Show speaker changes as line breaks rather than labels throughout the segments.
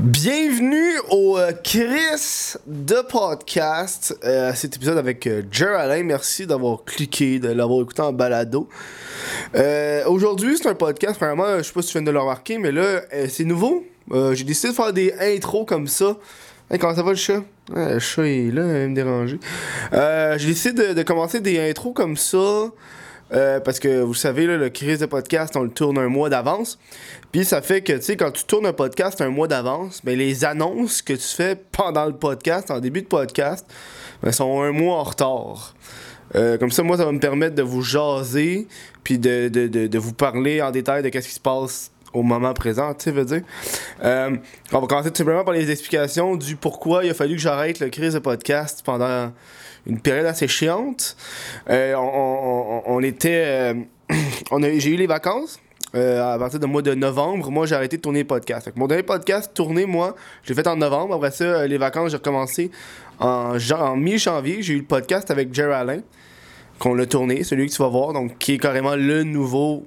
Bienvenue au euh, Chris de podcast. Euh, cet épisode avec euh, Jer Alain. Merci d'avoir cliqué, de l'avoir écouté en balado. Euh, Aujourd'hui, c'est un podcast, vraiment, je sais pas si tu viens de le remarquer, mais là, euh, c'est nouveau. J'ai décidé de faire des intros comme ça. Comment ça va le chat? Le chat est là, il va me déranger. J'ai décidé de, de commencer des intros comme ça. Euh, parce que vous savez, là, le crise de podcast, on le tourne un mois d'avance. Puis ça fait que, tu sais, quand tu tournes un podcast un mois d'avance, ben, les annonces que tu fais pendant le podcast, en début de podcast, ben, sont un mois en retard. Euh, comme ça, moi, ça va me permettre de vous jaser, puis de, de, de, vous parler en détail de qu'est-ce qui se passe au moment présent, tu sais, veux dire. Euh, on va commencer tout simplement par les explications du pourquoi il a fallu que j'arrête le crise de podcast pendant une période assez chiante. Euh, on, on- on- était... euh, on a, j'ai eu les vacances. euh, à partir du mois de novembre, moi j'ai arrêté de tourner les podcasts. Mon dernier podcast tourné, moi, je l'ai fait en novembre. Après ça, les vacances, j'ai recommencé en mi-janvier. J'ai eu le podcast avec Jerry Alain, qu'on l'a tourné, celui que tu vas voir, donc qui est carrément le nouveau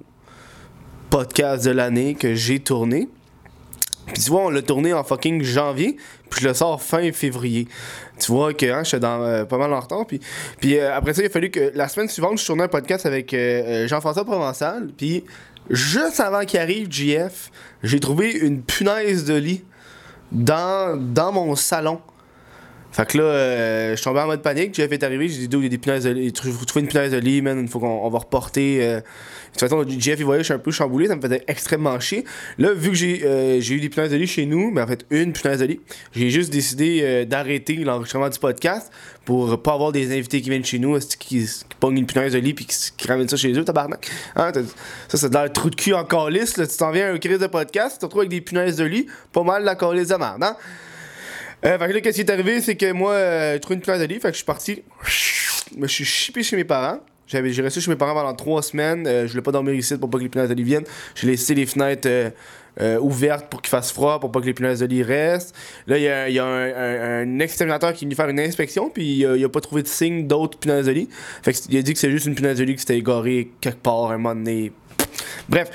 podcast de l'année que j'ai tourné. Puis tu vois, on l'a tourné en fucking janvier, puis je le sors fin février. Tu vois que hein, j'étais dans euh, pas mal en retard. Puis, puis euh, après ça, il a fallu que la semaine suivante, je tournais un podcast avec euh, Jean-François Provençal. Puis juste avant qu'il arrive, JF, j'ai trouvé une punaise de lit dans, dans mon salon. Fait que là, euh, je suis tombé en mode panique. Jeff est arrivé, j'ai dit, Dude, il y a des punaises de lit. J'ai trouvé une punaise de lit, man. Faut qu'on on va reporter. euh. De toute façon, Jeff, il voyait, je suis un peu chamboulé. Ça me faisait extrêmement chier. Là, vu que j'ai euh, eu des punaises de lit chez nous, mais en fait, une punaise de lit, j'ai juste décidé euh, d'arrêter l'enregistrement du podcast pour pas avoir des invités qui viennent chez nous, qui, qui pognent une punaise de lit puis qui, ramènent ça chez eux, tabarnak? Hein, ça, c'est de l'air trou de cul en calice. Là. Tu t'en viens à un crise de podcast, tu te retrouves avec des punaises de lit, pas mal la calice de merde, hein? Euh, fait que là, qu'est-ce qui est arrivé, c'est que moi, euh, j'ai trouvé une place de lit, fait que je suis parti. Je suis chippé chez mes parents. J'ai resté chez mes parents pendant trois semaines. Euh, je voulais pas dormir ici pour pas que les punaises de lit viennent. J'ai laissé les fenêtres euh, euh, ouvertes pour qu'il fasse froid, pour pas que les punaises de lit restent. Là, il y a, un, exterminateur qui est venu faire une inspection, puis il a, pas trouvé de signe d'autres punaises de lit. Fait que, il a dit que c'est juste une punaise de lit qui s'était égarée quelque part un moment donné. Bref,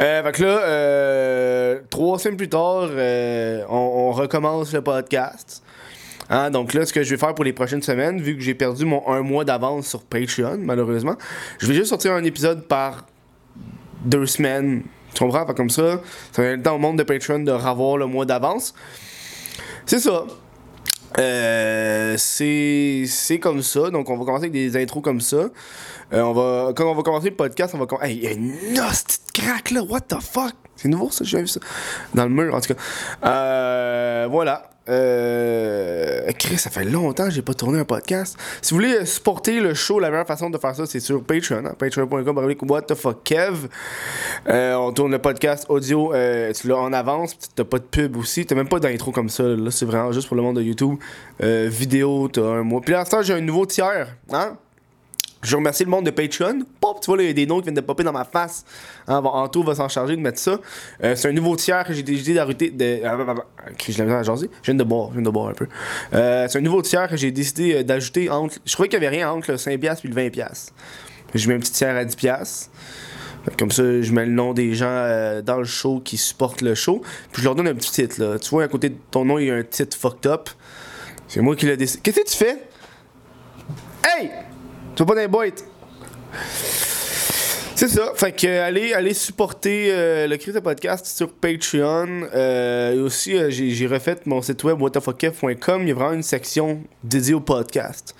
euh, là, euh, trois semaines plus tard, euh, on, recommence le podcast. Hein, donc là, ce que je vais faire pour les prochaines semaines, vu que j'ai perdu mon un mois d'avance sur Patreon, malheureusement, je vais juste sortir un épisode par deux semaines. Tu comprends? Comme ça, ça va donner le temps au monde de Patreon de revoir le mois d'avance. C'est ça. Euh, c'est comme ça. Donc, on va commencer avec des intros comme ça. Euh, on va, quand on va commencer le podcast, on va commencer. Hey, il y a une de crack là, what the fuck? C'est nouveau ça, j'ai vu ça. Dans le mur, en tout cas. Euh, voilà. Euh, Chris, ça fait longtemps que j'ai pas tourné un podcast. Si vous voulez supporter le show, la meilleure façon de faire ça, c'est sur Patreon. Hein? Patreon.com, what the fuck, Kev. Euh, on tourne le podcast audio, euh, tu l'as en avance, t'as pas de pub aussi, t'as même pas d'intro comme ça. Là, c'est vraiment juste pour le monde de YouTube. Euh, vidéo, t'as un mois. Puis là, j'ai un nouveau tiers. Hein? Je remercie le monde de Patreon. Pop, tu vois, il y a des noms qui viennent de popper dans ma face. Hein, Anto va s'en charger de mettre ça. Euh, c'est un nouveau tiers que j'ai décidé d'arrêter de. Ah, ah, ah, ok, je l'avais à. Je viens de boire, je viens de boire un peu. Euh, c'est un nouveau tiers que j'ai décidé euh, d'ajouter entre. Je trouvais qu'il y avait rien entre le 5$ et le 20$. Je mets un petit tiers à 10$. Fait que Comme ça, je mets le nom des gens dans le show qui supportent le show. Puis je leur donne un petit titre. Là. Tu vois, à côté de ton nom, il y a un titre fucked up. C'est moi qui l'ai décidé. Qu'est-ce que tu fais? Hey! Tu pas dans les. C'est ça. Fait que euh, allez, allez supporter euh, le de podcast sur Patreon. Euh, et aussi, euh, j'ai refait mon site web whatthefuckf.com. Il y a vraiment une section dédiée au podcast.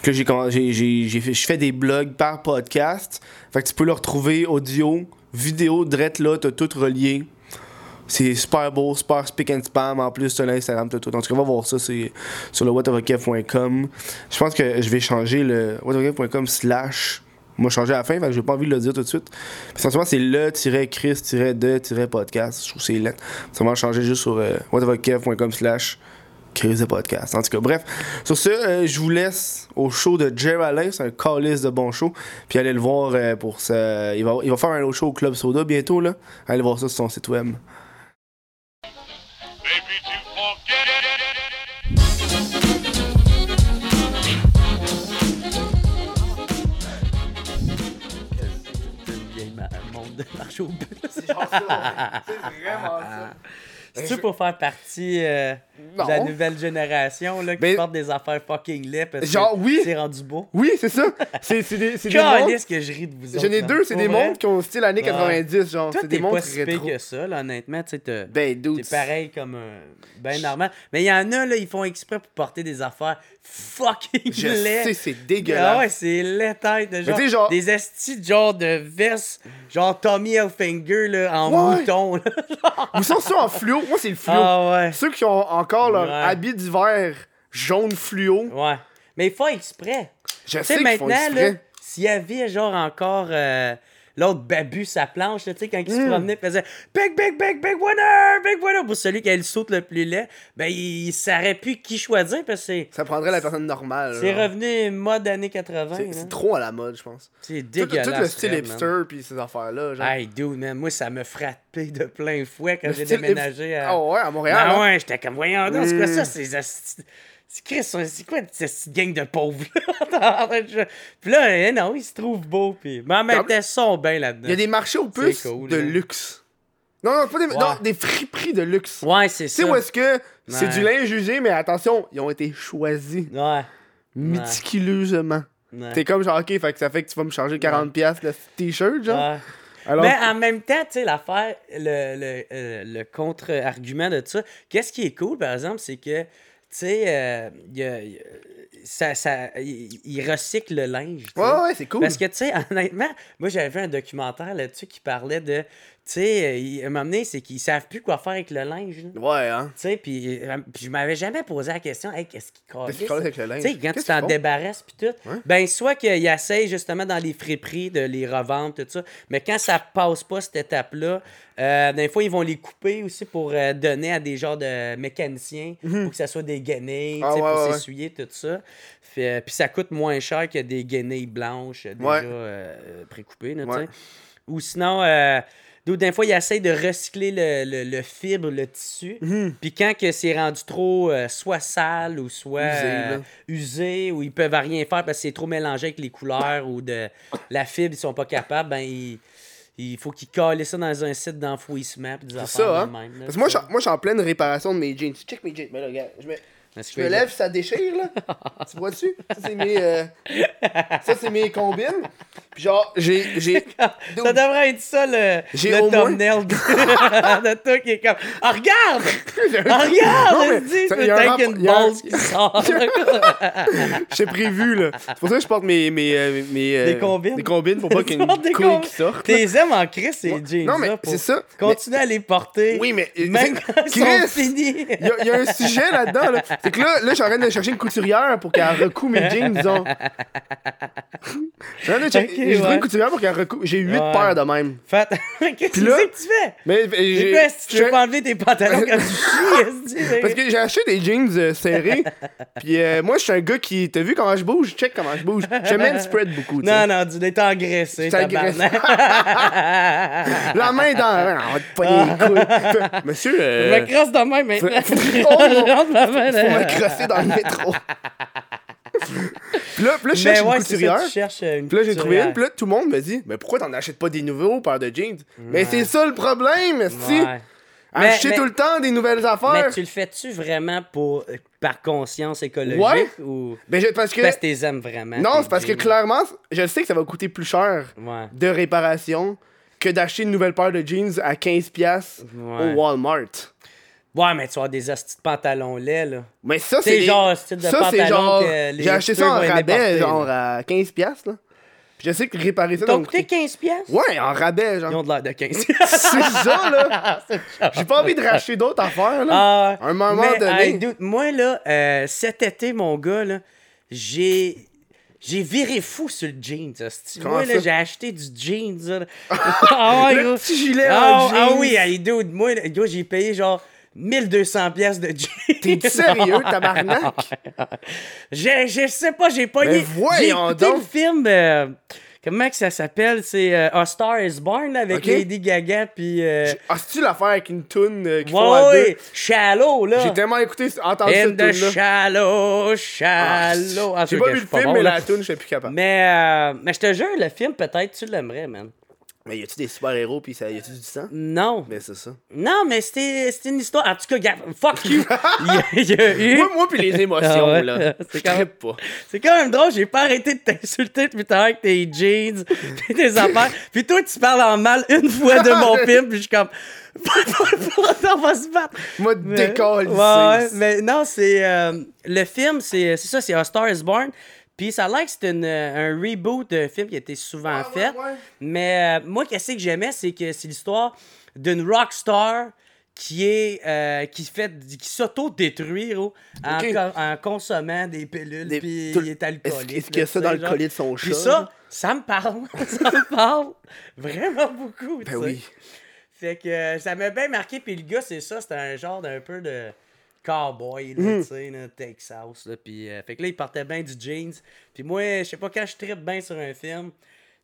Que j'ai je fais des blogs par podcast. Fait que tu peux le retrouver audio, vidéo, direct là, t'as tout relié. C'est super beau, super speak and spam. En plus, t'as l'Instagram, t'as tout. Donc, tu vas voir ça, c'est sur le whatofakef.com. Je pense que je vais changer le whatofakef.com slash. Moi, changer à la fin, que j'ai pas envie de le dire tout de suite. Parce c'est le-chris-de-podcast. Je trouve que c'est. Ça va changer juste sur euh, whatofakef.com slash crise de podcast. En tout cas, bref. Sur ce, euh, je vous laisse au show de Jerry Alain. C'est un calice de bon show. Puis allez le voir euh, pour ça. Il va, il va faire un autre show au Club Soda bientôt. là. Allez voir ça sur son site web.
De marche au but.
C'est genre ça. C'est vraiment ça.
C'est-tu pour faire partie euh,
Non.
de la nouvelle génération là, qui
Ben-
porte des affaires fucking laid parce
Genre,
que
oui.
c'est rendu beau?
Oui, c'est ça. C'est c'est des, c'est des montres.
Que je ris de vous autres.
J'en ai deux, c'est des montres qui ont style années
Ouais.
90, genre. C'est des montres
pas si
rétro.
que ça, là, honnêtement. Tu sais,
Ben.
T'es pareil comme un. Ben normal. Mais il y en a, là, ils font exprès pour porter des affaires fucking
Je
laides.
sais, c'est
Ah
dégueulasse.
ouais, c'est laid tête de genre,
genre-
Des estis genre de veste, genre Tommy Hilfiger, là, en
Ouais.
mouton, là.
Ou sont ceux en fluo? Moi, c'est le fluo.
Ah ouais.
Ceux qui ont encore leur
Ouais.
habit d'hiver jaune fluo.
Ouais. Mais ils font exprès.
Je
Tu
sais
sais,
qu'ils font
maintenant, là,
exprès.
s'il y avait genre encore euh, l'autre babu sa planche, tu sais, quand il se
Mm.
promenait, il faisait Big, big, big, big winner, big winner pour celui qui a le saute le plus laid, ben il saurait plus qui choisir parce que c'est.
Ça prendrait la personne normale.
C'est revenu mode années 80.
C'est trop à la mode, je pense.
C'est dégueulasse.
tout le style hipster puis ces affaires-là.
Hey, dude, man, moi, ça me frappé de plein fouet quand j'ai déménagé à.
Ah ouais, à Montréal.
Ah ouais, j'étais comme, voyons c'est quoi
Mm.
ça, ces Chris, c'est quoi cette gang de pauvres? Puis là, eh non, ils se trouvent beaux, puis... Mais en même
Comme-
temps, ils sont bien là-dedans.
Il y a des marchés aux puces
cool,
de
là.
luxe. Non, non, pas des,
Ouais.
non, des friperies de luxe.
Ouais, c'est
Tu sais
ça.
où est-ce que c'est
Ouais.
du linge usé, mais attention, ils ont été choisis
Ouais.
méticuleusement.
ouais.
T'es comme genre, ok, fait que ça fait que tu vas me charger 40$ le t-shirt, genre? Alors,
Mais en même temps, tu sais, l'affaire, le, le, euh, le contre-argument de ça, qu'est-ce qui est cool, par exemple, c'est que, sais, euh, ça, ça, il il recycle le linge. tu
ouais, ouais, c'est cool.
Parce que, tu sais, honnêtement, moi, j'avais vu un documentaire là-dessus qui parlait de, tu sais, euh, à un moment donné, c'est qu'ils savent plus quoi faire avec le linge. là.
Ouais, hein.
Tu sais, puis, euh, puis je m'avais jamais posé la question, hey, qu'est-ce
qu'ils collent avec le linge?
Tu sais, quand tu t'en débarrasses puis tout, ben soit qu'ils essayent justement dans les friperies de les revendre, tout ça, mais quand ça passe pas cette étape-là, euh, des fois ils vont les couper aussi pour euh, donner à des genres de mécaniciens pour que ça soit des guenilles,
Ah, ouais,
pour
ouais,
s'essuyer, tout ça. Euh, puis ça coûte moins cher que des guenilles blanches déjà
Ouais.
précoupées, là, tu
Ouais.
sais. Ou sinon... D'autres, des fois, ils essayent de recycler le, le, le fibre, le tissu.
Mhm.
Puis quand que c'est rendu trop euh, soit sale ou soit
Usé,
euh, usé, ou ils peuvent rien faire parce que c'est trop mélangé avec les couleurs ou de la fibre, ils sont pas capables, ben ils- il faut qu'ils collent ça dans un site d'enfouissement. puis des
C'est
affaires
ça, hein.
de même, là,
Parce que moi, je suis en pleine réparation de mes jeans. Check mes jeans. Mais là, regarde, je me,
Parce
je me lève, ça déchire, là. tu vois-tu? Ça, c'est mes, euh, ça, c'est mes combines. Puis genre, j'ai, j'ai,
Ça devrait être ça le,
J'ai
le
moins-
thumbnail de, de toi qui est comme Ah, regarde! Ah, regarde!
Mais il y a un
tank
rapport-
and
il y a un-
balls qui sort?
j'ai prévu, là. C'est pour ça que je porte mes, mes, euh, mes, euh,
Des combines.
Des combines pour pas qu'il y ait
Tu portes des
une couille
combines.
qui sorte. là.
T'es aimes en ces
Ouais.
jeans
Non, mais c'est ça.
Continue à les porter.
Oui, mais.
Même quand ils sont
Chris,
finis.
Il y, a- il y a un sujet là-dedans. Là. C'est que là, là, je suis en train de chercher une couturière pour qu'elle recoue mes jeans, disons. Je suis en train de chercher-
Ok,
J'ai trouvé
ouais.
une couturière pour qu'elle recoue. J'ai huit
Ouais.
paires de même.
Fait... Qu'est-ce
là-
que tu fais?
Mais
si tu
je-
veux pas enlever tes pantalons quand tu chies?
Parce que j'ai acheté des jeans euh, serrés. Puis euh, moi, je suis un gars qui. T'as vu comment je bouge? Check comment je bouge. Je mets spread beaucoup.
Non, non, tu l'es engraissé,
Je engraissé. La main dans. On va te pogner les couilles. Monsieur.
Je
Euh,
me crosse de même maintenant.
Oh,
Je rentre ma main
faut
dans-
me crosser dans le métro. puis là, puis là, je
Mais
cherche une
ça,
couturière.
tu cherches euh, une
Puis là, j'ai trouvé une. Puis là, tout le monde me dit Mais pourquoi t'en achètes pas des nouveaux paires de jeans Mais c'est ça le problème, si
Ouais.
Acheter
mais-
tout le temps des nouvelles affaires.
Mais tu le fais-tu vraiment pour, euh, par conscience écologique
Ouais.
ou
Ben, je- parce que.
parce que t'es aimes vraiment?
Non, c'est parce que clairement, je sais que ça va coûter plus cher de réparation que d'acheter une nouvelle paire de jeans à 15$
Ouais.
au Walmart.
Ouais, mais tu as des hosties de pantalons laids, là.
Mais ça,
C'est
des-
genre style de
ça, c'est
pantalon
genre.
que les
J'ai acheté ça en rabais, genre
là.
à 15$, là. Puis je sais que réparer ça,
T'as coûté
coûter.
15 piastres?
Ouais, en rabais,
Ils
genre.
ont de l'air de 15
C'est ça, là. J'ai pas envie de racheter d'autres affaires, là.
Ah,
À un moment
mais,
donné.
hey, dude, moi, là, euh, cet été, mon gars, là, j'ai. J'ai viré fou sur le jeans. Moi, là, j'ai acheté du jeans. là. ah, ouais,
Le
gros.
petit gilet en
ah, ah
jeans.
oui, hey, dude, moi, j'ai payé genre 1200 pièces de jeans.
T'es sérieux, tabarnak?
Je, je sais pas, j'ai pas
Mais
J'ai
voyons
écouté
donc.
le film. euh, comment que ça s'appelle? C'est euh, A Star is Born là, avec. Lady Gaga. Puis. Euh,
Ah, c'est-tu l'affaire avec une toune euh, à
ouais,
deux?
Shallow, là.
J'ai tellement écouté, entendu
In
cette toune-là.
shallow, shallow. Ah,
J'ai
c'est
pas vu le film,
bon,
mais
là.
la toune, je suis plus capable.
Mais, euh, mais je te jure, le film, peut-être tu l'aimerais, man.
Mais y a-tu des super-héros pis ça, y a-tu du sang?
Non.
Ben, c'est ça.
Non, mais c'était une histoire. En tout cas, gars, fuck you. il, y a, il y a eu.
Moi, moi pis les émotions,
Ah ouais?
là.
C'est quand même-
pas.
C'est quand même drôle, j'ai pas arrêté de t'insulter depuis tout à avec tes jeans, pis tes affaires. Puis toi, tu parles en mal une fois de mon film, puis je suis comme. on va se battre.
Moi,
Mais-
décolle
Ouais, ouais, mais non, c'est. euh, le film, c'est c'est ça, c'est A Star is Born. Puis ça a l'air que c'est une, euh, un reboot d'un film qui a été souvent
ouais,
fait.
ouais.
Mais euh, moi, qu'est-ce que j'aimais, c'est que c'est l'histoire d'une rockstar qui est euh, qui fait qui s'auto-détruit gros, en, consommant des pilules puis il est alcoolique.
Est-ce qu'il y a ça dans le collier de son chat?
Puis ça, ça me parle. ça me parle vraiment beaucoup.
Ben oui.
Fait que ça m'a bien marqué. Puis le gars, c'est ça, c'était un genre d'un peu de cowboy, là,
Mhm.
tu sais, là, Texas. Là, puis, euh, fait que là, il portait bien du jeans. Puis moi, je sais pas, quand je tripe bien sur un film,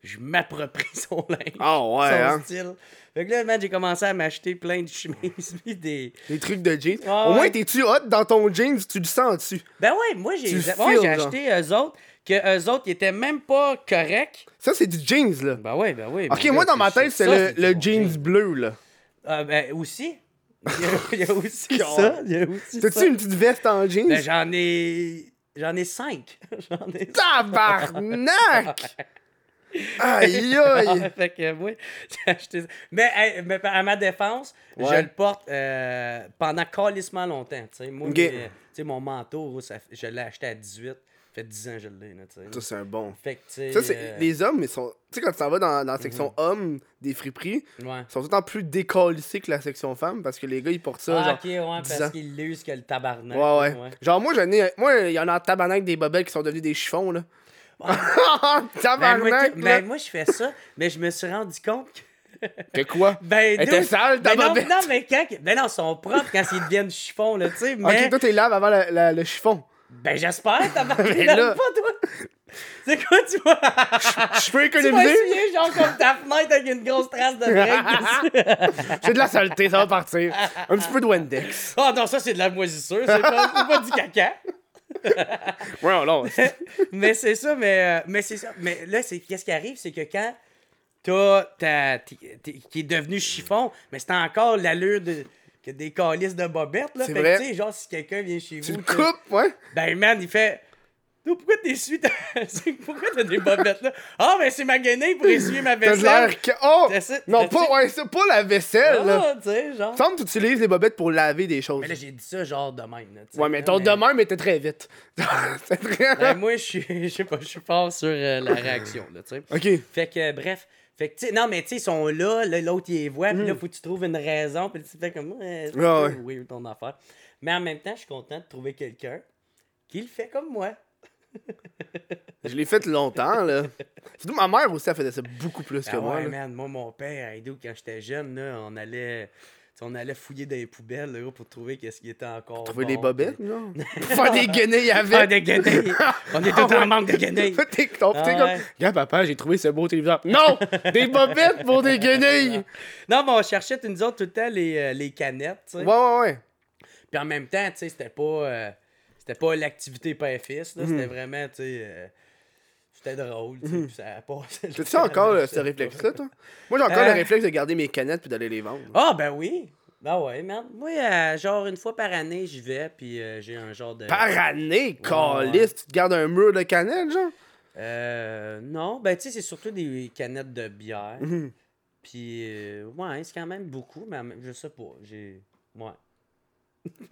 je m'approprie son linge.
Ah ouais,
son
hein?
style. Fait que là, man, j'ai commencé à m'acheter plein de chemises. Puis des.
Les trucs de jeans.
Ah
Au moins,
ouais.
t'es-tu hot dans ton jeans? Tu le sens dessus.
Ben ouais, moi, j'ai ouais, acheté eux autres, que eux autres, ils étaient même pas corrects.
Ça, c'est du jeans, là.
Ben ouais, ben oui.
Ok,
mon
moi,
gars,
dans ma tête, c'est le,
bon
jeans bleu, là.
Ah, ben aussi. Il y a, il y a aussi ça? Il y a aussi ça.
T'as-tu une petite veste en jeans?
Ben, j'en ai. J'en ai cinq. J'en ai
Tabarnak! Aïe, aïe!
fait que moi, j'ai acheté ça. Mais, hey, mais à ma défense, je le porte euh, pendant calissement longtemps. tu sais. Moi, sais, mon manteau, ça, je l'ai acheté à 18. Ça fait 10 ans que je l'ai. tu sais.
Ça, c'est un bon.
Fait que, tu sais. Euh, Mhm.
Les hommes, ils sont. Tu sais, quand tu t'en vas dans, dans la section hommes des friperies,
Ouais.
ils sont tout le temps plus décalissés que la section femmes parce que les gars, ils portent ça.
Ah,
genre,
ok, ouais,
10 ans.
parce qu'il l'use que le tabarnak.
Ouais, ouais, Genre, moi, j'en ai. Moi, il y en a en tabarnak des bobelles qui sont devenus des chiffons, là.
Ben, moi,
tabarnak,
tu-
là.
ben, moi, je fais ça, mais je me suis rendu compte que.
Que quoi?
Ben,
Elle était sale, ta
ben non, non, mais quand. Ben non, ils sont propres quand ils deviennent chiffons, là, tu sais. Mais.
Ok, toi, t'es laves avant le chiffon.
Ben, j'espère, t'as marqué
Mais
là.
là-
pas, toi. C'est quoi, tu vois?
Je peux
tu vas
économiser.
genre, comme ta fenêtre avec une grosse trace de break.
J'ai de la saleté, ça va partir. Un petit peu de Wendex.
Oh non, ça, c'est de la moisissure, c'est pas, c'est pas du caca.
Ouais, non.
mais c'est ça, mais, euh, mais c'est ça. Mais là, c'est qu'est-ce qui arrive, c'est que quand t'as qui est devenu chiffon, mais c'est encore l'allure de que des calices de bobettes là. Fait
vrai.
que tu sais, genre si quelqu'un vient chez
Tu
vous,
le
que-
coupes, ouais.
ben man, il fait. Pourquoi t'essuies ta... Pourquoi t'as des bobettes là? Ah, ben c'est ma guenille pour essuyer ma
T'as
vaisselle.
l'air que. Oh! Non, pas, ouais, c'est pas la vaisselle, là.
Ah, tu sais, genre.
Semble que tu utilises les bobettes pour laver des choses.
Mais là, j'ai dit ça genre de même. Là, tu
Ouais, mais ton de même était très vite. c'est très.
Ben, moi, je suis, je sais pas, je suis fort sur euh, la réaction, là, tu sais.
Ok.
Fait que, euh, bref. Fait que, non, mais tu sais, ils sont là, là, l'autre, il les voit, puis là,
Mhm.
faut que tu trouves une raison, puis tu fais comme, ouais, c'est
ouais.
peu weird ton affaire. Mais en même temps, je suis content de trouver quelqu'un qui le fait comme moi.
Je l'ai fait longtemps, là. Surtout ma mère aussi, elle faisait ça beaucoup plus que
Ah
moi.
ouais, man, moi, mon père, Aido, quand j'étais jeune, là, on allait. On allait fouiller dans les poubelles là, pour trouver qu'est-ce qui était encore.
Trouver
bon,
les bobettes, non? Faire des guenilles
Ah,
avec.
des guenilles! On est tout en manque de guenilles!
T'es
Ah
comme.
ouais.
Regarde, papa, j'ai trouvé ce beau téléviseur. Non! Des bobettes pour des guenilles!
Non, mais on cherchait une autres tout le temps les, euh, les canettes, tu sais.
Ouais, ouais, ouais.
Puis en même temps, tu sais, c'était pas. euh, c'était pas l'activité père-fils, là.
Mhm.
C'était vraiment, tu sais. euh, c'était drôle, tu sais. puis ça passait.
T'as-tu encore euh, ce réflexe-là, toi? Moi, j'ai encore
Euh.
le réflexe de garder mes canettes puis d'aller les vendre.
Ah, ben oui! Ben ouais, man. Moi, euh, genre, une fois par année, j'y vais, puis euh, j'ai un genre de.
Par année, calice, tu te gardes un mur de canettes, genre?
Euh. Non, ben tu sais, c'est surtout des canettes de bière.
Mhm.
Puis, euh, ouais, c'est quand même beaucoup, mais en même- je sais pas. J'ai. Ouais.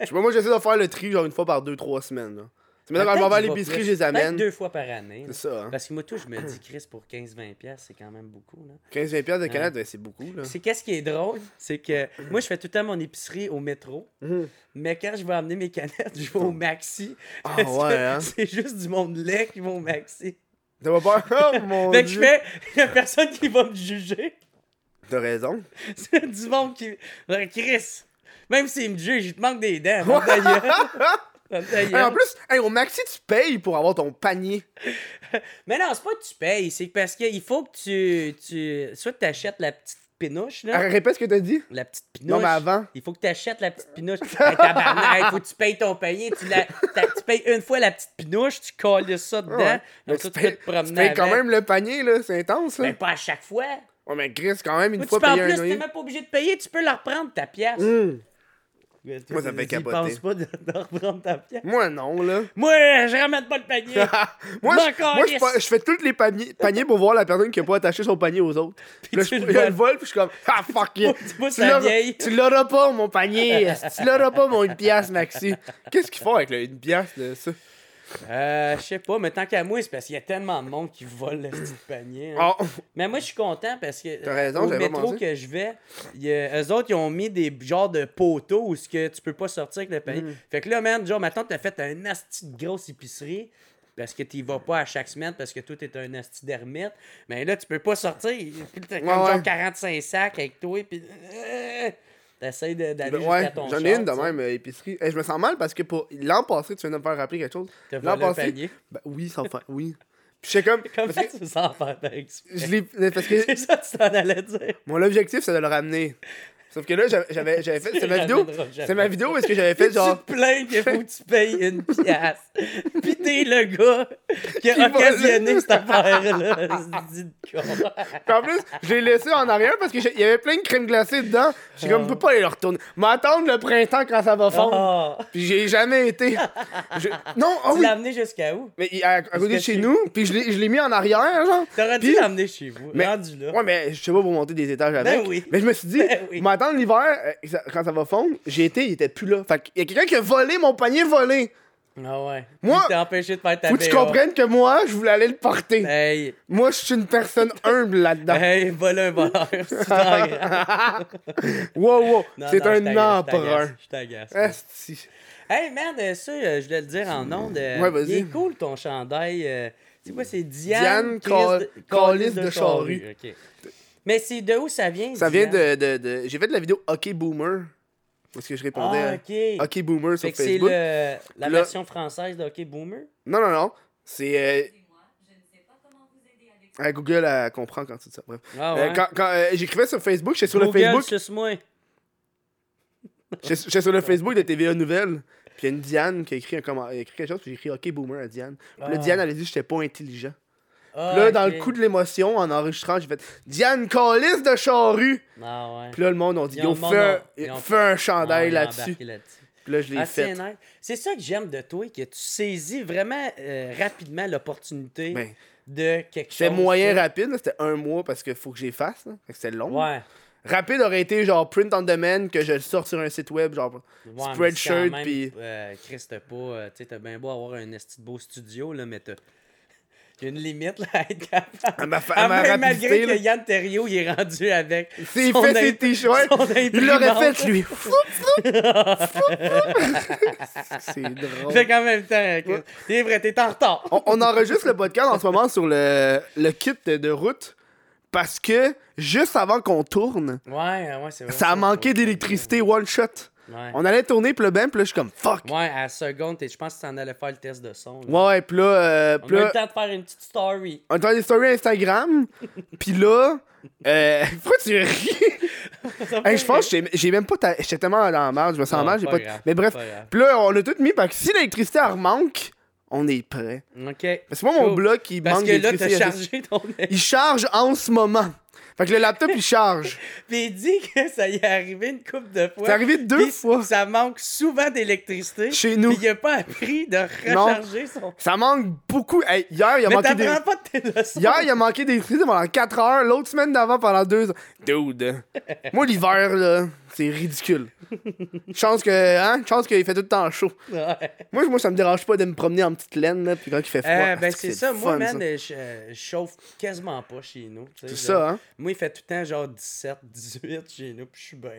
Je sais pas, moi, j'essaie de faire le tri, genre, une fois par deux, trois semaines, là. C'est maintenant, quand je m'en vais à l'épicerie, je les amène.
deux fois par année.
C'est ça, hein.
Parce que moi, tout, je me dis, Chris, pour 15-20$, piastres, c'est quand même beaucoup, là.
15-20$ piastres de canettes, ben, c'est beaucoup, là.
C'est qu'est-ce qui est drôle, c'est que moi je fais tout le temps mon épicerie au métro,
Mhm.
mais quand je vais amener mes canettes, je vais au Maxi.
Ah
Parce que
ouais, hein?
C'est juste du monde laid qui va au Maxi.
Va pas? Oh mon
Fait que je
dieu!
fais, y a personne qui va me juger.
T'as raison.
C'est du monde qui. Ouais, Chris, même s'il me juge, il te manque des dents. gueule. Ferme ta
Hey, en plus, hey, au maxi, tu payes pour avoir ton panier.
Mais non, c'est pas que tu payes, c'est parce qu'il faut que tu. tu soit que tu achètes la petite pinouche, là.
Ah, Répète ce que t'as dit.
La petite pinouche.
Non, mais avant.
Il faut que tu achètes la petite pinouche. hey, tabarnak, faut que tu payes ton panier. Tu, la- tu payes une fois la petite pinouche, tu colles ça dedans.
Ouais. Mais
Donc
tu
ça, tu
payes,
peux te
tu
promener
payes quand
avec.
même le panier, là. C'est intense, là.
Ben, pas à chaque fois.
Ouais, mais Chris, quand même, une
tu
fois
peux en
payer
plus, t'es même pas obligé de payer, tu peux la reprendre ta pièce.
Hum. Moi, ça me fait capoter.
penses pas de, de reprendre ta pièce?
Moi, non, là.
Moi, je ramène pas le panier.
moi, je, moi je,
calisse.
pa- je fais tous les paniers, paniers pour voir la personne qui a pas attaché son panier aux autres. Puis là,
tu
je,
le
le vole, puis je suis comme, ah, fuck yeah. Tu l'auras pas, mon panier. tu l'auras pas, mon une pièce, Maxi. Qu'est-ce qu'ils font avec le une pièce de ça?
Euh, je sais pas, mais tant qu'à moi, c'est parce qu'il y a tellement de monde qui vole le petit panier. hein.
Oh,
Mais moi, je suis content parce que
T'as raison,
au métro que je vais, y a- eux autres, ils ont mis des genres de poteaux où ce que tu peux pas sortir avec le panier.
Mm.
Fait que là, man, genre, maintenant, t'as fait un asti de grosse épicerie parce que t'y vas pas à chaque semaine parce que toi, t'es un asti d'ermite. Mais là, tu peux pas sortir. T'as comme
Ouais, ouais.
genre 45 sacs avec toi, puis euh, t'essayes d'aller
ben
jusqu'à
ouais,
ton
j'en ai une de même, euh, épicerie. Eh, je me sens mal parce que pour l'an passé, tu viens de me faire rappeler quelque chose.
T'as
L'an
le
passé,
panier.
ben oui, sans faire, oui. Puis j'étais comme,
Comment
parce que
tu sens faire exprès?
je l'ai, parce que
C'est ça que tu t'en allais dire.
mon objectif, c'est de le ramener. Sauf que là, j'avais, j'avais, fait, c'est ma vidéo, c'est ma vidéo parce que j'avais fait genre,
Tu te plains qu'il faut que tu payes une pièce. Pis t'es le gars qui a occasionné cette affaire-là.
Puis en plus, je l'ai laissé en arrière parce qu'il y avait plein de crème glacée dedans. J'ai comme, je peux pas aller le retourner. M'attendre le printemps quand ça va fondre.
Ah.
Puis j'ai jamais été. Non, ah
Tu
oui.
l'as amené jusqu'à où?
Mais à, côté de chez nous, puis je l'ai, je l'ai mis en arrière, genre.
T'aurais dû
Puis-
l'amener chez vous.
Mais-
Rendu là.
Ouais, mais je sais pas pour monter des étages avec.
Ben oui.
Mais je me suis dit,
Ben
m'attendre l'hiver, euh, quand ça va fondre, j'ai été, il était plus là. Fait qu'il y a quelqu'un qui a volé mon panier volé.
Ah ouais.
Moi,
Il t'a empêché de faire ta
Faut que tu
BA.
comprennes que moi, je voulais aller le porter.
Hey,
Moi, je suis une personne humble là-dedans.
hey, voilà un voleur. C'est.
Wow, wow. C'est un empereur.
Je t'agace. Hey man, euh, ça, euh, je voulais le dire en ondes. euh,
Ouais, vas-y.
Il est cool ton chandail. euh, c'est quoi, c'est Diane,
Diane Cal-
de-
de Charrue.
Ok. Mais c'est de où ça vient?
Ça vient de, de, de- J'ai fait de la vidéo Hockey Boomer. Parce que je répondais
Ah,
à
ok.
Hockey Boomer sur
Fait que c'est
Facebook.
le, la
Là-
version française de Hockey Boomer?
Non, non, non. C'est. euh,
Excusez-moi, je ne sais pas comment vous aider avec ça.
euh, Google elle comprend quand tu dis ça. Bref.
Ah
Euh,
ouais.
quand quand, euh, j'écrivais sur Facebook, j'étais sur
Google,
le Facebook.
suce-moi.
J'étais j'étais sur le Facebook de TVA Nouvelles. Puis il y a une Diane qui a écrit, un comment... a écrit quelque chose, puis j'ai écrit Hockey Boomer à Diane. Puis là,
Ah.
Diane, elle a dit que j'étais pas intelligent.
Ah,
Puis là, dans
ok.
le coup de l'émotion, en enregistrant, j'ai fait Diane Callis de Charrue.
Ah ouais.
Puis là, le monde a dit
Ils
Yo, fais, un-
ils ont-
fais un chandail
a
là-dessus.
embarqué là-dessus.
Puis là, je l'ai
Ah, c'est
fait.
nice. C'est ça que j'aime de toi, que tu saisis vraiment euh, rapidement l'opportunité
Ben,
de quelque chose.
C'était moyen
tu sais.
rapide, là, c'était un mois parce qu'il faut que j'efface. là. Fait que C'était long.
Ouais.
Rapide aurait été genre print on demand, que je le sorte sur un site web, genre.
Ouais, mais
Spreadshirt,
c'est quand même,
puis-
Euh, Chris, t'as pas. euh, tu sais, t'as bien beau avoir un esti de beau studio, là, mais t'as. Il y a une limite, là, à être capable.
À ma, fa- à ma
même
rapidité,
malgré
là.
que Yann Terriot, il est rendu avec.
S'il
son
fait
imp-
ses t-shirts, il l'aurait fait, lui. C'est drôle.
Fait qu'en même temps, c'est vrai, t'es en retard.
On, on enregistre le podcast en ce moment sur le, le kit de, route parce que juste avant qu'on tourne,
Ouais, ouais, vrai.
ça a manqué d'électricité one shot.
Ouais.
On allait tourner, puis le ben, puis là, je suis comme fuck.
Ouais, à la seconde, je pense que t'en allais faire le test de son. là.
Ouais, puis là, euh,
On a eu
là,
le temps de faire une petite story.
on était dans des stories Instagram, puis là, euh, pourquoi tu ris? Hey, je pense que j'ai- même pas. ta- J'étais tellement dans la merde, je me sens
Ah,
mal, j'ai
pas grave,
Mais bref, puis là, on a tout mis parce que si l'électricité remanque, on est prêt.
OK.
Parce que moi, mon
Cool.
bloc, il
Parce
manque
que là, t'as chargé ton.
Il charge en ce moment. Fait que le laptop, il charge.
Puis il dit que ça y est arrivé une couple de fois.
C'est arrivé deux
Puis
fois.
Ça manque souvent d'électricité.
Chez nous.
Puis il a pas appris de
Non.
recharger son.
Ça manque beaucoup. Hey, hier, il a
Mais
manqué des...
pas de tes leçons.
Hier, il a manqué d'électricité pendant 4 heures. L'autre semaine d'avant, pendant 2 heures. Dude. Moi, l'hiver, là, c'est ridicule. Chance que, hein? Chance qu'il fait tout le temps chaud.
Ouais.
Moi, moi, ça me dérange pas de me promener en petite laine, là, puis quand il fait froid.
Euh, ben
asti que
c'est ça, moi, man, euh, je, euh, je chauffe quasiment pas chez nous.
C'est ça, hein?
Moi, il fait tout le temps genre 17, 18 chez nous, puis je suis bien.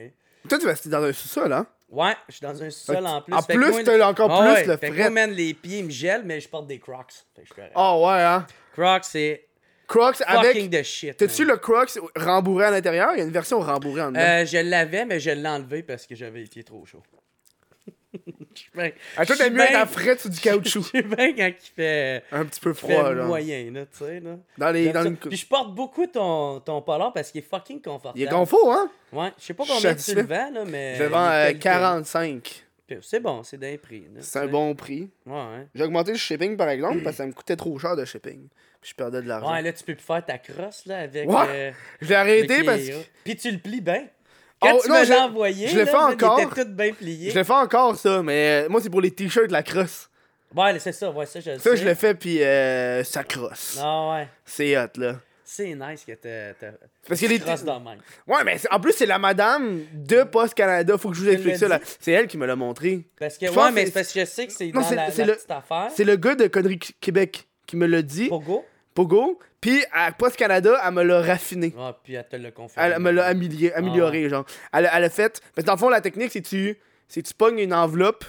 Toi, tu vas rester dans un sous-sol, hein?
Ouais, je suis dans un
Fait
sol
que-
en plus.
en
Fait
plus,
moi,
t'as encore
Ah
plus
ouais,
le
fait que
fret.
moi, man, les pieds me gèlent, mais je porte des Crocs. Fait que je.
Oh, ouais, hein?
Crocs, c'est
Crocs
fucking
avec.
de shit.
T'as-tu
man.
le Crocs rembourré à l'intérieur? Il y a une version rembourrée en dedans.
Euh, je l'avais, mais je l'ai enlevé parce que j'avais pieds trop chauds. Je suis bien-
Ah, toi,
je suis
t'aimes mieux
bien-
frais sur du caoutchouc.
Je suis bien quand il fait,
Un petit peu froid, là.
moyen, là, tu sais, là.
Dans les.
J'aime
Dans
ça.
le...
Puis je porte beaucoup ton, ton polar parce qu'il est fucking confortable.
Il est confort, hein?
Ouais, je sais pas combien tu
Satisfait.
le vends, là, mais.
Je le vends
qualité.
45.
C'est bon, c'est d'un prix.
C'est un bon prix.
Ouais, ouais.
J'ai augmenté le shipping, par exemple, parce que ça me coûtait trop cher de shipping. Puis je perdais de l'argent.
Ouais, là, tu peux plus faire ta crosse, là, avec.
Ouais,
euh,
Je l'ai
avec
arrêté
les-
parce que...
Puis tu le plies bien. Quand
Oh,
tu
non, je-
envoyé,
je le
là,
fais
là,
encore.
Était tout bien plié.
Je le fais encore, ça, mais euh, moi, c'est pour les t-shirts, la crosse.
Ouais, c'est ça, ouais, ça, je le
Ça,
sais.
je le fais, puis euh, ça crosse.
Ah ouais.
C'est hot, là.
C'est nice que t'as.
Parce que les. Ouais, mais en plus, c'est la madame de Post Canada. Faut que je vous explique ça? C'est elle qui me l'a montré.
Parce que,
Je
ouais, mais c'est parce que je sais que c'est dans
c'est-
la,
c'est
la
le-
petite affaire.
C'est le gars de Connerie Québec qui me l'a dit.
Pogo?
Pogo. Puis à Post Canada, elle me l'a raffiné.
Ah, puis elle te l'a confirmé.
Elle me l'a améliorer, amélioré, genre. Elle, elle a fait. Parce que dans le fond, la technique, c'est tu, c'est tu pognes une enveloppe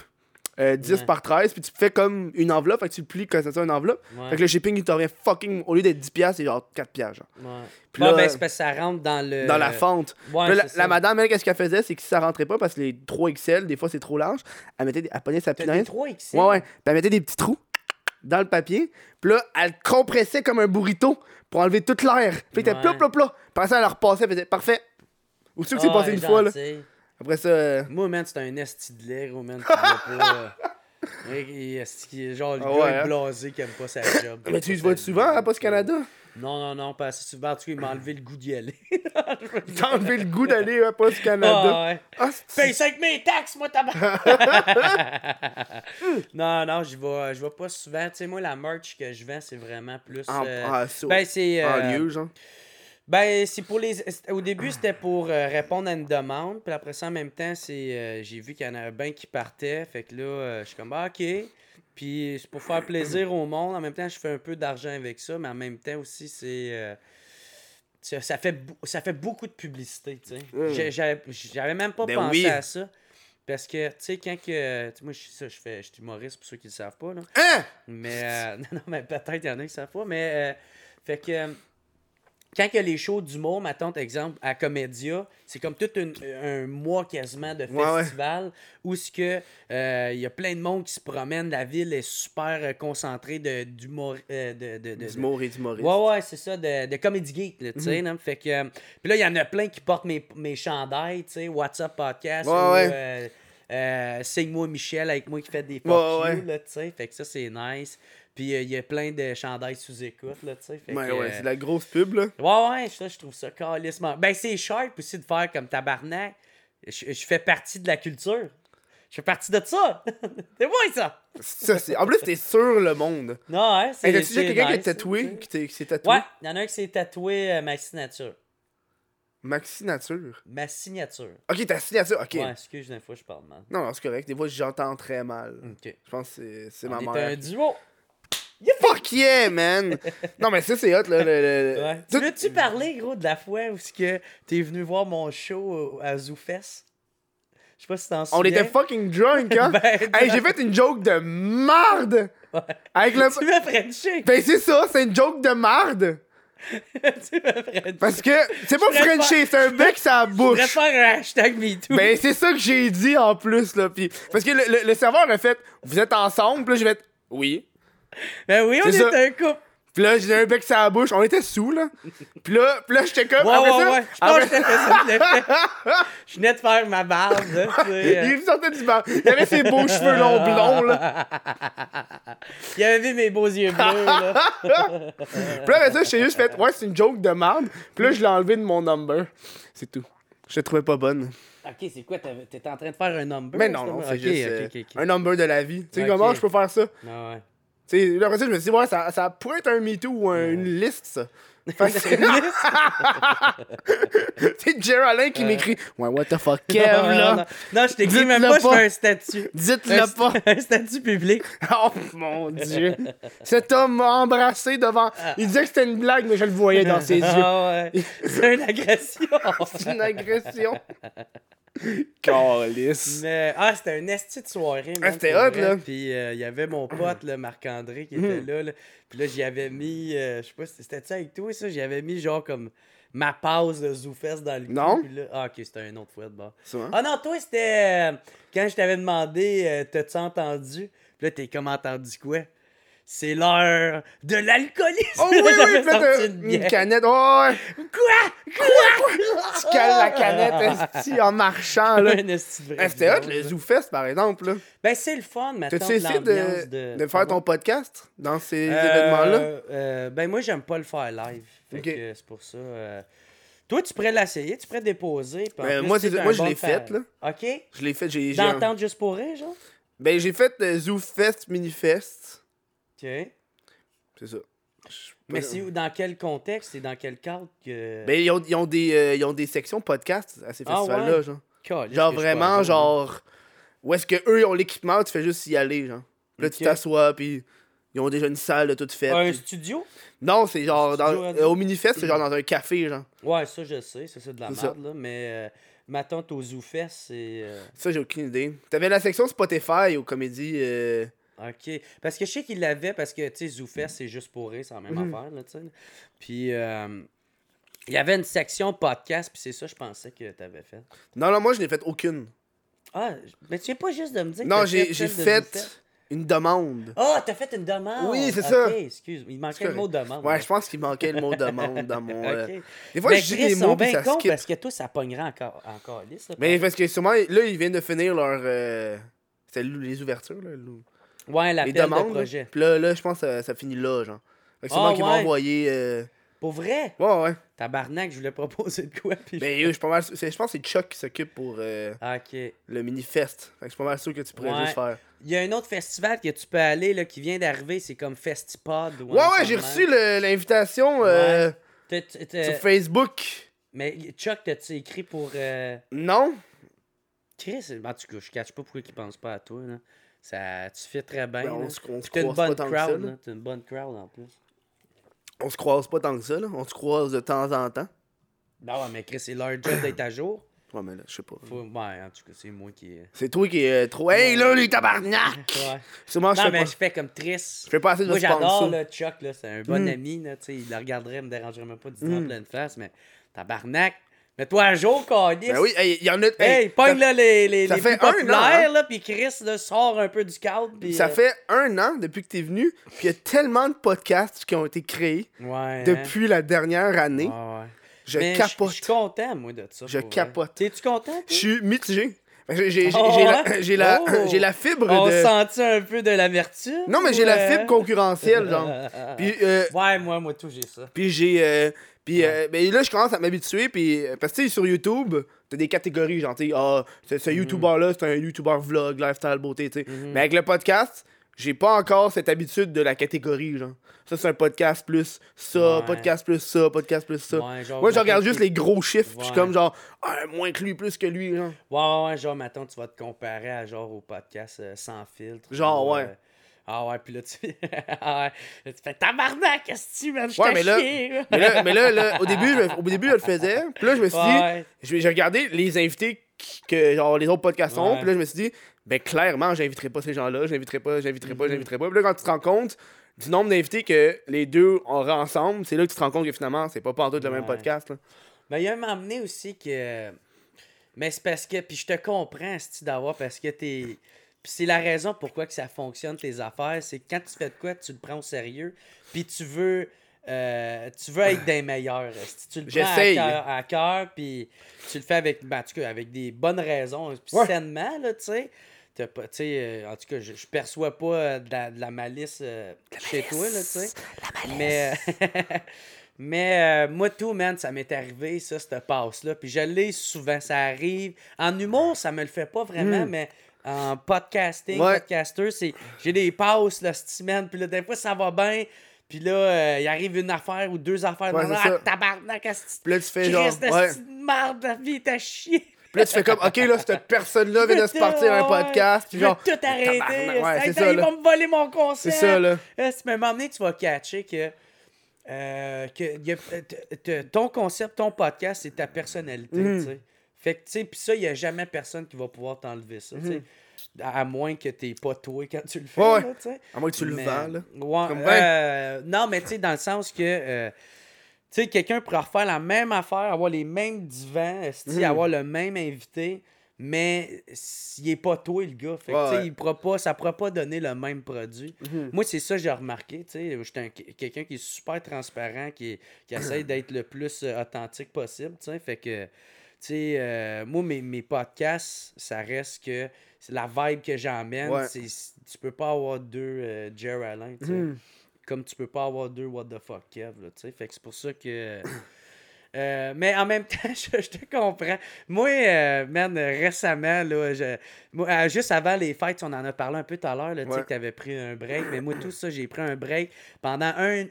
euh, 10
Ouais.
par 13, puis tu fais comme une enveloppe, fait que tu le plies comme ça, une enveloppe.
Ouais.
Fait que le shipping, il te revient fucking. Au lieu d'être 10$, piastres, c'est genre 4$, piastres, genre.
Ouais.
Puis
Ouais,
là,
ben, c'est parce que ça rentre dans le.
Dans la fente. Là, la, madame, elle, qu'est-ce qu'elle faisait, c'est que si ça rentrait pas, parce que les 3 XL, des fois, c'est trop large, elle mettait des, elle prenait sa
T'as
petite
des
linge.
3 XL.
Ouais, ouais. Puis elle mettait des petits trous dans le papier. Puis là, elle compressait comme un burrito pour enlever toute l'air. Puis il était plat, plat, plat. Puis ça, elle le repassait, elle faisait parfait. Ou sûr que c'est passé
elle
une fois, là? Après ça. euh,
Moi, man, c'est un esti de lait, gros, man. Pas. euh, et- et qui est genre le
Ah
gars
ouais,
est
hein?
blasé qui aime pas sa job.
Mais tu vas souvent à Post Canada?
Non, non, non, pas assez souvent. En tout cas, il m'a enlevé le goût d'y aller.
T'as enlevé le goût d'aller à Post Canada?
Ah, ouais.
Ah,
Paye ça avec mes taxes, moi, tabac! non, non, je vais, je vais pas souvent. Tu sais, moi, la merch que je vends, c'est vraiment plus.
en,
euh,
ah, ça,
ben, c'est. euh,
lieu, genre.
Ben, c'est pour les. Au début, c'était pour euh, répondre à une demande. Puis après ça, en même temps, c'est euh, j'ai vu qu'il y en a un bain qui partait. Fait que là, euh, je suis comme, ah, OK. Puis c'est pour faire plaisir au monde. En même temps, je fais un peu d'argent avec ça. Mais en même temps aussi, c'est. ça, ça fait, ça fait beaucoup de publicité, tu sais.
Mm.
J'ai- J'avais même pas
Ben
pensé
oui.
à ça. Parce que, tu sais, quand que. moi, je, ça, je, fais, je suis humoriste pour ceux qui le savent pas, là.
Hein?
Mais euh, non, non, mais peut-être il y en a qui savent pas. Mais euh, fait que quand il y a les shows d'humour, mettons, exemple, à Comédia, c'est comme tout une- un mois quasiment de
Ouais, ouais.
festival où ce que euh, il y a plein de monde qui se promène, la ville est super euh, concentrée de d'humour euh, de, de, de-
D'humour et d'humoriste.
Ouais, ouais, c'est ça, de, de Comedy Geek, tu
Mhm.
sais. là. Fait que. euh, Puis là, il y en a plein qui portent mes, mes chandails, tu sais, WhatsApp Podcast,
Ouais,
ou Signe-moi Michel avec moi qui fait des là, tu sais. Fait que ça, c'est nice. Puis euh, il y a plein de chandails sous écoute, là, tu sais.
Ouais,
que,
ouais,
euh,
c'est de la grosse pub, là.
Ouais, ouais, ça, je trouve ça calissement. Ben, c'est sharp aussi de faire comme tabarnak. Je, je fais partie de la culture. Je fais partie de ça. c'est moi, ça.
Ça, c'est... En plus, t'es sur le monde.
Non, hein, c'est.
Hey, t'as-tu déjà
c'est
quelqu'un qui est
tu
tatoué? Qui, t'est- qui s'est tatoué?
Ouais, il y en a un qui s'est tatoué euh, ma signature.
Maxi Nature.
Ma signature.
Ok, ta signature, ok.
Ouais, excuse, des fois, je parle mal.
Non, non, c'est correct. Des fois, j'entends très mal.
Ok.
Je pense que c'est, c'est ma mère.
un duo.
Yeah, man! non, mais ça, c'est hot, là. le- le- le-
Ouais.
Tout-
Tu veux-tu parler, gros, de la fois où que t'es venu voir mon show à ZooFest? Je sais pas si t'en souviens.
On était fucking drunk, hein?
Ben,
hey, j'ai fait une joke de marde!
Ouais.
Avec le.
Tu m'as frenché.
Ben, c'est ça, c'est une joke de marde!
tu.
Parce que c'est pas Frenché, c'est un bec sur la
Je
bouche.
faire un hashtag MeToo.
Ben, c'est ça que j'ai dit en plus, là. Puis, parce que le, le- le serveur a fait Vous êtes ensemble? Puis là, j'ai fait Oui.
Ben oui, on est un couple.
Puis là, j'ai un bec sur la bouche. On était sous, là. Puis là, puis là j'étais comme.
Ouais,
après
ouais,
ça,
ouais. Je pense
après-
que c'était ça que je l'ai fait. Je venais de faire ma barbe, là, tu sais, euh.
Il sortait du bar. Il avait ses beaux cheveux longs blonds, là.
Il avait vu mes beaux yeux bleus, là.
Puis là, après ça, j'ai juste fait, ouais, c'est une joke de merde. Puis là, je l'ai enlevé de mon number. C'est tout. Je la trouvais pas bonne.
Ok, c'est quoi? T'étais en train de faire un number?
Mais non, non,
Ok,
c'est juste euh, un number de la vie. Tu sais comment je peux faire ça?
Ah ouais.
Tu sais, là, après ça, je me suis dit, ouais, ça, ça pourrait être un MeToo ou un- une liste, ça. C'est Geraldine qui m'écrit, ouais, what the fuck, Kev,
non, non,
là?
non. Non, je t'écris même pas, je fais un statut.
Dites-le pas.
un statut public.
Oh mon dieu. Cet homme m'a embrassé devant. Il disait que c'était une blague, mais je le voyais dans ses yeux.
Ah ouais. C'est une agression.
C'est une agression. Calice.
Mais, ah, c'était un esti de soirée.
Ah, c'était hot, là.
Puis euh, il y avait mon pote, là, Marc-André, qui était là, là. Puis là, j'y avais mis, euh, je sais pas, si c'était ça avec toi, ça? J'y avais mis genre comme ma pause de dans le cul.
Non?
Puis là, ah, ok, c'était un autre fois de bord. Ah non, toi, c'était euh, quand je t'avais demandé, t'as-tu entendu? Puis là, t'es comme entendu quoi? C'est l'heure de l'alcoolisme.
Oh oui, oui, euh,
une
canette. Oh, ouais.
Quoi? Quoi?
Tu cales la canette esti, en marchant, là. C'était hot, le. ZooFest, par exemple, là.
Ben, c'est le fun, maintenant,
T'as-tu essayé de,
de...
de faire ton podcast dans ces
Euh,
événements-là?
euh, ben, moi, j'aime pas le faire live. Fait
Ok.
que c'est pour ça. euh, Toi, tu pourrais l'essayer, tu pourrais déposer.
Ben,
plus,
moi, c'est- moi, je l'ai fait, là.
OK?
Je l'ai fait, j'ai...
D'entendre juste pour rire, genre?
Ben, j'ai fait le ZooFest Minifest. C'est ça.
Mais c'est où- dans quel contexte et dans quel cadre que.
Ben, ils ont, ils ont des, euh, ils ont des sections podcast à ces
Ah,
festivals-là,
ouais?
genre.
Caliste
Genre
que je suis pas
vraiment,
bon,
genre. Où est-ce que eux ils ont l'équipement, tu fais juste y aller, genre. Là, tu t'assois, puis ils ont déjà une salle de toute faite.
Un
puis-
studio?
Non, c'est genre. Dans...
studio radio?
euh, au Minifest, c'est genre dans un café, genre.
Ouais, ça, je sais. Ça, c'est de la
C'est ça.
merde, là. Mais euh, ma tante au ZooFest, c'est. euh,
Ça, j'ai aucune idée. T'avais la section Spotify aux comédies. euh,
OK. Parce que je sais qu'il l'avait, parce que, tu sais, ZooFest, c'est juste pour rire, c'est la même
Mhm.
affaire, là, tu sais. Puis, euh, il y avait une section podcast, puis c'est ça, je pensais que t'avais fait.
Non, non, moi, je n'ai fait aucune.
Ah, mais tu viens pas juste de me dire que
Non, j'ai
fait
une demande.
Ah, t'as fait une demande!
Oui, c'est
Ok,
ça.
excuse, il manquait le mot demande.
Ouais, je pense qu'il manquait le mot demande dans mon. euh,
Ok.
Des fois,
mais
je dis des mots, puis
bien
ça skip.
parce que toi, ça pognerait encore, encore lisse. là,
Mais parce que sûrement, là, ils viennent de finir leur. euh, C'était les ouvertures, là.
Ouais,
Les
l'appel de
demandes. là.
projet.
Puis là, là, je pense que ça, ça finit là, genre. Fait que sûrement
Ah,
qu'ils vont
ouais?
envoyer. euh,
Pour vrai?
Ouais, ouais.
Tabarnak, je voulais proposer de quoi, puis...
Mais euh, je c'est- pense que c'est Chuck qui s'occupe pour euh, le mini-fest. Fait que je suis pas mal sûr que tu pourrais
Ouais.
juste faire.
Il y a un autre festival que tu peux aller, là, qui vient d'arriver, c'est comme Festipod. ou
Ouais, ouais, j'ai
de
reçu l'invitation euh, sur Facebook.
Mais Chuck, t'as-tu écrit pour... euh,
Non?
Chris, en tout cas, je cache pas pourquoi il pense pas à toi, là. Ça, tu fais très bien,
Ben, on se- on
une
croise pas
bonne
tant que ça,
crowd. T'as une bonne crowd, en plus.
On se croise pas tant que ça, là. On se croise de temps en temps.
Non, mais Chris, c'est leur job d'être à jour.
Ouais, mais là, je sais pas.
Faut... Ouais, en tout cas, c'est moi qui...
C'est toi qui est trop. Hey là, les tabarnak!
Ouais.
Sûrement,
Non, mais
pas.
je fais comme triste.
Je fais pas assez de
Moi, j'adore le Chuck, là. C'est un bon
Mm.
ami, là. Tu sais, il le regarderait, il me dérangerait même pas de dire
Mm.
en pleine face, mais tabarnak. Mets-toi à jour, Calis.
Ben oui, hey, il y en a.
Hey,
hey,
pogne là, les, les,
ça
les
fait
plus
un an, hein.
là, puis Chris là, sort un peu du cadre.
Ça
euh,
fait un an depuis que t'es venu, puis il y a tellement de podcasts qui ont été créés
Ouais. hein.
depuis la dernière année.
Ouais, ouais.
Je
Mais
capote.
Je suis content, moi, de ça.
Je capote.
T'es-tu content?
Je suis mitigé. J'ai j'ai-
Oh,
j'ai la,
Oh.
la fibre
On
de.
sentit un peu de l'amertume?
Non, mais j'ai la
euh,
fibre concurrentielle, genre. Puis, euh,
Ouais, moi, moi, tout, j'ai ça.
puis j'ai. euh, puis euh, ben là, je commence à m'habituer. Puis, euh, parce que tu sais, sur YouTube, t'as des catégories, genre, tu sais, ah, ce,
Mhm.
ce YouTuber-là, c'est un YouTuber vlog, lifestyle, beauté, tu sais. Mais avec le podcast, j'ai pas encore cette habitude de la catégorie, genre. Ça, c'est un podcast plus ça,
Ouais.
podcast plus ça, podcast plus ça.
Ouais, genre,
Moi, je regarde juste les gros chiffres, puis je suis comme genre, ah, moins que lui, plus que lui, genre.
Ouais, ouais, ouais, genre, maintenant, tu vas te comparer à genre au podcast euh, sans filtre.
Genre,
ou,
ouais.
euh, Ah ouais, puis là, tu... ah ouais. Là, tu fais tabarnak, qu'est-ce que tu man, je
Ouais, mais là-
chié, là.
Mais là, mais là, là, au, début, je, au début, je le faisais. Puis là, je me suis dit,
Ouais.
j'ai regardé les invités que genre, les autres podcasts ont. Puis là, je me suis dit, ben clairement, j'inviterai pas ces gens-là. J'inviterai pas, j'inviterai pas,
Mhm.
j'inviterai pas. Puis là, quand tu te rends compte du nombre d'invités que les deux auraient ensemble, c'est là que tu te rends compte que finalement, c'est pas partout le même podcast. là.
Mais il y a un moment donné aussi que. Mais c'est parce que. Puis je te comprends, d'avoir parce que t'es. Puis c'est la raison pourquoi que ça fonctionne tes affaires. C'est que quand tu fais de quoi, tu le prends au sérieux. Puis tu veux. euh, tu veux être des meilleurs. Si tu le prends à cœur, à cœur, puis tu le fais avec, ben, en tout cas, avec des bonnes raisons, puis
Ouais.
sainement, là, tu sais. Euh, en tout cas, je, je perçois pas euh, de la, de la malice euh, chez toi, là, tu sais. Mais, mais euh, moi, tout, man, ça m'est arrivé, ça, cette passe-là. Puis je l'ai souvent, ça arrive. En humour, ça me le fait pas vraiment, mais en podcasting,
Ouais.
podcaster, c'est j'ai des passes, là, cette semaine. Puis là, des fois, ça va bien. Puis là, euh, il arrive une affaire ou deux affaires.
Ouais, c'est
ah, tabarnak,
Puis là, tu fais genre. Ouais.
de merde, la vie à chier.
Puis là, tu fais comme, ok, là, cette personne-là vient de se partir un podcast. Puis genre.
tout arrêter.
ouais, c'est
hey,
ça,
ils
là.
vont me voler mon
C'est
concept.
ça, là.
Euh, si moment donné, tu vas catcher que, euh, que y a- t- t- ton concept, ton podcast, c'est ta personnalité.
Mhm.
tu sais. Fait que, tu sais, puis ça, il n'y a jamais personne qui va pouvoir t'enlever ça. tu sais. À moins que t'es pas toi quand tu le fais.
Mhm. Ouais,
là, tu sais.
À moins que tu le vends, là.
Ouais,
Comme
euh, non, mais tu sais, dans le sens que. euh, tu sais, quelqu'un pourrait refaire la même affaire, avoir les mêmes divans,
Mhm.
avoir le même invité, mais il est pas toi le gars. Fait que,
Ouais,
tu sais,
ouais.
il pourra pas, ça pourra pas donner le même produit.
Mhm.
Moi, c'est ça que j'ai remarqué. tu sais. J'étais un- quelqu'un qui est super transparent, qui, qui essaye d'être le plus euh, authentique possible. tu sais. Fait que, sais, euh, moi, mes, mes podcasts, ça reste que c'est la vibe que j'emmène.
Ouais.
c'est- Tu peux pas avoir deux euh, Jer Alain.
Mhm.
Comme tu peux pas avoir deux What the fuck Kev. Là, tu sais. fait que c'est pour ça que. Euh, mais en même temps, je, je te comprends. Moi, euh, man, récemment, là, je, moi, euh, juste avant les fêtes, on en a parlé un peu tout à l'heure, tu sais, que tu avais pris un break. Mais moi, tout ça, j'ai pris un break. Pendant un,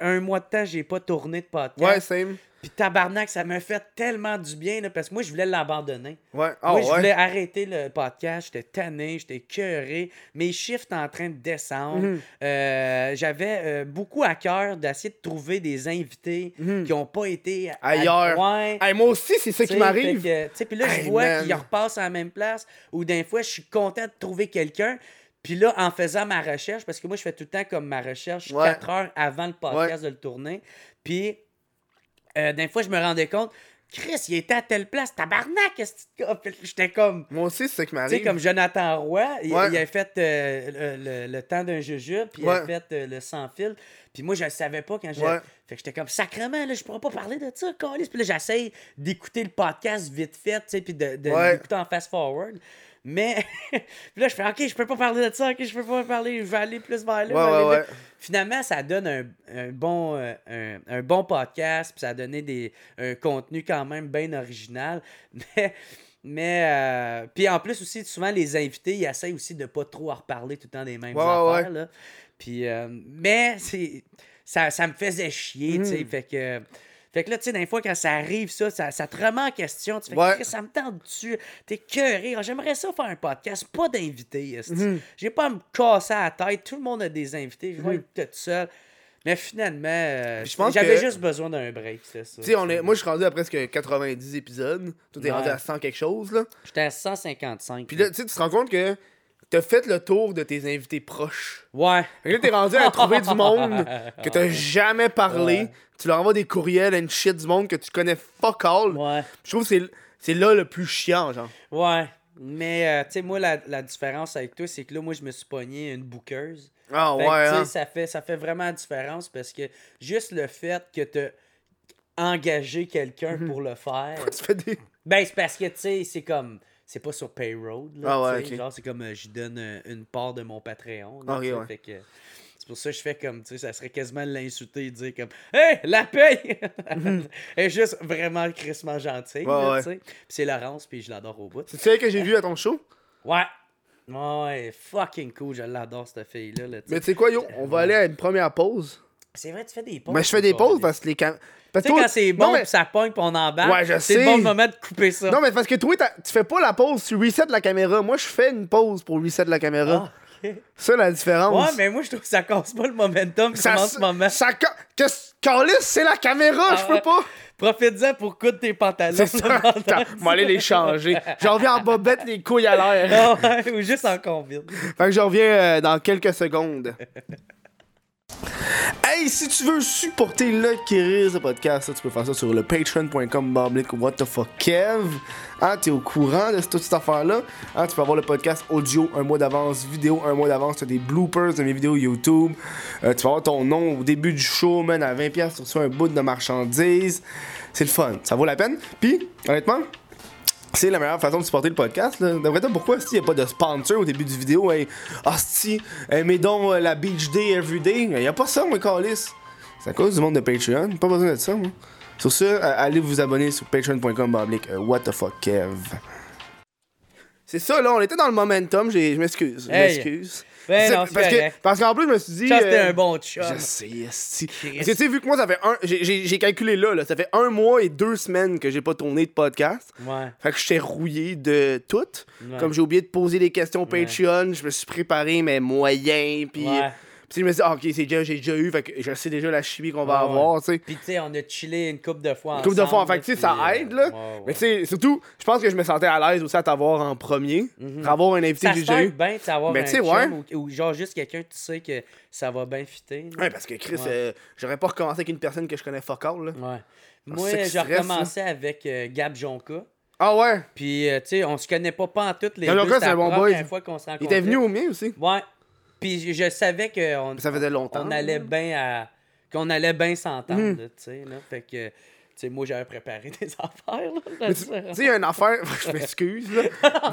un mois de temps, j'ai pas tourné de podcast.
Ouais, same.
Puis tabarnak, ça m'a fait tellement du bien, là, parce que moi, je voulais l'abandonner.
Ouais. Ah,
Moi, je
ouais.
voulais arrêter le podcast. J'étais tanné, j'étais cœuré. Mes chiffres étaient en train de descendre.
Mhm.
Euh, J'avais euh, beaucoup à cœur d'essayer de trouver des invités
Mhm.
qui n'ont pas été à-
Ailleurs. Hey, moi aussi, c'est ça qui m'arrive.
Puis là,
Hey,
je vois qu'ils repassent à la même place. Ou d'un fois, je suis content de trouver quelqu'un. Puis là, en faisant ma recherche, parce que moi, je fais tout le temps comme ma recherche
Ouais.
4 heures avant le podcast de le tourner. Puis, euh, d'un fois, je me rendais compte, Chris, il était à telle place, tabarnak, J'étais comme.
Moi aussi, c'est ça qui
Tu sais, comme Jonathan Roy, il,
Ouais.
il a fait euh, le, le- le temps d'un jujube, puis il a fait euh, le sans fil. Puis moi, je le savais pas quand j'ai.
Ouais.
Fait que j'étais comme, sacrement, là, je pourrais pas parler de ça, câlisse. Puis là, j'essaye d'écouter le podcast vite fait, tu sais, puis de, de l'écouter en fast-forward. Mais puis là, je fais, OK, je peux pas parler de ça, OK, je peux pas parler, je vais aller plus vers là.
Ouais, ouais, ouais.
Finalement, ça donne un, un bon, euh, un, un bon podcast, puis ça a donné des, un contenu quand même bien original. Mais, mais euh, puis en plus aussi, souvent, les invités, ils essayent aussi de pas trop en reparler tout le temps des mêmes
Ouais, ouais,
affaires. Là. Puis, euh, mais c'est, ça, ça me faisait chier, tu sais.
Mhm.
Fait que. Fait que là, tu sais, des fois, quand ça arrive, ça, ça, ça te remet en question. Tu fais,
Ouais.
Chris, ça me tente dessus. T'es cœuré. Ah, J'aimerais ça faire un podcast, pas d'invités. esti.
Mhm.
J'ai pas à me casser la tête. Tout le monde a des invités. Je vais
Mhm.
être tout seul. Mais finalement, euh, j'avais
que-
juste besoin d'un break, c'est ça.
Tu sais, on est... moi, je suis rendu à presque 90 épisodes. Toi, t'es
Ouais.
rendu à 100 quelque chose, là.
J'étais à 155.
Puis là, tu sais, tu te rends compte que t'as fait le tour de tes invités proches.
ouais.
Fait que là, t'es rendu à trouver du monde que t'as jamais parlé.
Ouais.
Tu leur envoies des courriels and shit du monde que tu connais fuck all.
Ouais.
Je trouve que c'est- là le plus chiant, genre.
Ouais. Mais, euh, tu sais, moi, la, la différence avec toi, c'est que là, moi, je me suis pogné une bookeuse.
Ah ouais, hein.
ça, fait, ça fait vraiment la différence parce que juste le fait que tu engagé quelqu'un
Mhm.
pour le faire,
Tu fais des.
ben, c'est parce que, tu sais, c'est comme. C'est pas sur payroll. Là,
Ah ouais.
Genre, c'est comme euh, je donne euh, une part de mon Patreon. là,
Ok,
tu sais,
ouais.
fait que c'est pour ça que je fais comme, tu sais, ça serait quasiment l'insulter et dire comme, Hey, la paye! Elle est juste vraiment crissement gentille.
Ouais, ouais.
c'est Laurence, puis je l'adore au bout.
C'est celle que j'ai vue à ton show?
Ouais. Ouais, fucking cool, je l'adore, cette fille-là. là.
Mais tu sais quoi, yo, on va aller à une première pause.
C'est vrai, tu fais des pauses.
Mais je fais des pauses parce que les cam...
sais, quand c'est
Non,
bon,
mais-
pis ça pogne, pis on embarque,
Ouais, je
c'est le bon moment de couper ça.
Non, mais parce que toi, tu fais pas la pause, tu resets la caméra. Moi, je fais une pause pour reset la caméra.
Ah, ok.
Ça, la différence.
Ouais, mais moi, je trouve que ça casse pas le momentum
ça,
en ce moment.
ça, ca- qu'est-ce- Calice, c'est la caméra,
Ah
je peux
ouais.
pas.
Profite-en pour coudre tes pantalons.
C'est ça. Va aller les changer. J'en reviens en bobette, les couilles à l'air.
Ah ouais, ou juste en combine.
Fait que je reviens euh, dans quelques secondes. Hey, si tu veux supporter le Kéris, ce podcast, tu peux faire ça sur le patreon.com bablique what the fuck Kev. Hein, t'es au courant de toute cette affaire-là? Hein, tu peux avoir le podcast audio un mois d'avance, vidéo un mois d'avance, t'as des bloopers de mes vidéos YouTube. Euh, tu vas avoir ton nom au début du show, man, à 20$, tu un bout de marchandises. C'est le fun, ça vaut la peine. Puis, honnêtement, c'est la meilleure façon de supporter le podcast. D'après toi, pourquoi il n'y a pas de sponsor au début du vidéo? Hey, hostie, mets donc euh, la Beach Day Everyday. Il n'y a pas ça, moi, Calis. C'est à cause du monde de Patreon. Pas besoin de ça, moi. Sur ce, euh, allez vous abonner sur patreon.com euh, what the fuck Kev. C'est ça, là, on était dans le momentum. Je m'excuse. Je m'excuse.
Non,
parce, que, parce qu'en plus, je me suis dit.
Ça, c'était
euh,
un bon chum.
je sais.
Christ.
Parce que tu sais, vu que moi, ça fait un. j'ai- calculé là, là, ça fait un mois et deux semaines que j'ai pas tourné de podcast.
Ouais.
Fait que j'étais rouillé de tout.
Ouais.
Comme j'ai oublié de poser des questions au
Ouais.
Patreon, je me suis préparé mes moyens. Puis
Ouais.
Puis je me dit, ah, ok, c'est déjà, j'ai déjà eu. Fait que je sais déjà la chimie qu'on va
Ouais,
avoir, tu sais.
Puis, tu sais, on a chillé une couple de fois
Une couple de fois,
ensemble,
fait tu sais, ça
euh,
aide, là.
ouais.
Mais tu sais, surtout, je pense que je me sentais à l'aise aussi à t'avoir en premier.
Mhm.
Avoir un invité
Ça
que j'ai eu.
bien
Mais
un
tu sais,
chum
ouais.
ou, ou genre juste quelqu'un que tu sais que ça va bien fitter.
Ouais, parce que Chris, euh, j'aurais pas recommencé avec une personne que je connais fuck all, là.
Ouais.
Ah,
Moi, j'ai recommencé avec euh, Gab Jonca.
Ah ouais?
Puis, euh, tu sais, on se connaît pas pas en toutes les deux.
cas,
C'était
c'est un bon boy.
fois qu'on se
Il était venu au mien aussi.
Ouais. Puis je savais qu'on
Ça faisait longtemps.
on allait bien à qu'on allait bien s'entendre, là, tu sais là. Fait que tu sais moi j'avais préparé des affaires là.
Mais tu sais, il y a une affaire. Je m'excuse.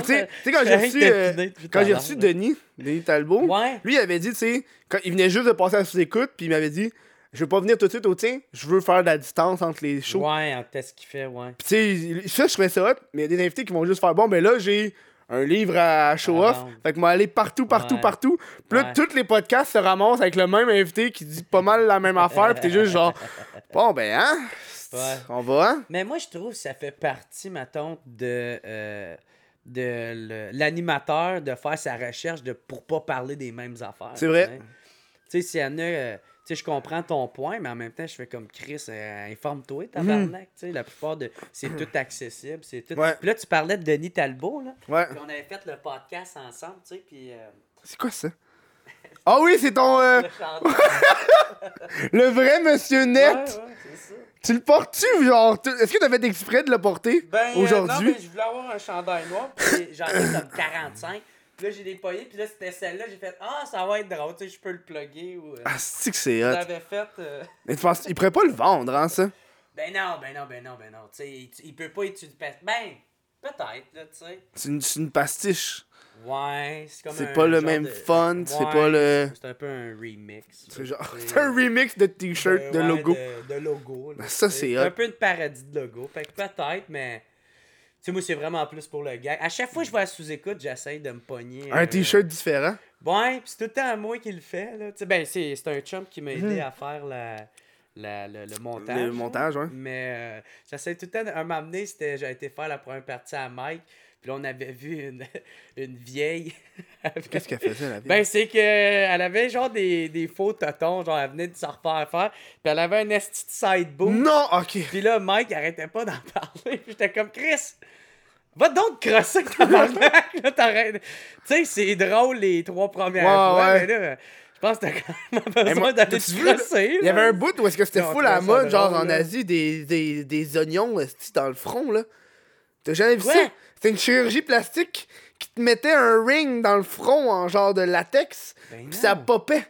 Tu sais, quand j'ai reçu. euh, Quand j'ai reçu. Denis, Denis Talbot,
Ouais.
lui, il avait dit, tu sais, quand il venait juste de passer à sous-écoute, puis il m'avait dit, je veux pas venir tout de suite au tien, je veux faire de la distance entre les shows.
Ouais, en test qu'il fait, ouais.
Puis tu sais, ça, je trouvais ça hot, mais il y a des invités qui vont juste faire, bon, ben là, j'ai un livre à show
À
off,
vendre.
fait que moi, aller partout, partout,
Ouais.
partout. Puis là,
Ouais.
tous les podcasts se ramassent avec le même invité qui dit pas mal la même affaire, puis t'es juste genre, bon, ben, hein,
Ouais.
on va, hein?
Mais moi je trouve que ça fait partie mettons de euh, de l'animateur de faire sa recherche de pour pas parler des mêmes affaires.
C'est vrai.
tu sais. S'il y en a euh, sais, je comprends ton point, mais en même temps, je fais comme Chris, euh, informe-toi, tabarnak. Tu sais, la plupart de. C'est tout accessible. C'est tout.
Mhm. Ouais.
Puis là, tu parlais de Denis Talbot, là.
Ouais.
Puis on avait fait le podcast ensemble, tu sais, puis. euh,
C'est quoi ça? Ah oui, c'est ton. euh,
le
vrai monsieur net!
Ouais, ouais, c'est ça.
Tu le portes-tu, genre? tu- Est-ce que t'as fait exprès de le porter
Ben, euh, non,
aujourd'hui?
mais je voulais avoir un chandail noir, j'en ai comme 45. Puis là, j'ai des poignées, puis là, c'était celle-là. J'ai fait, ah, ça va être drôle, tu sais, je peux le plugger. Ou, euh,
Ah, c'est que c'est hot?
J'avais fait. euh,
Mais tu penses, il pourrait pas le vendre, hein, ça?
Ben non, ben non, ben non, ben non. Tu sais, il, il peut pas utiliser. Ben, peut-être, là, tu sais.
C'est une, c'est une pastiche.
Ouais, c'est comme
C'est pas le même
de-
fun, c'est
Ouais,
pas le-
C'est un peu un remix.
C'est genre. C'est un remix de t-shirt,
euh,
de
ouais,
logo.
De, logo. là,
Ça, c'est
un peu une parodie de logo. Fait que peut-être, mais. Sais, moi, c'est vraiment plus pour le gars. À chaque fois que je vais à sous-écoute, j'essaye de me pogner.
Un t-shirt différent.
Ouais, pis c'est tout le temps moi qui le fais. Là. Ben, c'est c'est un chum qui m'a aidé
Mhm.
à faire la, la- le, le montage.
Le montage, ouais.
Mais euh, j'essaie tout le temps. de- Un c'était- j'ai été faire la première partie à Mike. Puis là, on avait vu une, une vieille.
Qu'est-ce qu'elle faisait, la vie?
Ben, c'est que elle avait genre des, des faux totons. Genre, elle venait de se refaire faire. Puis elle avait un esti de side boob.
non, ok.
Puis là, Mike arrêtait pas d'en parler. Puis j'étais comme, Chris, va donc crosser tabarnak. Tu sais, c'est drôle les trois premières fois.
ouais.
Mais là, je pense que t'as quand même besoin d'aller te.
Il y avait un bout où est-ce que c'était à la mode, genre
drôle,
en. Asie, des, des, des oignons dans le front, là. T'as jamais vu
Ouais.
ça? C'était une chirurgie plastique qui te mettait un ring dans le front en genre de latex,
Ben
pis ça popait.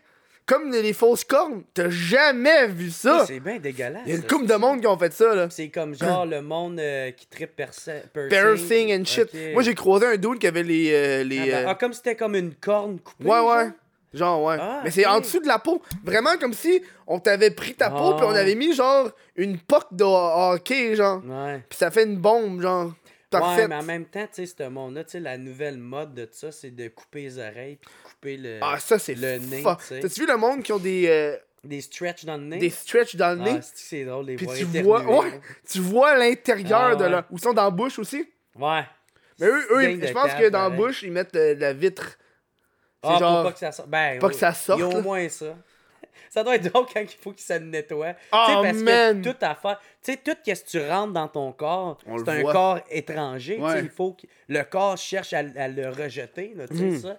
Comme les fausses cornes. T'as jamais vu ça?
C'est bien dégueulasse.
Il y a une
ça.
couple de monde qui ont fait ça, là.
C'est comme genre le monde euh, qui tripe piercing.
Piercing and shit. Moi, j'ai croisé un dude qui avait les. euh, les
Ah, ben,
euh,
ah, comme c'était comme une corne coupée.
Ouais, ouais.
genre?
Ouais.
Ah,
Mais c'est en dessous de la peau. Vraiment comme si on t'avait pris ta peau,
Ah.
puis on avait mis, genre, une poque de hockey, genre.
Ouais.
Puis ça fait une bombe, genre.
Ouais, mais en même temps, tu sais, ce monde-là, tu sais, la nouvelle mode de ça, c'est de couper les oreilles puis de couper le,
Ah, ça, c'est
le nez.
T'as-tu vu le monde qui ont des, euh,
des stretch dans le nez?
des stretch dans le
Ah,
nez?
c'est drôle, les
Puis tu vois,
là.
ouais, tu vois l'intérieur
Ah,
de
ouais.
leur. Ou ils sont dans la bouche aussi?
Ouais.
Mais eux, je pense que dans la bouche, ils mettent euh, de la vitre.
Ah,
genre.
pour pas que ça sorte. Ben,
pas
oui.
que ça sorte,
Il y a
là.
au moins ça. Ça doit être drôle quand il faut qu'il se nettoie.
Oh,
parce
man.
que tout à faire. Tu sais, tout ce que tu rentres dans ton corps, c'est un
voit.
corps étranger.
Ouais.
Il faut que le corps cherche à, à le rejeter. Là, tu sais,
Mhm.
ça.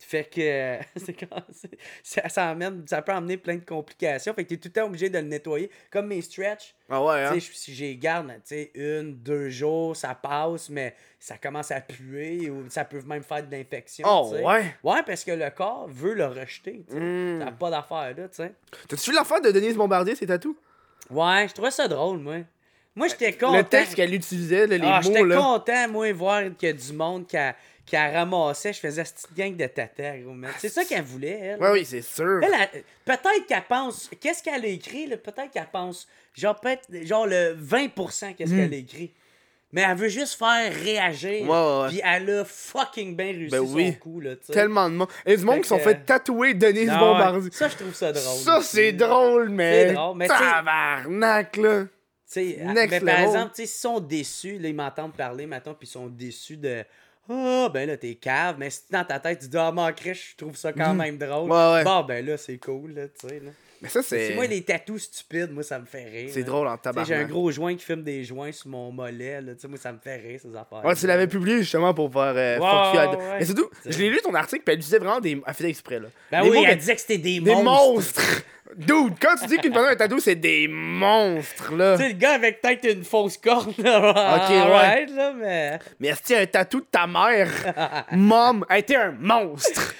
Fait que euh, c'est quand- c'est- ça, ça, amène, ça peut amener plein de complications. Fait que tu es tout le temps obligé de le nettoyer. Comme mes stretch.
Ah ouais, hein?
Si j'y garde, tu sais, une, deux jours, ça passe, mais ça commence à puer ou ça peut même faire de l'infection.
Oh, ouais?
Ouais, parce que le corps veut le rejeter.
Mm.
Ça n'a pas d'affaire là, tu sais.
T'as-tu vu l'affaire de Denise Bombardier, ses tatous?
Ouais, je trouvais ça drôle, moi. Moi, j'étais content.
Le texte qu'elle utilisait, les
ah,
mots,
j'étais
là.
content, moi, voir qu'il y a du monde qui a, qui a ramassé. Je faisais cette petite gang de tata, gros, man. C'est ça qu'elle voulait, elle.
Ouais, oui, c'est sûr.
Elle, elle- peut-être qu'elle pense. Qu'est-ce qu'elle a écrit, là? Peut-être qu'elle pense. Genre, peut-être, genre le 20% qu'est-ce qu'elle a écrit. Mais elle veut juste faire réagir.
Hmm. Ouais, ouais, ouais.
Puis elle a fucking bien réussi
Ben
son
oui.
coup, là.
Tellement de monde. Et du monde qui sont fait tatouer Denise
Ah,
Bombardier.
Ça, je trouve ça drôle.
Ça, c'est drôle, mais.
C'est drôle, mais
Tabarnak, là.
Tu sais,
Next
mais par exemple, tu sais, s'ils sont déçus, là, ils m'entendent parler maintenant, puis ils sont déçus de. Ah, ben là, t'es cave. Mais si dans ta tête, tu dis, ah, manquerait, je trouve ça quand même drôle.
Mm. Ouais, ouais.
Bon, ben là, c'est cool, là, tu sais. là.
Mais ça,
C'est moi, les tatous stupides, moi, ça me fait rire.
C'est drôle en
sais, J'ai un
tabarnak.
gros joint qui fume des joints sur mon mollet, là. Moi, ça me fait rire, ces affaires.
Ouais, tu l'avais publié justement pour faire euh, à-
ouais.
Mais surtout, je l'ai lu ton article, puis elle disait vraiment des. Elle faisait exprès, là.
Ben
Des
oui,
mots,
elle disait que c'était des,
Des
monstres.
monstres! Dude, quand tu dis qu'une personne a un tatou, c'est des monstres, là.
Tu sais, le gars avec peut-être une fausse corne, là.
Ok, ouais.
là, mais.
Mais est-ce a un tatou de ta mère? Mom, elle était un monstre.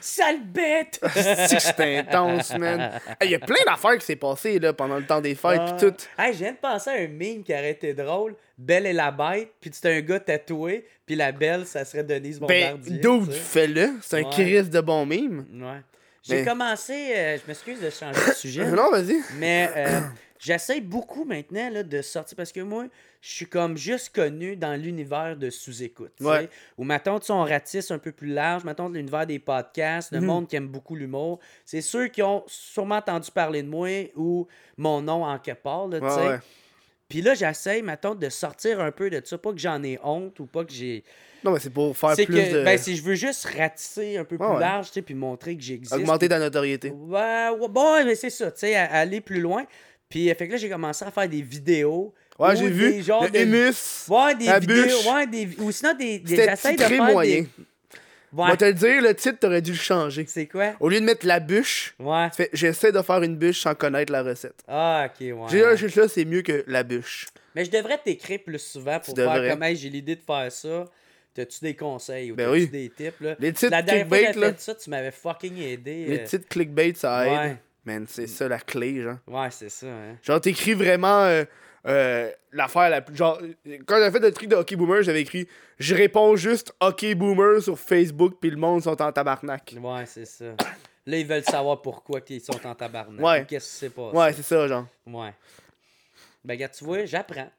Sale bête!
C'est que c'était intense, man. Hey, Il y a plein d'affaires qui s'est passé, là, pendant le temps des fêtes, pis tout.
Hey, je viens de penser à un meme qui aurait été drôle. Belle et la bête, puis c'est un gars tatoué, puis la belle, ça serait Denise
Ben,
Bombardier. tu sais.
fais-le? C'est un
Ouais.
Chris de bon mime.
Ouais. J'ai
Mais-
commencé, euh, je m'excuse de changer de sujet,
Non, vas-y.
mais euh, j'essaie beaucoup maintenant là, de sortir parce que moi, je suis comme juste connu dans l'univers de sous-écoute.
Ouais.
Ou mettons, tu sais, on ratisse un peu plus large, mettons de l'univers des podcasts,
Mhm.
le monde qui aime beaucoup l'humour. C'est ceux qui ont sûrement entendu parler de moi ou mon nom en quelque part, là,
Ouais, ouais.
Puis là, j'essaie, mettons, de sortir un peu de ça. Pas que j'en ai honte ou pas que j'ai.
Non, mais c'est pour faire plus
que,
de...
ben, si je veux juste ratisser un peu
Ouais,
plus
ouais.
large, tu sais, puis montrer que j'existe.
Augmenter ta notoriété.
Ouais, ouais, bon, mais c'est ça, tu sais, aller plus loin. Puis, euh, fait que là, j'ai commencé à faire des vidéos.
Ouais,
ou
j'ai vu.
genres
Le humus.
Ouais, des
la
vidéos.
bûche.
Ouais, des... Ou sinon, des. des j'essaie de faire
moyen.
des.
On
Ouais.
va te le dire, le titre, t'aurais dû le changer.
C'est quoi?
Au lieu de mettre la bûche,
Ouais.
tu fais j'essaie de faire une bûche sans connaître la recette.
Ah, ok, ouais.
J'ai là, juste là, c'est mieux que la bûche.
Mais je devrais t'écrire plus souvent pour
Tu
faire
devrais.
comme, hey, j'ai l'idée de faire ça. T'as-tu des conseils ou
Ben
t'as-tu
oui.
des tips, là?
Les titres
La dernière fois que
clickbait,
j'ai
là.
fait ça, tu m'avais fucking aidé.
Les
euh,
titres clickbait, ça aide.
Ouais.
Man, c'est ça la clé, genre.
Ouais, c'est ça, hein.
Genre, t'écris vraiment euh, euh, l'affaire la plus. Genre, quand j'avais fait le truc de Hockey Boomer, j'avais écrit Je réponds juste Hockey Boomer sur Facebook, puis le monde sont en tabarnak.
Ouais, c'est ça. Là, ils veulent savoir pourquoi ils sont en tabarnak.
Ouais.
Qu'est-ce qui s'est passé?
Ouais, c'est ça, genre.
Ouais. Ben, regarde, tu vois, j'apprends.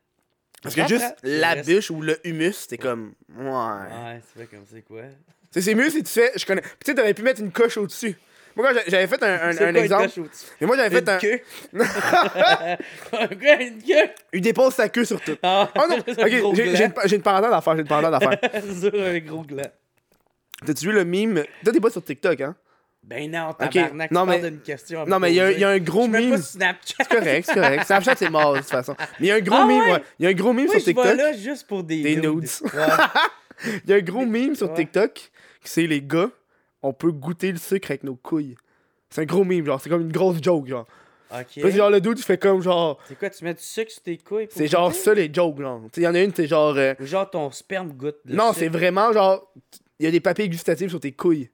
Parce que juste la
reste-
bûche ou le humus, c'était comme. Ouais.
Ouais, c'est vrai comme c'est quoi?
C'est mieux si tu fais. Je connais. Puis tu sais, t'aurais pu mettre une coche au-dessus. Moi, j'avais fait un, un- un
quoi une
exemple. Mais moi, j'avais fait
Une
un.
queue? Quoi, une queue?
Il dépose sa queue sur tout.
Ah,
Oh non!
un
Ok, j'ai une, une parenthèse à faire. J'ai une parenthèse à faire.
Sur un gros gland.
T'as-tu vu le mime? Toi, t'es pas sur TikTok, hein?
Ben non, tabarnak,
non,
tu
mais-
d'une question
Non, mais il y, y a un gros
Je
mime.
Snapchat.
C'est correct, c'est correct. Snapchat, c'est mort de toute façon. Mais il y a un gros
Ah
mime,
ouais?
Il y a un gros mime sur
je vais
TikTok.
là juste pour des,
Des
nudes. Ouais.
Il y a un gros mime sur. TikTok. qui C'est les gars, on peut goûter le sucre avec nos couilles. C'est un gros mime, genre. C'est comme une grosse joke, genre.
Ok.
Puis genre, le dude, il fait comme genre.
C'est quoi, tu mets du sucre sur tes couilles? pour
C'est genre ça, les jokes, genre. Tu sais, il y en a une, c'est genre. euh,
Ou genre ton sperme goûte le
Non,
sucre.
c'est vraiment genre. Il y a des papilles gustatives sur tes couilles.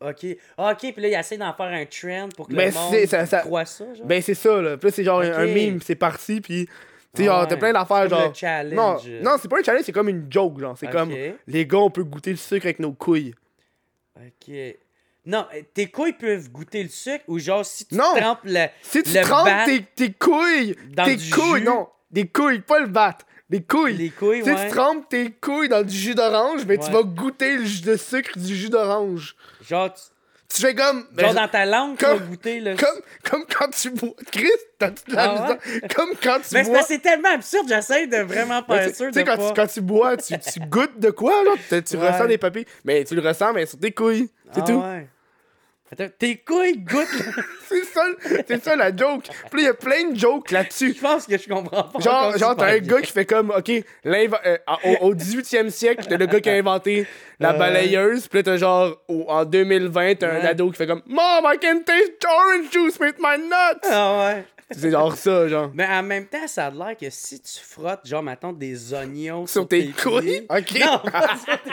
Ok. Ah, ok, puis là, il essaie d'en faire un trend pour que
Ben,
le monde
c'est- ça- ça-
croit ça, genre.
Ben, c'est ça, là. Puis là, c'est genre un- un
Ok.
mime, c'est parti, puis. Tu sais,
ouais.
t'as plein d'affaires,
C'est comme
genre.
le challenge.
Non, non c'est pas un challenge, c'est comme une joke, genre. C'est
Ok.
comme. Les gars, on peut goûter le sucre avec nos couilles.
Ok. Non, euh, tes couilles peuvent goûter le sucre ou genre si tu
Non.
trempes le.
Si tu
Le
trempes
bat
tes, tes couilles,
dans
tes
du
couilles,
jus.
non, des couilles, pas le bat, des couilles.
Les couilles,
Si
ouais.
tu trempes tes couilles dans du jus d'orange, ben tu
Ouais.
vas goûter le, jus de sucre du jus d'orange.
Genre, tu-
Tu fais comme. ben,
genre dans ta langue, tu vas
comme-
goûter le.
comme, comme quand tu bois. Chris, t'as toute la
Ah ouais?
Comme quand tu
Mais
bois.
que c'est tellement absurde, j'essaie de vraiment pas
tu
être sûr
tu sais,
de
quand,
pas.
tu, quand tu bois, tu, tu goûtes de quoi, là? Tu, tu
Ouais.
ressens des papilles. Mais tu le ressens, mais sur tes couilles. C'est
Ah
tout.
ouais. Tes couilles goûtent.
C'est ça, c'est ça la joke. Puis il y a plein de jokes là-dessus.
Je pense que je comprends pas.
Genre, genre t'as un gars qui fait comme, ok, euh, au, au 18e siècle, t'as le gars qui a inventé la
Ouais.
balayeuse, puis là, t'as genre, en 2020, t'as un ado qui fait comme, Mom, I can taste orange juice with my nuts!
Ah ouais.
C'est genre ça, genre.
Mais en même temps, ça a l'air que si tu frottes, genre, mettons, des oignons
Sur tes couilles?
pieds-
Ok.
Non, pas sur tes...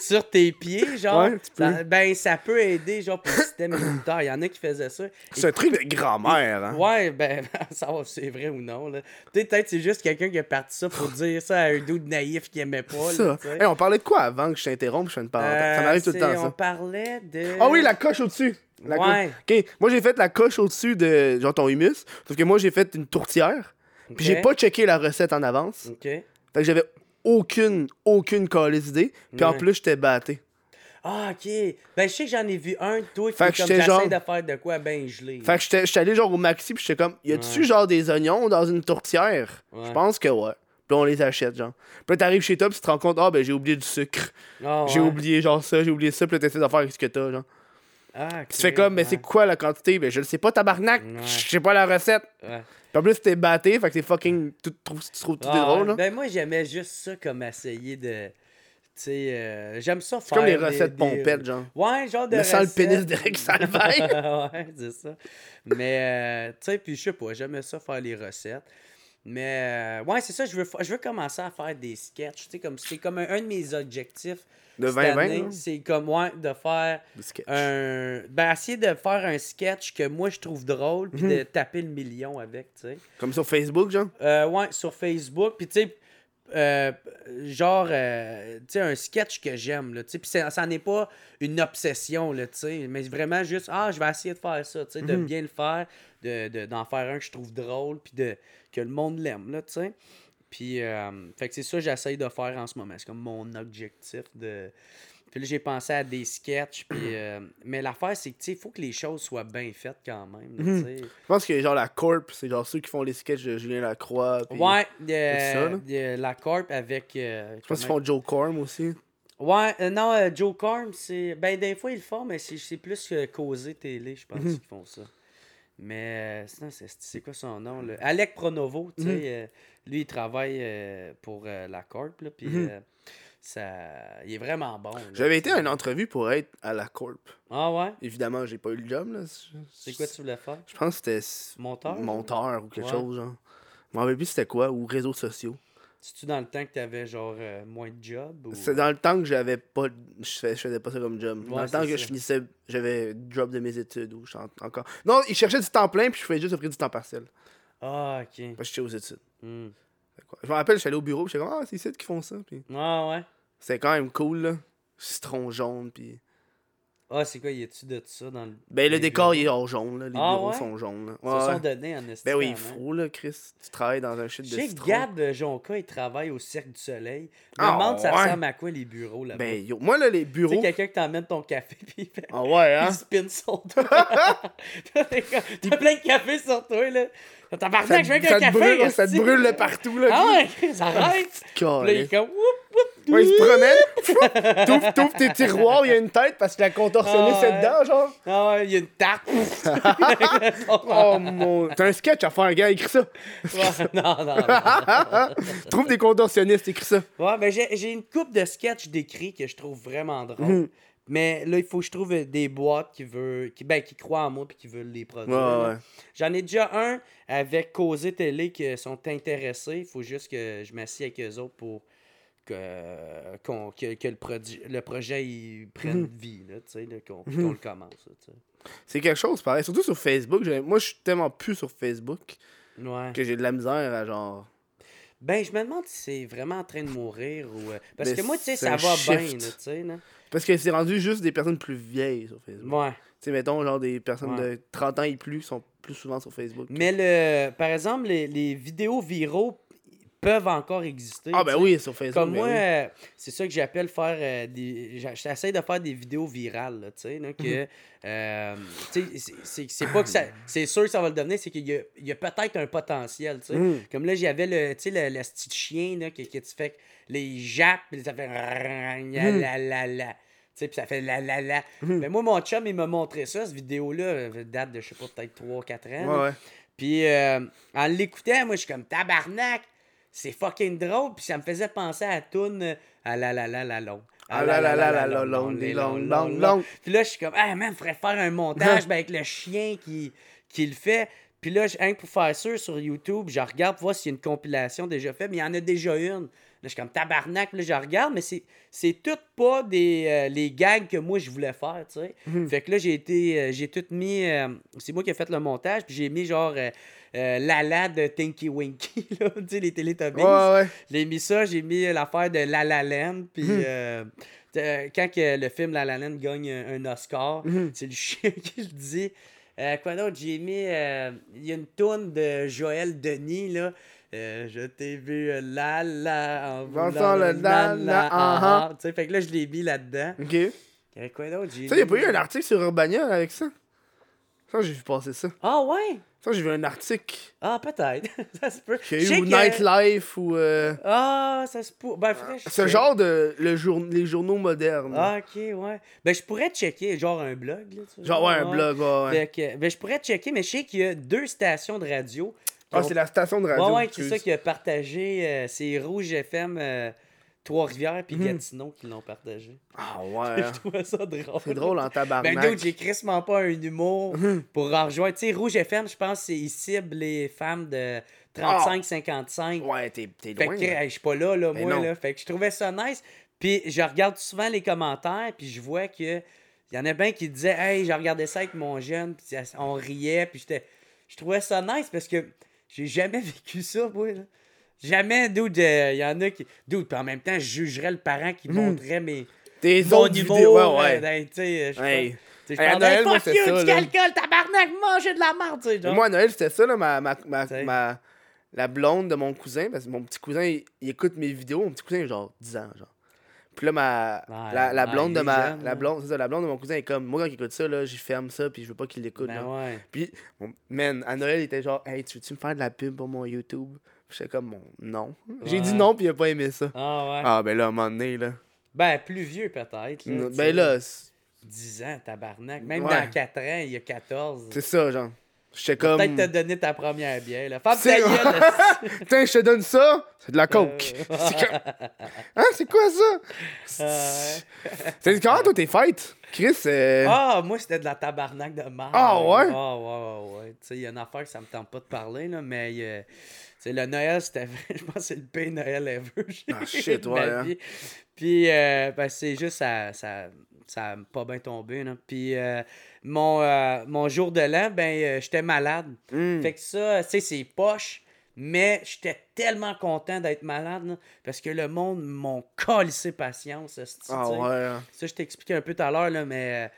sur tes pieds, genre.
Ouais,
ça- ben, ça peut aider, genre, pour le système immunitaire. Il y en a qui faisaient ça.
C'est un truc de grand-mère, hein.
Ouais, ben, savoir si c'est vrai ou non, là. Peut-être c'est juste quelqu'un qui a parti ça pour dire ça à un dude naïf qui aimait pas,
Ça.
là.
Hey, on parlait de quoi avant que je t'interrompe, je fais une parenthèse. ça
Euh,
m'arrive tout le temps,
On
ça.
parlait de...
Ah oui, la coche au-dessus. La
Ouais.
Ok, moi j'ai fait la coche au-dessus de genre ton humus, sauf que moi j'ai fait une tourtière, puis j'ai pas checké la recette en avance.
OK.
Fait que j'avais aucune, aucune calice d'idée. Puis en plus, j'étais batté.
Ah, OK. Ben, je sais que j'en ai vu un, toi, qui
Fait que
comme
genre-
de faire de quoi ben gelé.
Fait que j'étais allé genre au maxi, puis j'étais comme, y a-tu
Ouais.
genre des oignons dans une tourtière? Je pense que ouais. Puis on les achète, genre. Puis là, t'arrives chez toi, puis tu te rends compte, ah ben j'ai oublié du sucre.
Ah,
J'ai oublié genre ça, j'ai oublié ça, puis là, t'essaies de faire avec ce que t'as, genre.
Ah,
tu fais comme, mais c'est quoi la quantité? Ben je le sais pas, tabarnak.
Ouais.
Je sais pas la recette.
Ouais.
Puis en plus, t'es batté, fait que c'est fucking. Tu trouves, tu trouves tout
Ah,
drôle, là.
Ben, moi, j'aimais juste ça comme essayer de. sais, euh, j'aime ça faire.
comme les
des-
recettes
des-
pompettes, genre.
Ouais, genre de.
Le
recettes.
pénis d'Eric Salvaille.
ouais, c'est ça. Mais, euh, tu sais, puis je sais pas, j'aimais ça faire les recettes. Mais, euh, ouais, c'est ça, je veux, je veux commencer à faire des sketchs. Tu sais, comme, c'est comme un, un de mes objectifs.
De
cette
2020,
année,
là?
C'est comme, ouais, de faire un. Ben, essayer de faire un sketch que moi je trouve drôle, puis
Mhm.
de taper le million avec, tu sais.
Comme sur Facebook, genre?
Euh, ouais, sur Facebook. Puis, tu sais, euh, genre, euh, tu sais, un sketch que j'aime, là, tu sais. Puis, ça ça n'est pas une obsession, là, tu sais. Mais vraiment juste, ah, je vais essayer de faire ça, tu sais, de
Mhm.
bien le faire, de, de- d'en faire un que je trouve drôle, puis de, que le monde l'aime, là, tu sais. Puis, euh, fait que c'est ça que j'essaye de faire en ce moment. C'est comme mon objectif de. Puis là, j'ai pensé à des sketchs. Puis, euh, mais l'affaire, c'est que, tu sais, il faut que les choses soient bien faites quand même.
Mhm. Je pense que genre la Corp, c'est genre ceux qui font les sketchs de Julien Lacroix. puis-
Ouais,
tout ça,
euh, euh, la Corp avec. euh,
Je pense qu'ils font Joe Corm aussi.
Ouais, euh, non, euh, Joe Corm, c'est. Ben, des fois, ils le font, mais c'est c'est plus que causer télé, je pense,
Mhm.
qu'ils font ça. Mais euh, sinon, c'est c'est quoi son nom, là? Alec Pronovo, tu sais. Lui, il travaille euh, pour euh, la Corp, là, puis
Mhm.
euh, ça. Il est vraiment bon.
J'avais été
tu
à une entrevue pour être à la Corp.
Ah ouais?
Évidemment, j'ai pas eu le job, là.
C'est quoi tu voulais faire?
Je pense que c'était
Monteur?
monteur ou quelque
Ouais.
chose, genre. Je m'en rappelle plus c'était quoi, ou réseaux sociaux.
C'est-tu dans le temps que t'avais genre euh, moins de job? Ou...
C'est dans le temps que j'avais pas. Je fais- je faisais pas ça comme job. dans le temps que
ça.
je finissais, j'avais drop de mes études ou je suis en- encore. Non, ils cherchaient du temps plein puis je faisais juste offrir du temps partiel.
Ah, ok.
Parce que j'étais aux études.
Hmm.
Je me rappelle, je suis allé au bureau puis j'étais comme, ah, c'est ici qui font ça. Puis
Ah ouais?
c'était quand même cool, là. Citron jaune, puis.
Ah, c'est quoi, y a-tu de ça dans le.
Ben, le décor, il est hors jaune, là. Les
Ah
bureaux
ouais?
sont jaunes, là.
Ils
Ouais,
se sont donnés en
Ben oui, il
estime, hein.
faut, là, Chris. Tu travailles dans un shit de
que
citron.
Gab euh, Jonca, il travaille au Cirque du Soleil. Je me
Ah,
demande ça
ouais.
ressemble à quoi les bureaux là-bas?
Ben, yo, moi, là, les bureaux.
quelqu'un qui t'emmène ton café puis il, fait...
Ah ouais, hein?
il spin son doigt. il plein de café sur toi, là.
Ça,
Tabarnak, je veux
te
café.
brûle, ça te brûle partout, là.
Ah ouais, ça arrête. Là, il est comme, whoop.
Ouais, il se promène. T'ouvres, t'ouvres tes tiroirs, il y a une tête parce que la contorsionniste
Ah
est dedans, genre.
Ah ouais, il y a une tarte.
Oh mon. T'as un sketch à faire, gars, écris ça.
Non, non, non.
Trouve des contorsionnistes, écris ça.
Ouais, ben j'ai j'ai une coupe de sketchs d'écrits que je trouve vraiment drôle.
Mhm.
Mais là, il faut que je trouve des boîtes qui veulent. Qui, ben, qui croient en moi et qui veulent les produire.
Ouais.
J'en ai déjà un avec Causé Télé qui sont intéressés. Il faut juste que je m'assieds avec eux autres pour que, que, que le, produ- le projet il prenne
Mhm.
vie, là, là, qu'on, le commence.
C'est quelque chose pareil. Surtout sur Facebook. Moi, je suis tellement plus sur Facebook.
Ouais.
que j'ai de la misère à genre.
Ben, je me demande si c'est vraiment en train de mourir ou. euh, Parce que moi, tu sais, ça va bien,
shift.
tu sais.
Parce que c'est rendu juste des personnes plus vieilles sur Facebook.
Ouais.
Tu sais, mettons, genre des personnes
Ouais.
de 30 ans et plus sont plus souvent sur Facebook.
Mais le, par exemple, les, les vidéos viraux peuvent encore exister.
Ah, ben oui, sur Facebook.
Comme
ben
moi,
oui.
euh, c'est ça que j'appelle faire euh, des. J'essaie de faire des vidéos virales, là, tu sais, que.
Mhm.
euh, c'est- pas que ça. C'est sûr que ça va le devenir, c'est qu'il y a, y a peut-être un potentiel, tu sais.
Mhm.
Comme là, j'avais le, tu sais, le, le petit chien, là, que, que tu fais les jappes, ça fait. la la la la. Tu sais, puis ça fait la la la. Mais moi, mon chum, il m'a montré ça, cette vidéo-là, date de, je sais pas, peut-être 3-4 ans.
Ouais, ouais.
Puis euh, en l'écoutant, moi, je suis comme tabarnak, c'est fucking drôle. Puis ça me faisait penser à la toune euh, à la la la la long.
Ah la la la la la long, long, long, long, long.
Puis là, je suis comme, ah man, faudrait faire un montage ben, avec le chien qui, qui le fait. Puis là, je- rien que pour faire sur YouTube, je regarde pour voir s'il y a une compilation déjà faite, mais il y en a déjà une. Là, je suis comme tabarnak, là, je regarde, mais c'est, c'est tout pas des, euh, les gags que moi je voulais faire, tu sais.
Mhm.
Fait que là, j'ai été, euh, j'ai tout mis, euh, c'est moi qui ai fait le montage, puis j'ai mis genre euh, Lala de Tinky Winky, là, tu sais, les Teletubbies.
Ouais, ouais.
J'ai mis ça, j'ai mis l'affaire de La La Land, puis
Mhm.
euh, euh, quand que le film La La Land gagne un, Oscar,
Mhm.
c'est le chien qui le dit. Euh, quoi d'autre? J'ai mis. euh, Il y a une tourne de Joël Denis, là. Euh, je t'ai vu la la en voulant
le.
Tu sais, fait que là, je l'ai mis là-dedans.
Ok.
Il quoi d'autre? J'ai
Ça, y a pas eu un article sur Urbania avec ça? Ça, j'ai vu passer ça.
Ah ouais?
Ça, j'ai vu un article.
Ah, peut-être. ça se peut.
Qu'il y
Je
a
sais
eu ou
que-
Nightlife ou. euh,
Ah, ça se peut. Ben, faudrait
Ce genre de. Le jour... Les journaux modernes.
Ah, ok, ouais. Ben, je pourrais checker, genre un blog, là. tu vois.
Genre, ouais, un blog, ouais. ouais.
Fait que, ben, je pourrais checker, mais je sais qu'il y a deux stations de radio.
Ah,
ont-
c'est la station de radio.
Ouais, ouais, c'est ça qui a partagé. euh, c'est Rouge FM euh, Trois-Rivières puis
Mhm.
Gatineau qui l'ont partagé.
Ah ouais.
Je trouvais ça drôle.
C'est drôle en tabarnak.
Ben, dude, j'ai crissement pas un humour
Mhm.
pour en rejoindre. Tu sais, Rouge FM, je pense qu'ils ciblent les femmes de 35-55.
Ouais, t'es t'es
Fait
loin.
que
là.
hey, je suis pas là, là,
Mais
moi,
non.
là. Fait que je trouvais ça nice. Puis je regarde souvent les commentaires, puis je vois que il y en a bien qui disaient Hey, j'ai regardé ça avec mon jeune, puis on riait, puis j'étais. Je trouvais ça nice parce que j'ai jamais vécu ça, moi, là. Jamais, dude, euh, il y en a qui. Dude, puis en même temps, je jugerais le parent qui montrait mes.
Tes
mon
autres vidéos.
euh,
Ouais, ouais.
ben, tu sais, je sais pas.
Hey.
Je
Hey, à Noël, moi,
fuck
c'est
you,
ça,
du
là.
calcul, tabarnak, manger de la merde, tu sais.
Moi, à Noël, c'était ça, là, ma, ma, ma, la blonde de mon cousin, parce que mon petit cousin, il, il écoute mes vidéos. Mon petit cousin, il a genre 10 ans, genre. Puis là, ma,
Ouais,
la, blonde de
est
ma, la blonde, c'est ça, la blonde de mon cousin est comme, moi, quand il écoute ça, là, j'y ferme ça, puis je veux pas qu'il l'écoute,
Ben ouais.
Puis, man, à Noël, il était genre, hey, tu veux-tu me faire de la pub pour mon YouTube? J'étais comme, Bon, non. J'ai
Ouais.
dit non, puis il a pas aimé ça.
Ah ouais.
Ah, ben là, à un moment donné, là.
Ben, plus vieux peut-être.
ben là, c'est
10 ans, tabarnak. Même
Ouais.
dans 4 ans, il y a 14.
c'est ça, genre. J'étais comme.
Peut-être t'as donné ta première bière. Là. Femme.
Tiens, je te donne ça, c'est de la coke.
Euh.
Comme- Hein, c'est quoi ça?
Euh,
C'est comment toi tes fêtes? Chris, euh...
Ah, moi, c'était de la tabarnak de marde.
Ah, ouais?
Ah, ouais, ouais, ouais. Tu sais, il y a une affaire que ça me tente pas de parler, là, mais euh, tu sais, le Noël, c'était Je pense que c'est le pire Noël ever.
Ah, shit, ouais, hein.
Puis, euh, ben, c'est juste, ça, ça, ça a pas bien tombé, là. Puis, euh, mon, euh, mon jour de l'an, ben, j'étais malade.
hmm.
Fait que ça, tu sais, c'est poche. Mais j'étais tellement content d'être malade, là, parce que le monde m'ont calissé patience.
Ah ouais. hein.
Ça, je t'expliquais un peu tout à l'heure, là, mais.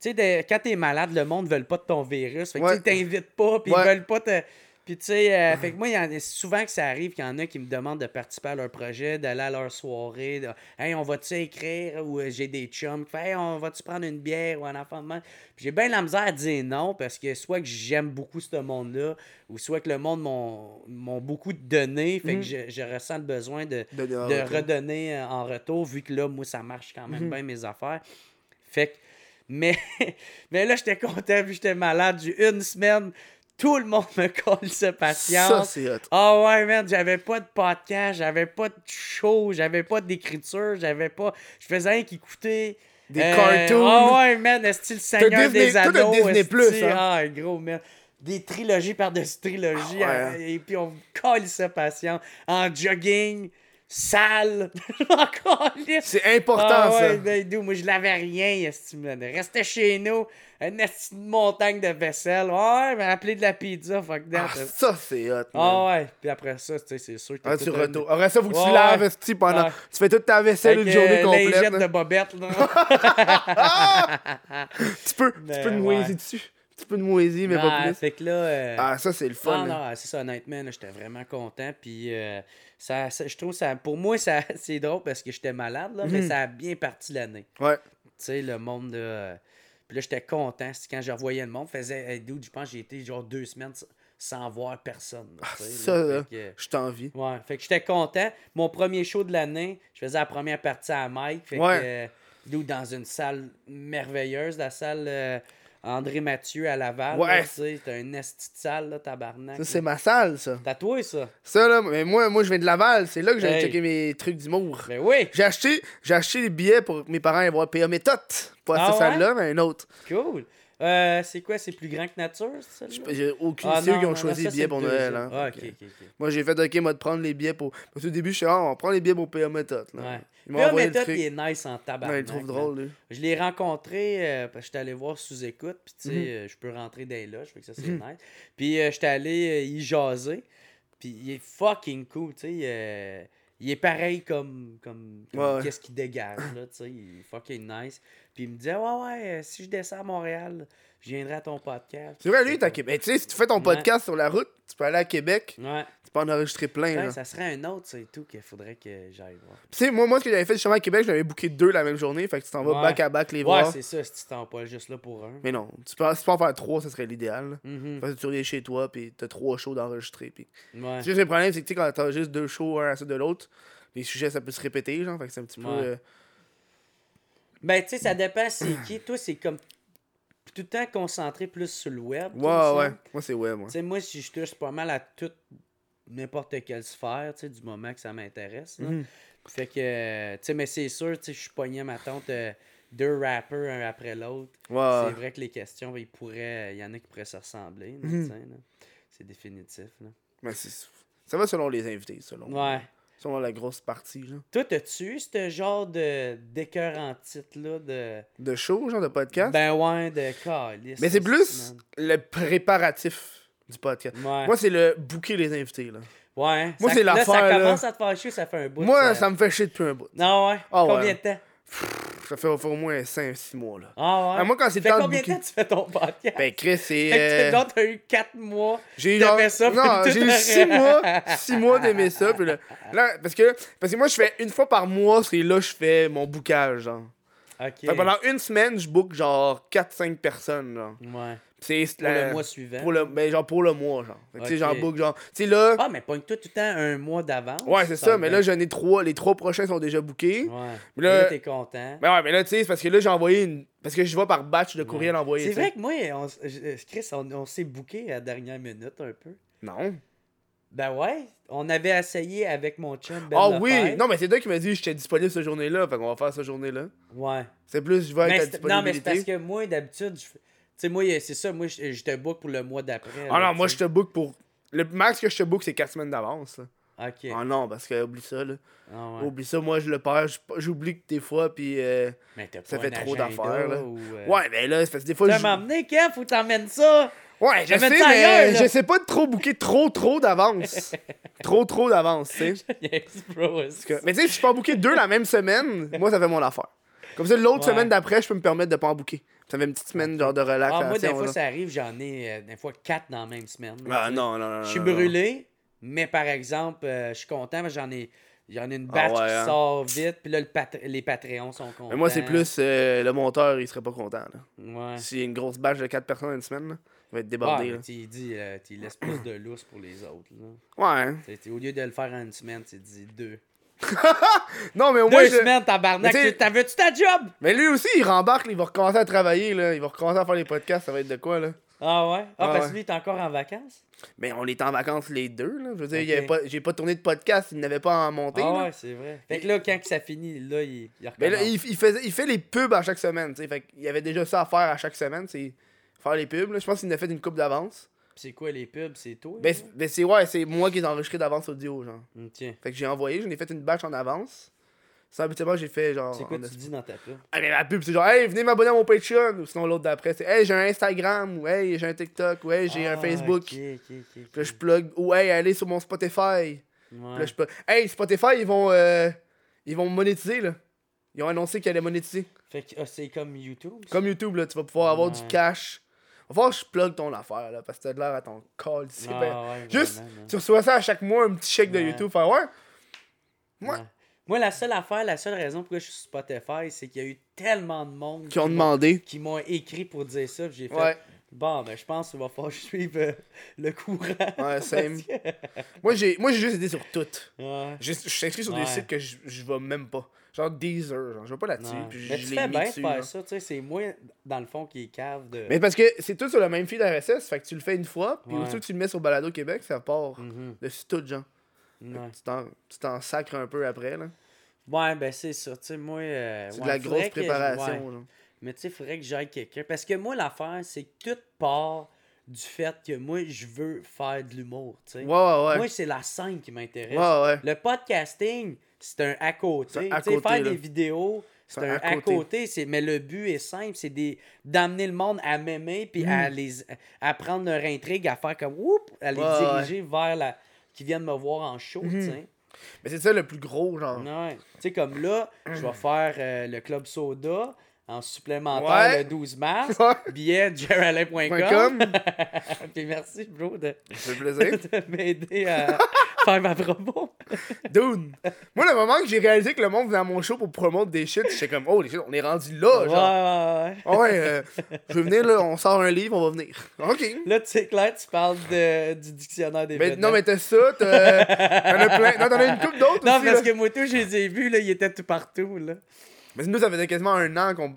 Tu sais, quand t'es malade, le monde ne veut pas de ton virus. Fait que
Ouais.
t'invitent pas, puis
Ouais.
ils veulent pas te. Puis tu sais, euh, fait que moi, il y en a souvent que ça arrive qu'il y en a qui me demandent de participer à leur projet, d'aller à leur soirée, de Hey, on va-tu écrire ou euh, j'ai des chums qui font Hey, on va-tu prendre une bière ou un enfant de. Puis j'ai bien la misère à dire non parce que soit que j'aime beaucoup ce monde-là, ou soit que le monde m'ont beaucoup donné, fait que je, je ressens le besoin de, redonner euh, en retour, vu que là, moi, ça marche quand même bien mes affaires. Fait que, mais, mais là, j'étais content, vu que j'étais malade. J'ai une semaine, tout le monde me colle sa
Ça,
patience.
c'est hot.
Ah ouais, man, j'avais pas de podcast, j'avais pas de show, j'avais pas d'écriture, j'avais pas. Je faisais rien qu'écouter.
Des
euh,
cartoons.
Ah ouais, man, est-ce le Seigneur des Anneaux?
Plus, hein?
Ah, gros, man. Des trilogies par-dessus trilogies.
Ah ouais,
hein, Et puis on colle sa patience. En jogging, sale.
C'est important,
ah
ça.
ouais, ben, dude, moi je l'avais rien. Restais chez nous, une de montagne de vaisselle. Ouais, mais appelé de la pizza, fuck that.
Ah, ça, c'est hot. man.
Ah ouais, puis après ça, tu sais, c'est sûr que
Ah, tu
un-
retournes. Après ça, faut que tu
Ouais,
laves
ouais.
pendant.
Ouais.
Tu fais toute ta vaisselle
Avec,
une journée
euh,
complète.
lingette
là.
de bobette, là.
Tu peux, tu
Mais
peux
ouais.
moisir dessus. Tu peux te moisir, mais pas
Ouais,
plus.
fait que là... euh,
Ah, ça, c'est le fun.
Ah non, c'est ça, honnêtement, j'étais vraiment content. Puis euh, ça, ça- je trouve ça, pour moi, ça, c'est drôle parce que j'étais malade, là, mais
Mhm.
ça a bien parti l'année.
Ouais.
Tu sais, le monde de. euh, Puis là, j'étais content. C'est quand je revoyais le monde, faisait. Hey, dude, je pense que j'ai été genre deux semaines sans voir personne. là, sais,
Ça,
là.
là,
Fait que,
je t'envie.
Ouais, fait que j'étais content. Mon premier show de l'année, je faisais la première partie à Mike. Fait
Ouais.
que, euh, dans une salle merveilleuse, la salle euh, André Mathieu à Laval.
Ouais.
C'était une esti de salle, là, tabarnak.
Ça, c'est ma salle, ça.
Tatoué, ça?
Ça, là, mais moi, moi je viens de Laval. C'est là que j'allais
Hey.
checker mes trucs d'humour.
Ben oui,
J'ai acheté, j'ai acheté des billets pour que mes parents aient voir PA Méthode. Pas
Ah
cette
ouais?
salle-là, mais une autre.
cool. Euh, c'est quoi, c'est plus grand que nature, ça?
J'ai aucune
Ah,
idée qui ont
non,
choisi
ça,
les billets pour Noël. Hein.
Ah.
Moi, j'ai fait, ok, moi, de prendre les billets pour. Parce qu'au début, je suis ah, on prend les billets pour PA Méthode. Là.
Ouais.
Le
méthode, il est nice en tabac.
Ouais, il le trouve drôle, lui.
Je l'ai rencontré euh, parce que j'étais allé voir sous écoute, puis tu sais,
Mhm.
euh, je peux rentrer dans les loges, fait que ça c'est nice. Puis euh, j'étais allé euh, y jaser, puis il est fucking cool, tu sais. il est pareil comme, comme, comme
ouais.
qu'est-ce qu'il dégage, là, tu sais. Il est fucking nice. Puis il me disait, ouais, ouais, euh, si je descends à Montréal, je viendrai à ton podcast.
C'est vrai, lui, il est à Québec. Tu sais, si tu fais ton
Ouais.
podcast sur la route, tu peux aller à Québec,
Ouais,
tu peux en enregistrer plein.
Ouais,
là.
ça serait un autre, c'est tout, qu'il faudrait que j'aille voir.
Tu sais, moi, moi, ce que j'avais fait justement à Québec, je l'avais booké deux la même journée. Fait que tu t'en vas
Ouais.
back à back les
Ouais,
voir.
c'est ça, si tu t'en pas juste là pour un.
Mais non, tu peux, si tu peux en faire trois, ça serait l'idéal.
Mhm.
Parce que tu reviens chez toi, puis t'as trois shows d'enregistrer. Puis...
Ouais.
Juste le problème, c'est que tu sais, quand t'as juste deux shows, un à suite de l'autre, les sujets, ça peut se répéter, genre. Fait que c'est un petit peu.
Ouais.
euh,
Ben, tu sais, ça dépend c'est qui. Toi, c'est comme tout le temps concentré plus sur le web.
Ouais,
toi,
ouais.
ça.
Moi, c'est ouais, moi.
Tu sais, moi, si je touche pas mal à toute n'importe quelle sphère, tu sais, du moment que ça m'intéresse.
Mhm.
Fait que, tu sais, mais c'est sûr, tu sais, je suis pogné ma tante euh, deux rappers un après l'autre.
Ouais.
C'est vrai que les questions, ben, ils pourraient, il y en a qui pourraient se ressembler.
Mhm.
C'est définitif. Là.
Mais c'est- ça va selon les invités, selon,
Ouais.
Selon la grosse partie. Là.
Toi, t'as-tu ce genre de d'écœur en titre là de.
De show, genre de podcast?
Ben ouais, de calice.
Mais c'est plus le préparatif du podcast.
Ouais.
Moi, c'est le booker les invités. Là.
ouais.
moi,
Ça-
c'est
là,
l'affaire,
Ça
là.
commence à te faire chier, ça fait un bout.
Moi, ça me fait chier depuis un bout.
Non, ouais.
Ouais.
Combien de temps?
Ça fait, au moins 5-6 mois. Là.
Ah ouais?
Ah, moi, quand c'est
combien de temps tu fais ton podcast?
Ben, Chris, c'est. Euh,
donc, t'as eu 4 mois.
J'ai genre-
ça,
non, j'ai eu
le
6
reste.
mois, six mois d'aimer ça. Puis là, là, parce, que, parce que moi, je fais une fois par mois, c'est là que je fais mon bookage. Genre.
Ok.
Fait que pendant une semaine, je book genre 4-5 personnes. Genre.
Ouais.
C'est
Pour
la-
le mois suivant.
Pour le, ben, genre pour le mois, genre. Fait que, tu sais, j'en book, genre. Tu sais, là.
Ah, mais pogne-toi tout le temps un mois d'avance.
ouais, c'est ça, mais là,
je.
j'en ai trois. Les trois prochains sont déjà bookés.
Ouais.
Mais
Là, t'es content.
Mais ouais, mais là, tu sais, c'est parce que là, j'ai envoyé une. Parce que je vois par batch de courriel envoyé.
C'est vrai que moi, on, Chris, on, on s'est booké à la dernière minute un peu.
Non.
Ben ouais, on avait essayé avec mon chum Ben
Ah
Lefebvre.
oui! Non, mais c'est toi qui m'as dit que j'étais disponible cette journée-là. Fait qu'on va faire cette journée-là.
Ouais.
C'est plus, je vais
Mais
être à
non, mais c'est parce que moi, d'habitude, je Tu sais, moi, c'est ça, moi, je, je te book pour le mois d'après.
Ah
là,
non, moi, je te book pour. Le max que je te book, c'est 4 semaines d'avance.
Ok.
Ah non, parce que oublie ça, là.
Ah ouais.
Oublie ça, moi, je le perds. J'oublie que des fois, puis. euh,
Mais t'as
ça
pas
fait trop d'affaires, là.
ou, euh,
Ouais, mais là, c'est parce que des fois.
Tu
je-
m'emmener, Kev, faut t'emmènes ça.
Ouais, je sais, mais je sais pas de trop booker trop, trop d'avance. trop, trop d'avance, tu sais.
yes, bro.
Que- Mais tu sais, si je peux en booker deux la même semaine, moi, ça fait mon affaire. Comme ça, l'autre
Ouais.
semaine d'après, je peux me permettre de pas en booker. Ça fait une petite semaine, genre, de relaxation.
Ah, moi, des fois, ça arrive, j'en ai euh, des fois quatre dans la même semaine. là,
Ah non, non, non.
Je suis brûlé, mais par exemple, euh, je suis content, mais j'en ai, j'en ai une
Ah
batch
ouais,
qui
hein.
sort vite, puis là, le pat- les Patreons sont contents.
Mais moi, c'est plus euh, le monteur, il serait pas content. Là.
Ouais.
S'il y a une grosse batch de 4 personnes une semaine, là, il va être débordé.
mais
là.
tu euh, laisses plus de lousse pour les autres. Là.
Ouais.
au lieu de le faire en une semaine, tu dis deux.
Non, mais au
Deux
moins. je-
semaines, tabarnak. T'avais-tu ta job?
Mais lui aussi, il rembarque, là, il va recommencer à travailler, là. il va recommencer à faire les podcasts, ça va être de quoi, là?
Ah ouais? Ah,
Ah
parce
ouais.
que lui, il est encore en vacances?
Mais on est en vacances les deux, là. Je veux dire, il pas- j'ai pas tourné de podcast, il n'avait pas en monter.
Ah
là.
ouais, c'est vrai. Fait que là, quand que ça finit, là, il, il
Mais là, il, il faisait, il fait les pubs à chaque semaine, tu sais. Fait qu'il y avait déjà ça à faire à chaque semaine, c'est faire les pubs. là. Je pense qu'il en a fait une coupe d'avance.
C'est quoi les pubs? C'est toi?
Ben, ben, c'est ouais, c'est moi qui ai enregistré d'avance audio, genre.
Ok.
Fait que j'ai envoyé, j'en ai fait une batch en avance. Ça, habituellement, j'ai fait genre.
C'est quoi tu dis dans ta pub?
Ah, mais la pub, c'est genre, hey, venez m'abonner à mon Patreon. Ou sinon, l'autre d'après, c'est, hey, j'ai un Instagram. Ou hey, j'ai un TikTok. Ou hey, j'ai un
Ah,
Facebook.
ok, ok, ok,
Puis là, je plug. Ou hey, allez sur mon Spotify.
Ouais.
Puis là, je plug. Hey, Spotify, ils vont, euh, ils vont monétiser, là. Ils ont annoncé qu'ils allaient monétiser.
Fait que ah, c'est comme YouTube?
Comme YouTube, là, tu vas pouvoir avoir du cash. Va je plug ton affaire, là, parce que t'as de l'air à ton call. ici.
Ah,
Ben,
ouais,
juste,
vraiment,
tu reçois ça à chaque mois, un petit chèque de. YouTube. Faire, ouais.
Moi, la seule affaire, la seule raison pourquoi je suis sur Spotify, c'est qu'il y a eu tellement de monde
Qui ont
m'ont-
demandé.
qui m'ont écrit pour dire ça. J'ai fait, bon, ben, je pense qu'il va falloir suive euh, le courant.
Ouais, same.
Que-
Moi, j'ai, moi, j'ai juste été sur toutes.
Ouais.
Je je suis inscrit sur
Ouais.
des sites que je, je vais même pas. Genre Deezer, genre, je vais pas là-dessus.
Ouais.
Puis
Mais
je
tu fais bien de faire ça, tu sais, c'est moi, dans le fond, qui est cave de...
Mais parce que c'est tout sur le même feed RSS, fait que tu le fais une fois, puis aussitôt que tu le mets sur Balado Québec, ça part
Mhm.
dessus tout, genre.
Ouais.
Tu t'en, tu t'en sacres un peu après, là.
Ouais, ben c'est ça, tu sais, moi... euh,
C'est
ouais,
de la grosse préparation.
Mais tu sais, il faudrait que j'aille quelqu'un. Parce que moi, l'affaire, c'est que tout part du fait que moi, je veux faire de l'humour, tu sais.
Ouais, ouais, ouais.
Moi, c'est la scène qui m'intéresse.
ouais, ouais.
Le podcasting, c'est un à côté.
À
faire
là.
des vidéos, c'est un à côté. c'est mais le but est simple, c'est des- d'amener le monde à m'aimer puis à les à prendre leur intrigue, à faire comme whoop, à les
Mm. Ouais,
diriger vers la qui viennent me voir en show, tu sais.
Mais c'est ça le plus gros, genre.
Ouais. Tu sais comme là, je vais faire euh, le club soda en supplémentaire
Ouais.
le 12 mars.
Ouais.
Billet jeralin.com.
com.
puis merci bro de, de m'aider à faire ma promo.
Dude. Moi, le moment que j'ai réalisé que le monde venait à mon show pour promouvoir des shit, j'étais comme, oh, les shit, on est rendu là,
Ouais,
genre.
ouais, ouais.
Ah ouais, euh, je veux venir, là, on sort un livre, on va venir. Ok.
Là, tu sais, Claire, tu parles de, du dictionnaire des
Mais, non, mais t'as ça, t'as. T'en as plein. Non, t'en as une couple d'autres
Non,
aussi.
parce
là.
que moi, tout, je les ai vus, là, ils étaient tout partout, là.
Mais nous, ça faisait quasiment un an qu'on.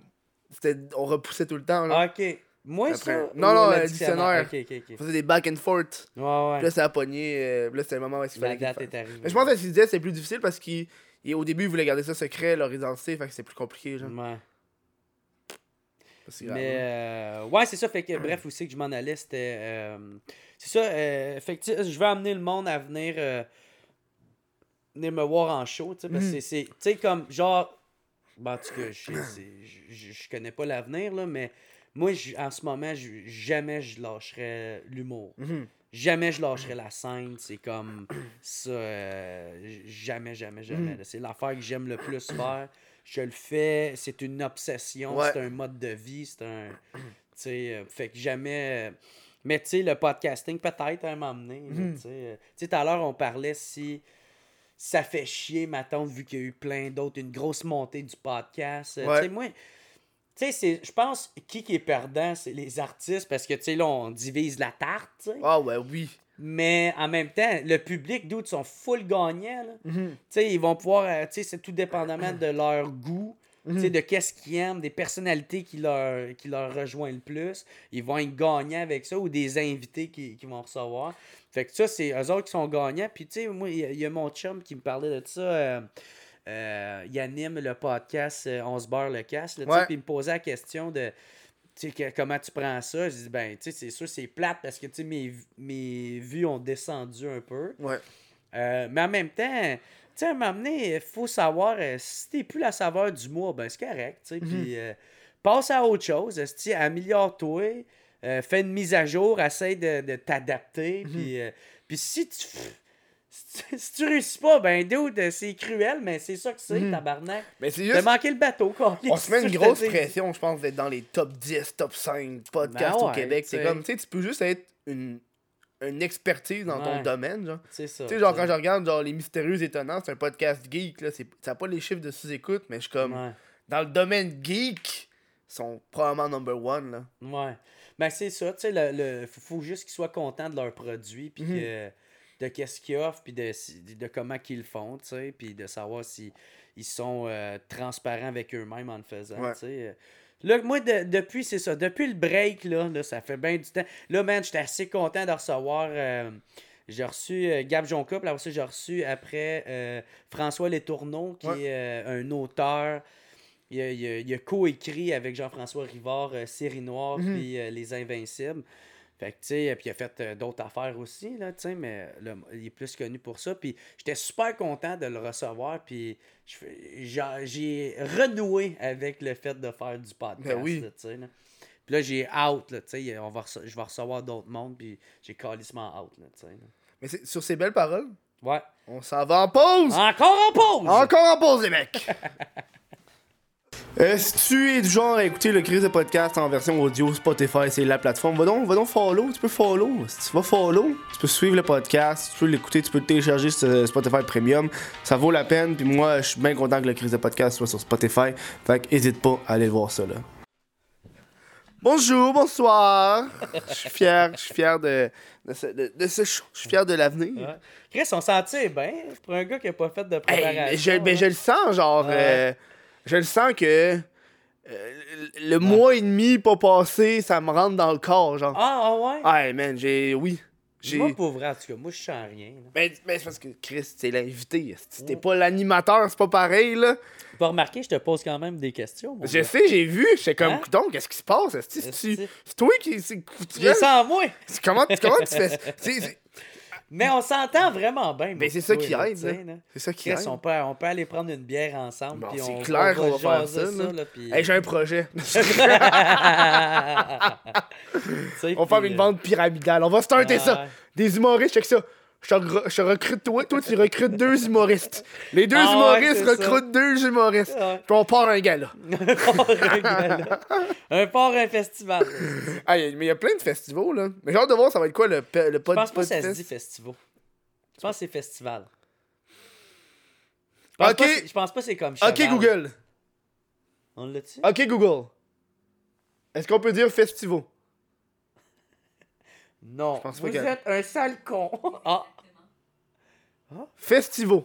c'était- On repoussait tout le temps, là.
Ok. Moi, ça?
Non, non,
le
dictionnaire.
Ok,
On faisait des back and forth.
Ouais, ouais.
Puis là, ça a pogné. euh, puis là, c'était le moment où il
La
fallait qu'il
date est arrivée.
Mais je pense que ce qu'il disait, c'est plus difficile parce qu'il Et au début, ils voulaient garder ça secret, leur identité, fait que c'est plus compliqué, genre.
Ouais.
Grave,
Mais euh, ouais, c'est ça. Fait que bref, aussi que je m'en allais, c'était. euh, c'est ça. euh, fait que je veux amener le monde à venir, euh, venir me voir en show. Tu sais, parce que c'est- c'est. Tu sais, comme genre. Ben, en tout cas, je, c'est- je, je connais pas l'avenir, là, mais moi, je- en ce moment, je- jamais je lâcherais l'humour.
Mhm.
Jamais je lâcherais la scène. C'est comme ça. euh, jamais, jamais, jamais. là. C'est l'affaire que j'aime le plus faire. Je le fais. C'est une obsession.
Ouais.
C'est un mode de vie. C'est un. Tu sais, euh, fait que jamais. euh, mais tu sais, le podcasting, peut-être, à sais, euh, tu sais, tout à l'heure, on parlait si ça fait chier, ma tante, vu qu'il y a eu plein d'autres, une grosse montée du podcast. Euh,
Ouais.
Tu sais, moi. Tu sais, c'est- je pense qui qui est perdant, c'est les artistes, parce que, tu sais, là, on divise la tarte.
Ah, ouais, oui.
Mais en même temps, le public, d'où sont full gagnants.
Mhm.
Tu sais, ils vont pouvoir, euh, tu sais, c'est tout dépendamment de leur goût, sais, de qu'est-ce qu'ils aiment, des personnalités qui leur, qui leur rejoignent le plus. Ils vont être gagnants avec ça ou des invités qui, qui vont recevoir. Fait que ça, c'est eux autres qui sont gagnants. Puis, tu sais, moi, il y, a- il y a mon chum qui me parlait de ça. euh, euh, il anime le podcast euh, On se beurre le casse. Puis il me posait la question de tu sais, que- comment tu prends ça? Je dis, ben, tu sais, c'est sûr, c'est plate parce que, tu sais, mes, mes vues ont descendu un peu.
Ouais.
Mais en même temps, sais, à un moment donné, il faut savoir, euh, si t'es plus la saveur du mois, ben c'est correct, tu sais. Puis euh, passe à autre chose, esti, améliore-toi, euh, fais une mise à jour, essaie de, de t'adapter. Puis euh, puis si tu. Si tu- si tu réussis pas, ben dude, c'est cruel, mais c'est ça que c'est, tabarnak.
Mais c'est
T'as
juste.
manqué le bateau, quoi.
On se met une grosse pression, je pense, d'être dans les top 10, top 5 podcasts
Ben
au Québec. C'est comme, tu sais, tu peux juste être une, une expertise dans ton domaine, genre.
C'est ça.
Tu sais, genre, quand je regarde, genre, Les Mystérieux Étonnants, c'est un podcast geek, là, ça n'a pas les chiffres de sous-écoute, mais je suis comme,
Ouais.
dans le domaine geek, ils sont probablement number one, là.
Ouais. Ben, c'est ça, tu sais, le, le- faut, juste qu'ils soient contents de leur produit, puis
Mhm.
que- de qu'est-ce qu'ils offrent, puis de, de comment qu'ils le font, tu sais, puis de savoir si ils sont euh, transparents avec eux-mêmes en le faisant,
Ouais.
tu sais. Là, moi, de- depuis, c'est ça, depuis le break, là, là, ça fait bien du temps. Là, man, j'étais assez content de recevoir... euh, j'ai reçu euh, Gab Jonca, puis après ça, j'ai reçu après euh, François Letourneau, qui
Ouais.
est un auteur... Il a, il a- il a coécrit avec Jean-François Rivard Série Noire
Mhm.
puis Les Invincibles. Fait que, tu sais, puis il a fait euh, d'autres affaires aussi, là, tu sais, mais là, il est plus connu pour ça. Puis j'étais super content de le recevoir, puis j'ai renoué avec le fait de faire du podcast,
Ben oui.
là, tu sais. Puis là, j'ai out, là, tu sais, va je vais recevoir d'autres mondes, puis j'ai calissement out, là, tu sais.
Mais sur ces belles paroles,
Ouais.
on s'en va en pause!
Encore en pause!
Encore en pause, les mecs! Euh, si tu es du genre à écouter le crise de podcast en version audio, Spotify, c'est la plateforme? Va donc, va donc follow, tu peux follow. Si tu vas follow, tu peux suivre le podcast, tu peux l'écouter, tu peux le télécharger sur euh, Spotify Premium. Ça vaut la peine, puis moi, je suis bien content que le crise de podcast soit sur Spotify. Fait que hésite pas à aller voir ça là. Bonjour, bonsoir. Je suis fier, je suis fier de, de, ce, de, de ce show. Je suis fier de l'avenir.
Ouais. Chris, on s'en tire bien pour un gars qui a pas fait de
Hey,
préparation.
mais je, mais
là.
je le sens, genre.
Ouais.
euh, je le sens que. euh, le mois et demi pas passé, ça me rentre dans le corps, genre.
Ah, ah ouais?
Ouais, man, j'ai. Oui. J'ai.
Moi, pour vrai, en tout cas, moi, je sens rien. là.
Mais, mais c'est parce que Chris, c'est l'invité. Si t'es pas l'animateur, c'est pas pareil, là.
Tu peux remarquer, je te pose quand même des questions.
Je sais, j'ai vu. J'étais comme,
Hein?
donc, qu'est-ce qui se passe? C'est toi qui. C'est
ça en moi.
comment, comment tu fais
Mais on s'entend vraiment bien.
Mais c'est ça qui aide, c'est ça qui aide.
on peut, on peut aller prendre une bière ensemble.
Bon,
puis
c'est
on,
clair
on
qu'on va faire ça, là. Hey, j'ai un projet. On va faire une
euh,
vente pyramidale. On va starter ça. Des humoristes, check ça. Je te, re- je te recrute toi, toi tu recrutes deux humoristes. Les deux
Ah ouais,
humoristes
ça.
recrutent deux humoristes. Puis on part un gala.
un port, un gala. un port, un festival.
Ah, mais il y a plein de festivals, là. Mais j'ai hâte de voir, ça va être quoi le, le
Je
pod,
pense pas que ça se dit festival. Je pense que c'est festival. Je pense
Ok.
pas que- Je pense pas que c'est comme
Ok,
cheval.
Google.
On l'a-tu?
Ok, Google. Est-ce qu'on peut dire festival?
Non.
pense pas
Vous êtes un sale con. ah.
Festival.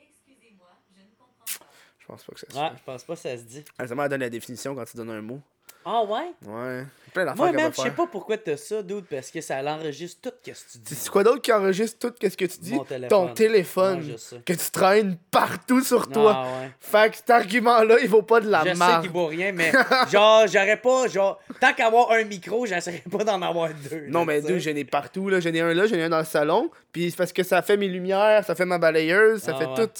Excusez-moi, je ne comprends pas.
Je pense pas que ça se
Ouais,
fait.
je pense pas que ça se dit.
Ah, ça m'a donné la définition quand tu donnes un mot.
Ah ouais?
Ouais. Plein d'affaires
Moi, même, je sais pas pourquoi t'as ça, dude, parce que ça l'enregistre tout ce que tu dis.
C'est quoi d'autre qui enregistre tout ce que tu dis?
Mon téléphone.
Ton téléphone.
Je sais.
que tu traînes partout sur toi.
Ah ouais.
Fait que cet argument-là, il vaut pas de la
Je sais
marde.
qu'il vaut rien, mais genre, j'aurais pas, genre, tant qu'avoir un micro, j'essaierais pas d'en avoir deux.
Non,
là,
mais
sais.
deux, j'en ai partout. là. J'en ai un là, j'en ai un dans le salon. Puis c'est parce que ça fait mes lumières, ça fait ma balayeuse, ça
Ah
fait
ouais.
tout.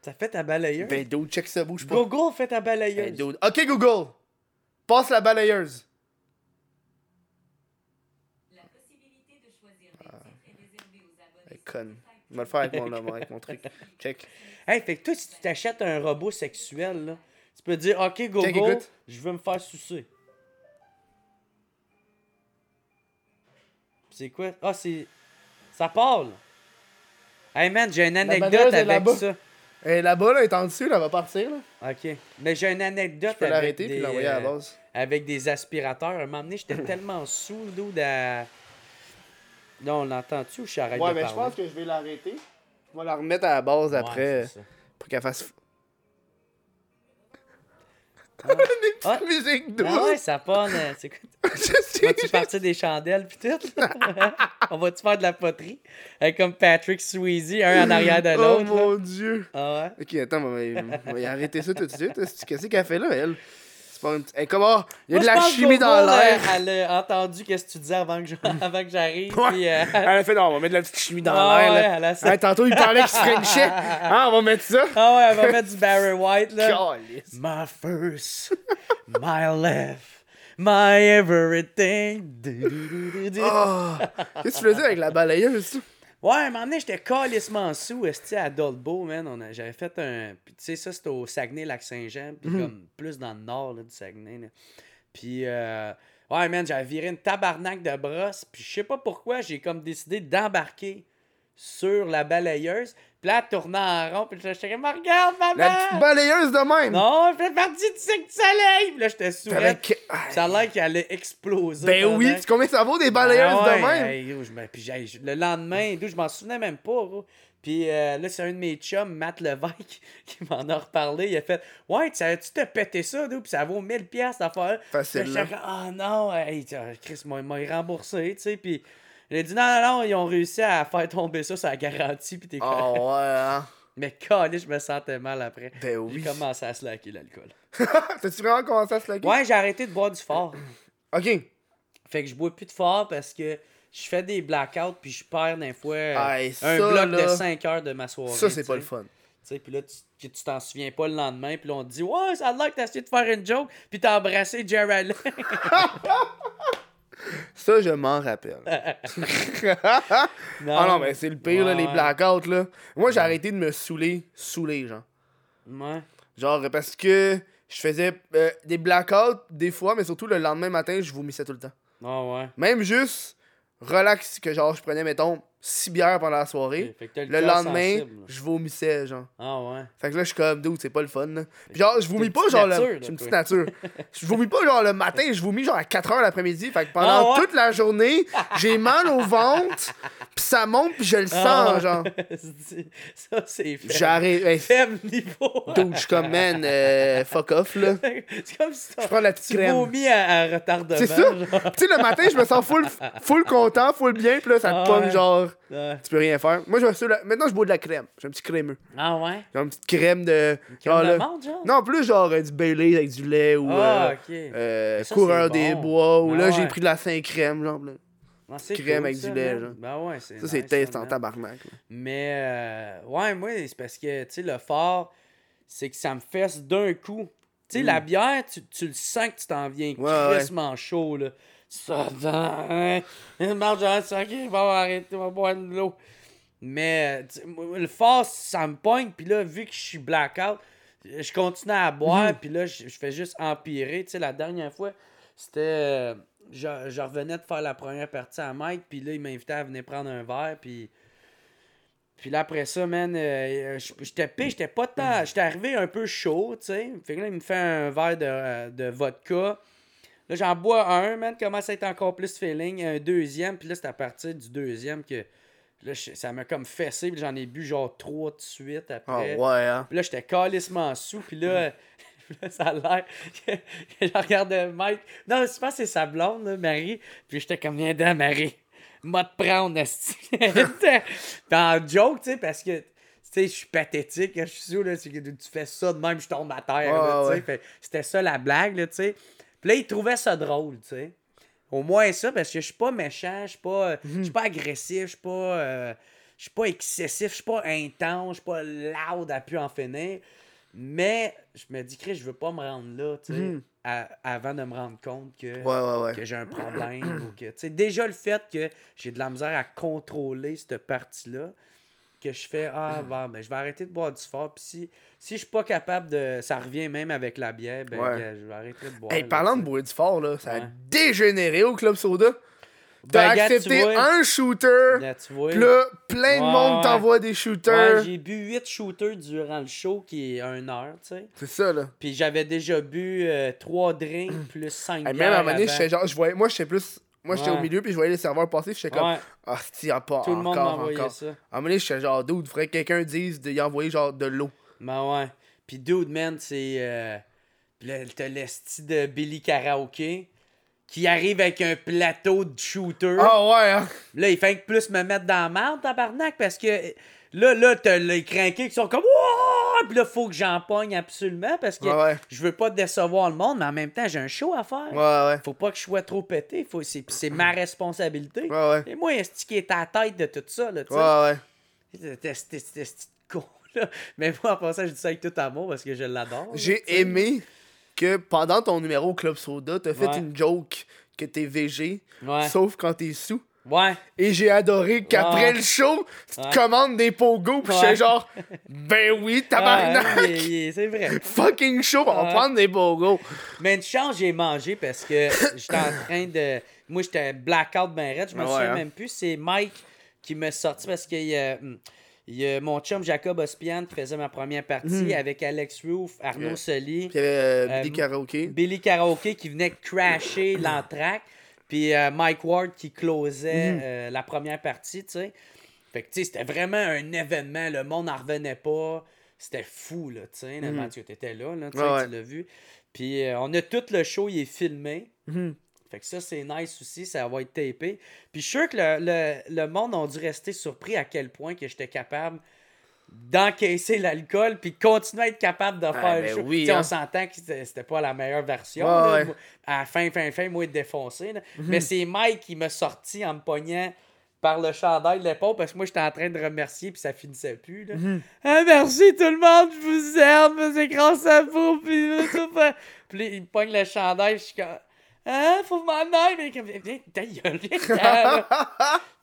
Ça fait ta balayeuse?
Ben, dude, check ça, bouge pas.
Google fait ta
Ben,
balayeuse.
dude. Ok, Google. Passe la balayeuse.
La possibilité de choisir des titres est réservée aux abonnés.
Conne. Je vais le faire avec mon, là, avec mon truc. Check.
Hey, fait que toi, si tu t'achètes un robot sexuel, là, tu peux dire, OK, Google,
écoute.
je veux me faire sucer. C'est quoi? Ah, c'est. Ça parle. Hey man, j'ai une anecdote avec ça.
Et là-bas, là, elle est en dessus, là, elle va partir. Là.
OK. Mais j'ai une anecdote
Je peux
avec
l'arrêter
des,
puis l'envoyer à la
euh,
base.
avec des aspirateurs. À un moment donné, j'étais tellement saoul, dude, à... Non, on l'entend-tu ou je arrête
Ouais,
de
mais je pense que je vais l'arrêter. Je vais la remettre à la base
Ouais,
après pour qu'elle fasse.
Ah.
Des petites
Ah.
musiques douces.
Ah ouais, ça parle. euh, C'est quoi? Vas-tu partir des chandelles pis tout? on va-tu faire de la poterie? Avec comme Patrick Swayze, un en arrière de
Oh
l'autre. là.
mon dieu.
Ah ouais?
Ok, attends, on va, va arrêter ça tout de suite. Qu'est-ce qu'elle fait là, elle? Pas une... Elle, comment? Il y a
Moi,
de la chimie dans l'air.
euh, Elle a entendu qu'est-ce que tu disais avant que j'arrive.
Ouais.
euh,
Elle a fait, non, on va mettre de la petite chimie dans
Ah
l'air.
ouais,
là.
elle a ça.
Tantôt, il parlait qu'il se frenchait. Hein, on va mettre ça.
Ah ouais, elle va mettre du Barry White là. My first, my left, my everything.
Ah. Qu'est-ce que tu faisais avec la balayeuse?
Ouais, à un moment donné, j'étais calissement sous, esti, à Dolbeau, man. On a- J'avais fait un... Puis, tu sais, ça, c'était au Saguenay-Lac-Saint-Jean, puis comme plus dans le nord, là, du Saguenay, là. Puis, euh... ouais, man, j'avais viré une tabarnak de brosse, puis je sais pas pourquoi, j'ai comme décidé d'embarquer sur la balayeuse, puis là, elle tournait en rond, puis j'étais comme, regarde, maman!
La petite balayeuse de même.
Non, elle fait partie du cycle du soleil! Puis là, j'étais sourd. Ça a l'air qu'elle allait exploser.
Ben oui, tu combien ça vaut des balayeuses
ah ouais,
de même?
hey, yo, je me- puis j'ai- je- le lendemain, d'où je m'en souvenais même pas. gros. Puis euh, là, c'est un de mes chums, Matt Levesque, qui m'en a reparlé. Il a fait Ouais, tu savais-tu te péter ça, d'où? Puis ça vaut 1000$ piastres d'affaire.
Facile,
Ah non, hey, Chris m'a m'a remboursé, tu sais. Puis il a dit Non, non, non, ils ont réussi à faire tomber ça la garantie. Puis t'es
Oh
correct.
ouais, hein?
Mais calé, je me sentais mal après.
Ben
J'ai
oui.
commencé à slacker l'alcool.
T'as-tu vraiment commencé à se laquer?
Ouais, j'ai arrêté de boire du fort.
Ok.
Fait que je bois plus de fort parce que je fais des blackouts puis je perds des fois euh,
Hey,
un
ça,
bloc
là,
de 5 heures de ma soirée.
Ça, c'est pas le fun.
Tu sais, puis là, tu, t'en souviens pas le lendemain, puis là, on te dit Ouais, ça a l'air que t'as essayé de faire une joke, puis t'as embrassé Jerry Allen.
Ça, je m'en rappelle. Ah non, mais c'est le pire, là, les blackouts, là. Moi, j'ai arrêté de me saouler, saouler, genre.
Ouais.
Genre, parce que je faisais euh, des blackouts des fois, mais surtout le lendemain matin, je vomissais tout le temps.
Ah ouais.
Même juste relax, que genre, je prenais, mettons, 6 bières pendant la soirée. Le lendemain,
sensible,
je vomissais, genre.
Ah ouais.
Fait que là, je suis comme, dude, c'est pas le fun, là. Puis genre, je vomis pas, genre,
nature,
le... j'ai une petite nature. je vomis pas, genre, le matin, je vomis, genre, à 4h l'après-midi. Fait que pendant
Ah ouais?
toute la journée, j'ai mal au ventre, pis ça monte, pis je le sens,
Ah ouais.
genre.
Ça, c'est faible.
J'arrive, hey,
Faible niveau.
dude, je suis comme, man, euh, fuck off, là.
c'est comme si
Je prends la petite
tu
crème.
vomis à, à retardement.
C'est ça. Tu sais, le matin, je me sens full, full content, full bien, pis là, ça te
Ah ouais.
genre,
Ouais.
tu peux rien faire. Moi, je. Maintenant, je bois de la crème. J'ai un petit crémeux.
Ah ouais?
J'ai une petite crème de...
Crème
genre,
de
là-
menthe, genre?
Non, plus genre euh, du Bailey avec du lait ou
Ah,
euh,
ok.
euh,
Ça,
coureur des bois ou
Ah
là
ouais.
j'ai pris de la Saint-Crème genre là.
Ah,
crème
cool,
avec
ça,
du lait, genre.
Ben ouais, c'est
Ça c'est
nice, ça,
en tabarnak. là.
Mais ouais, moi, c'est parce que, tu sais, le fort, c'est que ça me fesse d'un coup. Tu sais, la bière, tu, tu le sens que tu t'en viens
Mm. Ouais.
crissement chaud, là. Ça, hein, une le ok, on va arrêter, va boire de l'eau. Mais le fort, ça me pogne, puis là, vu que je suis blackout, je continue à boire,
Mhm.
puis là, je, je fais juste empirer. Tu sais, la dernière fois, c'était. euh, je, je revenais de faire la première partie à Mike, puis là, il m'invitait à venir prendre un verre, puis. Puis là, après ça, man, euh, j- j'étais pire, j'étais pas tant. J'étais arrivé un peu chaud, tu sais. Fait que là, il me fait un verre de, euh, de vodka. Là, j'en bois un, man, commence à être encore plus feeling. Un deuxième, puis là, c'est à partir du deuxième que. Là, je- ça m'a comme fessé, puis j'en ai bu genre trois de suite après.
ouais hein.
Puis là, j'étais calissement sous, puis là, Là, ça a l'air je regarde Mike. Non, je pense que c'est sa blonde, là, Marie. Puis j'étais comme, viens dedans, Marie. M'a te prendre, en joke, tu sais, parce que, tu sais, je suis pathétique, je suis sûr, là, tu fais ça de même, je tombe à terre, là,
Ouais,
C'était ça la blague, là, tu sais. Puis là, il trouvait ça drôle, tu sais. Au moins ça, parce que je suis pas méchant, je suis pas, euh, je suis pas agressif, je suis pas, euh, je suis pas excessif, je suis pas intense, je suis pas loud à pu en finir. Mais je me dis, Chris, je veux pas me rendre là, tu sais, à- avant de me rendre compte que,
Ouais, ouais, ouais.
que j'ai un problème. ou que, déjà le fait que j'ai de la misère à contrôler cette partie-là, que je fais, ah, bon, ben, je vais arrêter de boire du fort. Puis si, si je suis pas capable de. Ça revient même avec la bière, ben,
Ouais.
je vais arrêter de boire.
Hey,
là,
parlant de boire du fort, là, ça a dégénéré au Club Soda.
Ben,
T'as
gars, tu
accepté un shooter,
Là, tu vois.
là, plein de
Ouais,
monde t'envoie des shooters.
Ouais, j'ai bu 8 shooters durant le show, qui est 1 heure, tu sais.
C'est ça, là.
Puis j'avais déjà bu 3 drinks plus 5
Hey, même à un moment donné, j'étais genre, je voyais, moi, j'étais plus. Moi, j'étais
Ouais.
au milieu, puis je voyais les serveurs passer, puis j'étais comme,
Ouais,
ah, si, ah, pas
tout le monde
encore,
m'envoyait
encore.
ça.
À un moment donné, j'étais genre, dude, faudrait que quelqu'un dise d'y envoyer genre de l'eau.
Ben ouais. Puis dude, man, c'est... Euh... Là, t'as l'esti de Billy Karaoke qui arrive avec un plateau de shooter.
Ah ouais, hein.
Là, il fait que plus me mettre dans la merde, tabarnak, parce que là, là, t'as les crinqués qui sont comme Wouah! Puis là, faut que j'en pogne absolument parce que
Ouais, ouais.
je veux pas décevoir le monde, mais en même temps, j'ai un show à faire.
Ouais, ouais.
Faut pas que je sois trop pété. Faut... C'est... c'est ma responsabilité.
Ouais, ouais.
Et moi, est-ce qui est à la tête de tout ça, là, tu sais? Petit con, là. Mais moi, en passant, je dis ça avec tout amour parce que je l'adore.
J'ai aimé que pendant ton numéro au Club Soda, t'as fait une joke que t'es VG, sauf quand t'es sous.
Ouais.
Et j'ai adoré qu'après
Ouais.
le show, tu te
Ouais.
commandes des pogos, pis j'étais genre, ben oui, tabarnak!
Ouais, c'est vrai.
Fucking show, on va prendre des pogos.
Mais une chance, j'ai mangé parce que j'étais en train de. Moi, j'étais blackout ben raide. Je me
Ouais,
souviens
hein.
même plus. C'est Mike qui m'a sorti parce hum, il y a mon chum Jacob Ospian qui faisait ma première partie avec Alex Roof, Arnaud
Yeah.
Soli,
Puis il y avait euh,
Euh,
Billy Karaoke.
Billy Karaoke qui venait crasher l'entraque, puis euh, Mike Ward qui closait
Mhm.
euh, la première partie, tu sais. Fait que, tu sais, c'était vraiment un événement, le monde n'en revenait pas. C'était fou, là, tu sais.
Mhm.
Mathieu, t'étais là, là, tu
Ouais,
l'as vu. Puis euh, on a tout le show, il est filmé.
Mhm.
Fait que ça, c'est nice aussi, ça va être tapé. Puis je suis sûr que le, le, le monde a dû rester surpris à quel point que j'étais capable d'encaisser l'alcool puis continuer à être capable de faire
ben
le show.
oui, hein.
On s'entend que c'était pas la meilleure version.
Ouais,
là.
ouais.
Moi, À la fin, fin, fin, moi, défoncé. là.
Mhm.
Mais c'est Mike qui m'a sorti en me pognant par le chandail de l'épaule parce que moi, j'étais en train de remercier puis ça finissait plus. Là.
Mhm.
Ah, merci tout le monde, je vous aime, c'est grâce à vous. Puis, puis il me pogne le chandail, je suis comme. Hein, faut m'en aller, mais comme. Viens, ta gueule, viens.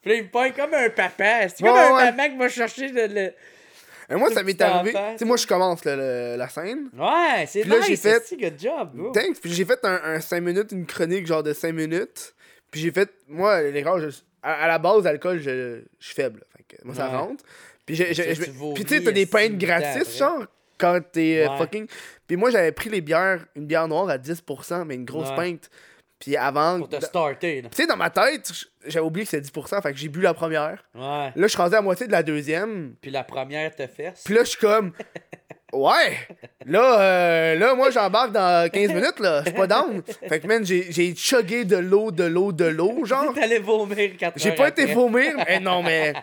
Puis il me pogne comme un papa. C'est comme
Ouais,
un
ouais.
papa qui va chercher le. le-
Moi, ça m'est arrivé. Tu sais, moi, je commence là, le- la scène.
Ouais, c'est nice,
j'ai fait-
c'est good job. bro?
Thanks. Puis j'ai fait un, 5 minutes, une chronique genre de 5 minutes. Puis j'ai fait, moi, l'erreur, je- à, à la base, l'alcool, je, je suis faible. Fait que moi, ça
Ouais.
rentre. Puis,
tu
sais, t'as des pintes gratis, genre, quand t'es euh,
Ouais.
fucking. Puis moi, j'avais pris les bières, une bière noire à 10%, mais une grosse
Ouais.
pinte. Puis avant.
Pour te
Tu
starter, là.
sais, dans ma tête, j'avais oublié que c'était 10%, fait que j'ai bu la première.
Ouais.
Là, je suis rendu à moitié de la deuxième.
Puis la première te fesse.
Puis là, je suis comme. Ouais! Là, euh, là moi, j'embarque dans 15 minutes, là. Je suis pas down. Fait que, man, j'ai chugué de l'eau, de l'eau, de l'eau, genre.
T'allais vomir 4
J'ai pas été vomir, mais non, mais.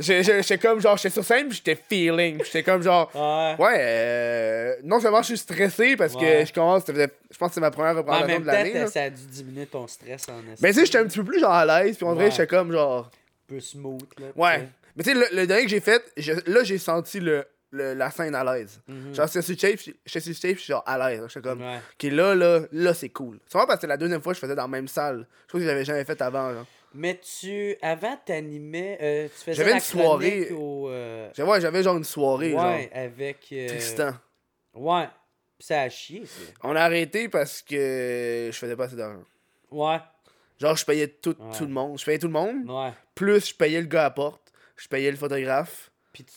J'étais comme, genre, j'étais sur scène, j'étais feeling. J'étais comme, genre.
Ouais.
Ouais, euh, non seulement je suis stressé parce que je commence, je pense que c'est ma première
En
représentation de l'année.
ça a dû diminuer ton stress en
Mais tu sais, j'étais un petit peu plus genre à l'aise, puis en vrai,
Ouais.
j'étais comme genre.
un peu smooth, là.
Ouais. Mais tu sais, le, le dernier que j'ai fait, je- là, j'ai senti le, le- la scène à l'aise. Genre, j'étais sur shape, j'étais sur shape, je suis genre à l'aise. J'étais comme,
Ouais.
ok, là, là, là, c'est cool. C'est vraiment parce que c'est la deuxième fois que je faisais dans la même salle. Je trouve que j'avais jamais fait avant, genre.
Mais tu. Avant, t'animais. euh, tu faisais
J'avais une soirée-
au. euh,
J'avais- Ouais, j'avais genre une soirée,
Ouais,
genre.
avec. euh,
Tristan.
Ouais. Puis ça a chié.
On a arrêté parce que je faisais pas assez d'argent.
Ouais.
Genre, je payais tout,
Ouais.
tout le monde. Je payais tout le monde.
Ouais.
Plus, je payais le gars à la porte. Je payais le photographe.
Puis tu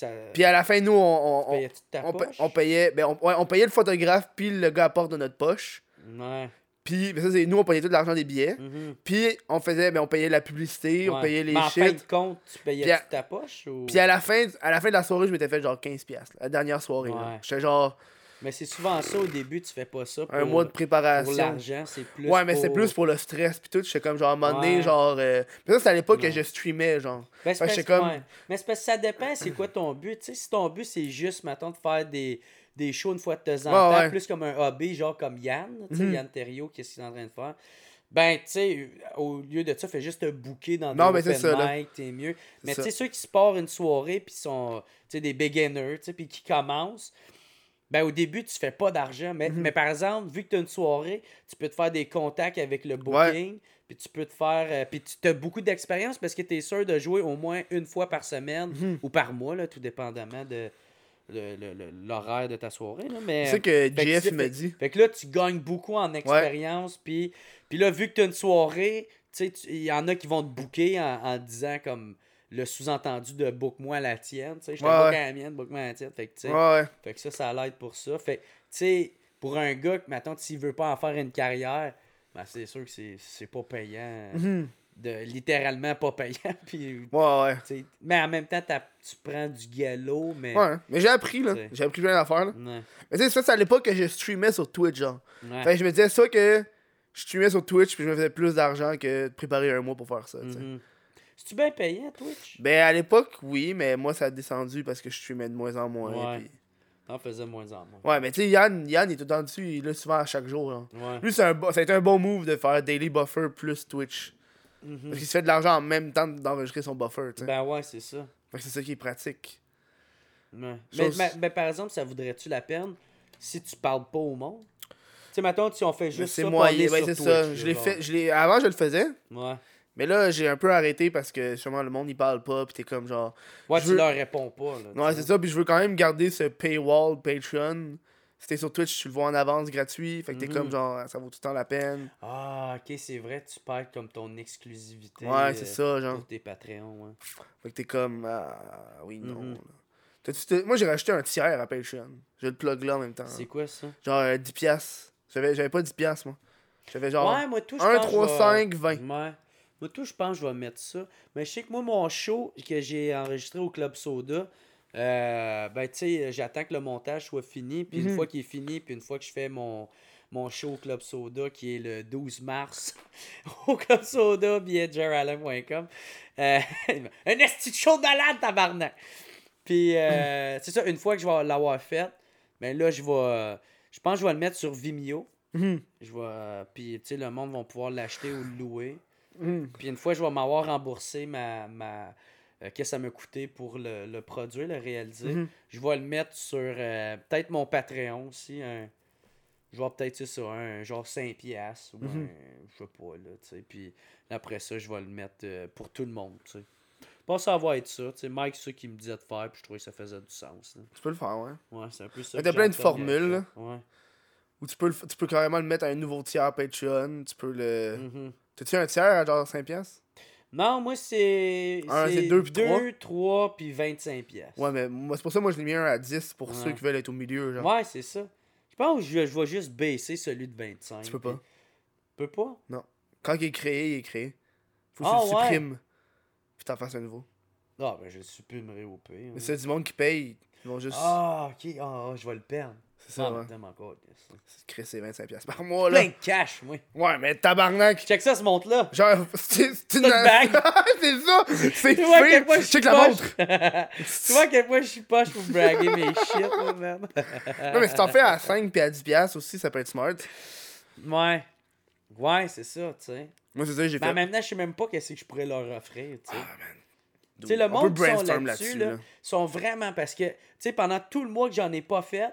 ça.
Puis à la fin, nous, on, on, on,
ta
on pa-
poche?
on payait, ben, on, ouais, on payait le photographe, puis le gars à la porte de notre poche.
Ouais.
Puis, ben, ça, c'est nous, on payait tout l'argent des billets.
Mhm.
Puis, on faisait, ben, on payait la publicité, on payait les
Mais en fin de compte, tu payais
Puis à-
de ta poche ou?
Puis à la fin, à la fin de la soirée, je m'étais fait genre 15$. La dernière soirée.
Ouais.
J'étais genre.
Mais c'est souvent ça au début, tu fais pas ça pour,
Un mois de
pour
préparation.
l'argent, c'est plus.
Ouais, mais c'est
pour-
plus pour le stress pis tout. J'étais comme genre à un moment donné,
Ouais.
genre. euh, Puis ça, c'est à l'époque que je streamais, genre.
Ben,
que
parce,
j'étais comme-
ouais. Mais c'est parce que ça dépend, c'est quoi ton but. Tu sais, si ton but, c'est juste, mettons, de faire des, des shows une fois de temps en temps, plus comme un hobby, genre comme Yann, tu sais,
Mhm.
Yann Terrio, qu'est-ce qu'il est en train de faire? Ben, tu sais, au lieu de ça, fais juste te booker dans
Non,
des
mais c'est
open t'es mieux. Mais tu sais, ceux qui se partent une soirée, puis sont, tu sais, des beginners, tu sais, puis qui commencent, ben, au début, tu fais pas d'argent. Mais,
Mhm.
mais par exemple, vu que tu as une soirée, tu peux te faire des contacts avec le booking, puis tu peux te faire. euh, puis tu as beaucoup d'expérience parce que tu es sûr de jouer au moins une fois par semaine
Mhm.
ou par mois, là, tout dépendamment de l'horaire de ta soirée. Là, mais,
C'est que
tu-
m'a dit.
Fait que là, tu gagnes beaucoup en expérience. Puis, puis là, vu que tu as une soirée, tu sais, tu- il y en a qui vont te booker en, en disant comme le sous-entendu de book-moi la tienne. Je te
Ouais,
book à la mienne, book-moi la tienne. Fait que,
Ouais,
fait que ça, ça l'aide pour ça. Fait que, tu sais, pour un gars que, mettons, s'il veut pas en faire une carrière, ben, c'est sûr que c'est pas payant.
Mhm.
De, littéralement pas payant. Puis,
Ouais, ouais.
mais en même temps, tu prends du galop, mais.
Ouais, mais j'ai appris, là. J'ai appris plein d'affaires, là.
Ouais.
Mais tu sais, ça, c'est à l'époque que je streamais sur Twitch, genre. Fait que je me disais, soit que je streamais sur Twitch puis je me faisais plus d'argent que de préparer un mois pour faire ça, sais.
C'est-tu bien payant, Twitch?
Ben, à l'époque, oui, mais moi, ça a descendu parce que je streamais de moins en moins.
Ouais.
puis-
T'en faisais moins en moins.
Ouais, mais tu sais, Yann, Yann, il est tout le temps dessus, il est là souvent à chaque jour, genre.
Ouais.
Lui, c'est un ça a été un bon move de faire Daily Buffer plus Twitch.
Mhm.
Parce qu'il se fait de l'argent en même temps d'enregistrer son buffer, tu sais.
Ben ouais, c'est ça.
Fait que c'est ça qui est pratique.
Ouais.
Chose-
Mais, mais- mais par exemple, ça voudrait-tu la peine si tu parles pas au monde? Tu sais, mettons, si on fait juste
c'est
ça
ben, c'est
sur
ça.
Twitch,
Je l'ai fait, je l'ai, avant, je le faisais.
Ouais.
Mais là, j'ai un peu arrêté parce que sûrement le monde, il parle pas, pis t'es comme genre.
Ouais, tu
veux-
leur réponds pas, là.
Ouais, c'est ça, puis je veux quand même garder ce paywall Patreon. Si t'es sur Twitch, tu le vois en avance gratuit. Fait que t'es comme genre, ça vaut tout le temps la peine.
Ah, ok, c'est vrai, tu perds comme ton exclusivité.
Ouais, c'est
euh,
ça, genre.
Pour tes Patreons, ouais.
Fait que t'es comme, ah, oui, non. T'as- Moi, j'ai rajouté un tiers à Patreon. Je le plug là en même temps.
C'est quoi ça?
Genre euh, 10 piastres. J'avais, j'avais pas 10 piastres, moi. J'avais genre
ouais, moi, tout, je
1,
pense que
3,
je vais-
5, 20.
Ouais. Moi, tout, je pense que je vais mettre ça. Mais je sais que moi, mon show que j'ai enregistré au Club Soda, euh, ben, tu sais, j'attends que le montage soit fini. Puis une
Mhm.
fois qu'il est fini, puis une fois que je fais mon, mon show au Club Soda, qui est le 12 mars, au Club Soda, billetjeralem.com, euh, un esti de show de malade, tabarnak! Puis, euh, c'est ça, une fois que je vais l'avoir fait, ben là, je vais. Je pense que je vais le mettre sur Vimeo.
Mhm.
Je vais. euh, Puis, tu sais, le monde va pouvoir l'acheter ou le louer.
Mhm.
Puis, une fois, je vais m'avoir remboursé ma. ma euh, Qu'est-ce que ça m'a coûté pour le, le produire, le réaliser.
Mhm.
Je vais le mettre sur euh, peut-être mon Patreon aussi. Un, je vais peut-être ça, un genre 5 piastres ou
Mhm.
un, je sais pas, là, tu sais. Puis après ça, je vais le mettre euh, pour tout le monde, tu sais. Pas ça va être ça, tu sais. Mike, c'est ça qui me disait de faire, puis je trouvais que ça faisait du sens, là.
Tu peux le faire, ouais.
Ouais, c'est un peu ça.
T'as plein de formules, là.
Ouais.
Ou tu peux, le tu peux carrément le mettre à un nouveau tiers Patreon. Tu peux le.
Mhm.
T'as-tu un tiers à genre 5 piastres?
Non, moi, c'est.
C'est deux puis trois?
2, 3 puis 25 pièces.
Ouais, mais moi, c'est pour ça que moi je l'ai mis un à 10 pour
Ouais.
ceux qui veulent être au milieu. Genre.
Ouais, c'est ça. Je pense que je, je vais juste baisser celui de 25.
Tu peux pas.
puis- Peux pas?
Quand il est créé, il est créé. Faut que
Ah,
tu le
ouais.
supprimes. Puis t'en fasses un nouveau.
Ah, ben je le supprimerai au pire.
Mais c'est du monde qui paye. Ils vont juste.
Ah, ok. Ah, ah, je vais le perdre.
C'est ça,
ah,
ouais.
mais encore.
C'est c'est 25 piastres par mois, là.
Plein de cash, moi.
Ouais, mais tabarnak.
Check ça, ce montre-là.
Genre, c'est
une bague.
c'est ça. C'est
Tu vois à quel
fait.
point je suis
Check la montre.
tu vois à quel point je suis poche pour braguer mes shit, là, man.
Non, mais si t'en fais à 5 puis à 10 piastres aussi, ça peut être smart.
Ouais. Ouais, c'est ça, tu sais.
Moi, c'est ça que j'ai
Mais
fait.
même temps, je sais même pas qu'est-ce que je pourrais leur offrir, tu sais.
Ah, man.
Tu sais, le
On
monde qui sont là-dessus, là,
là.
sont vraiment parce que, tu sais, pendant tout le mois que j'en ai pas fait,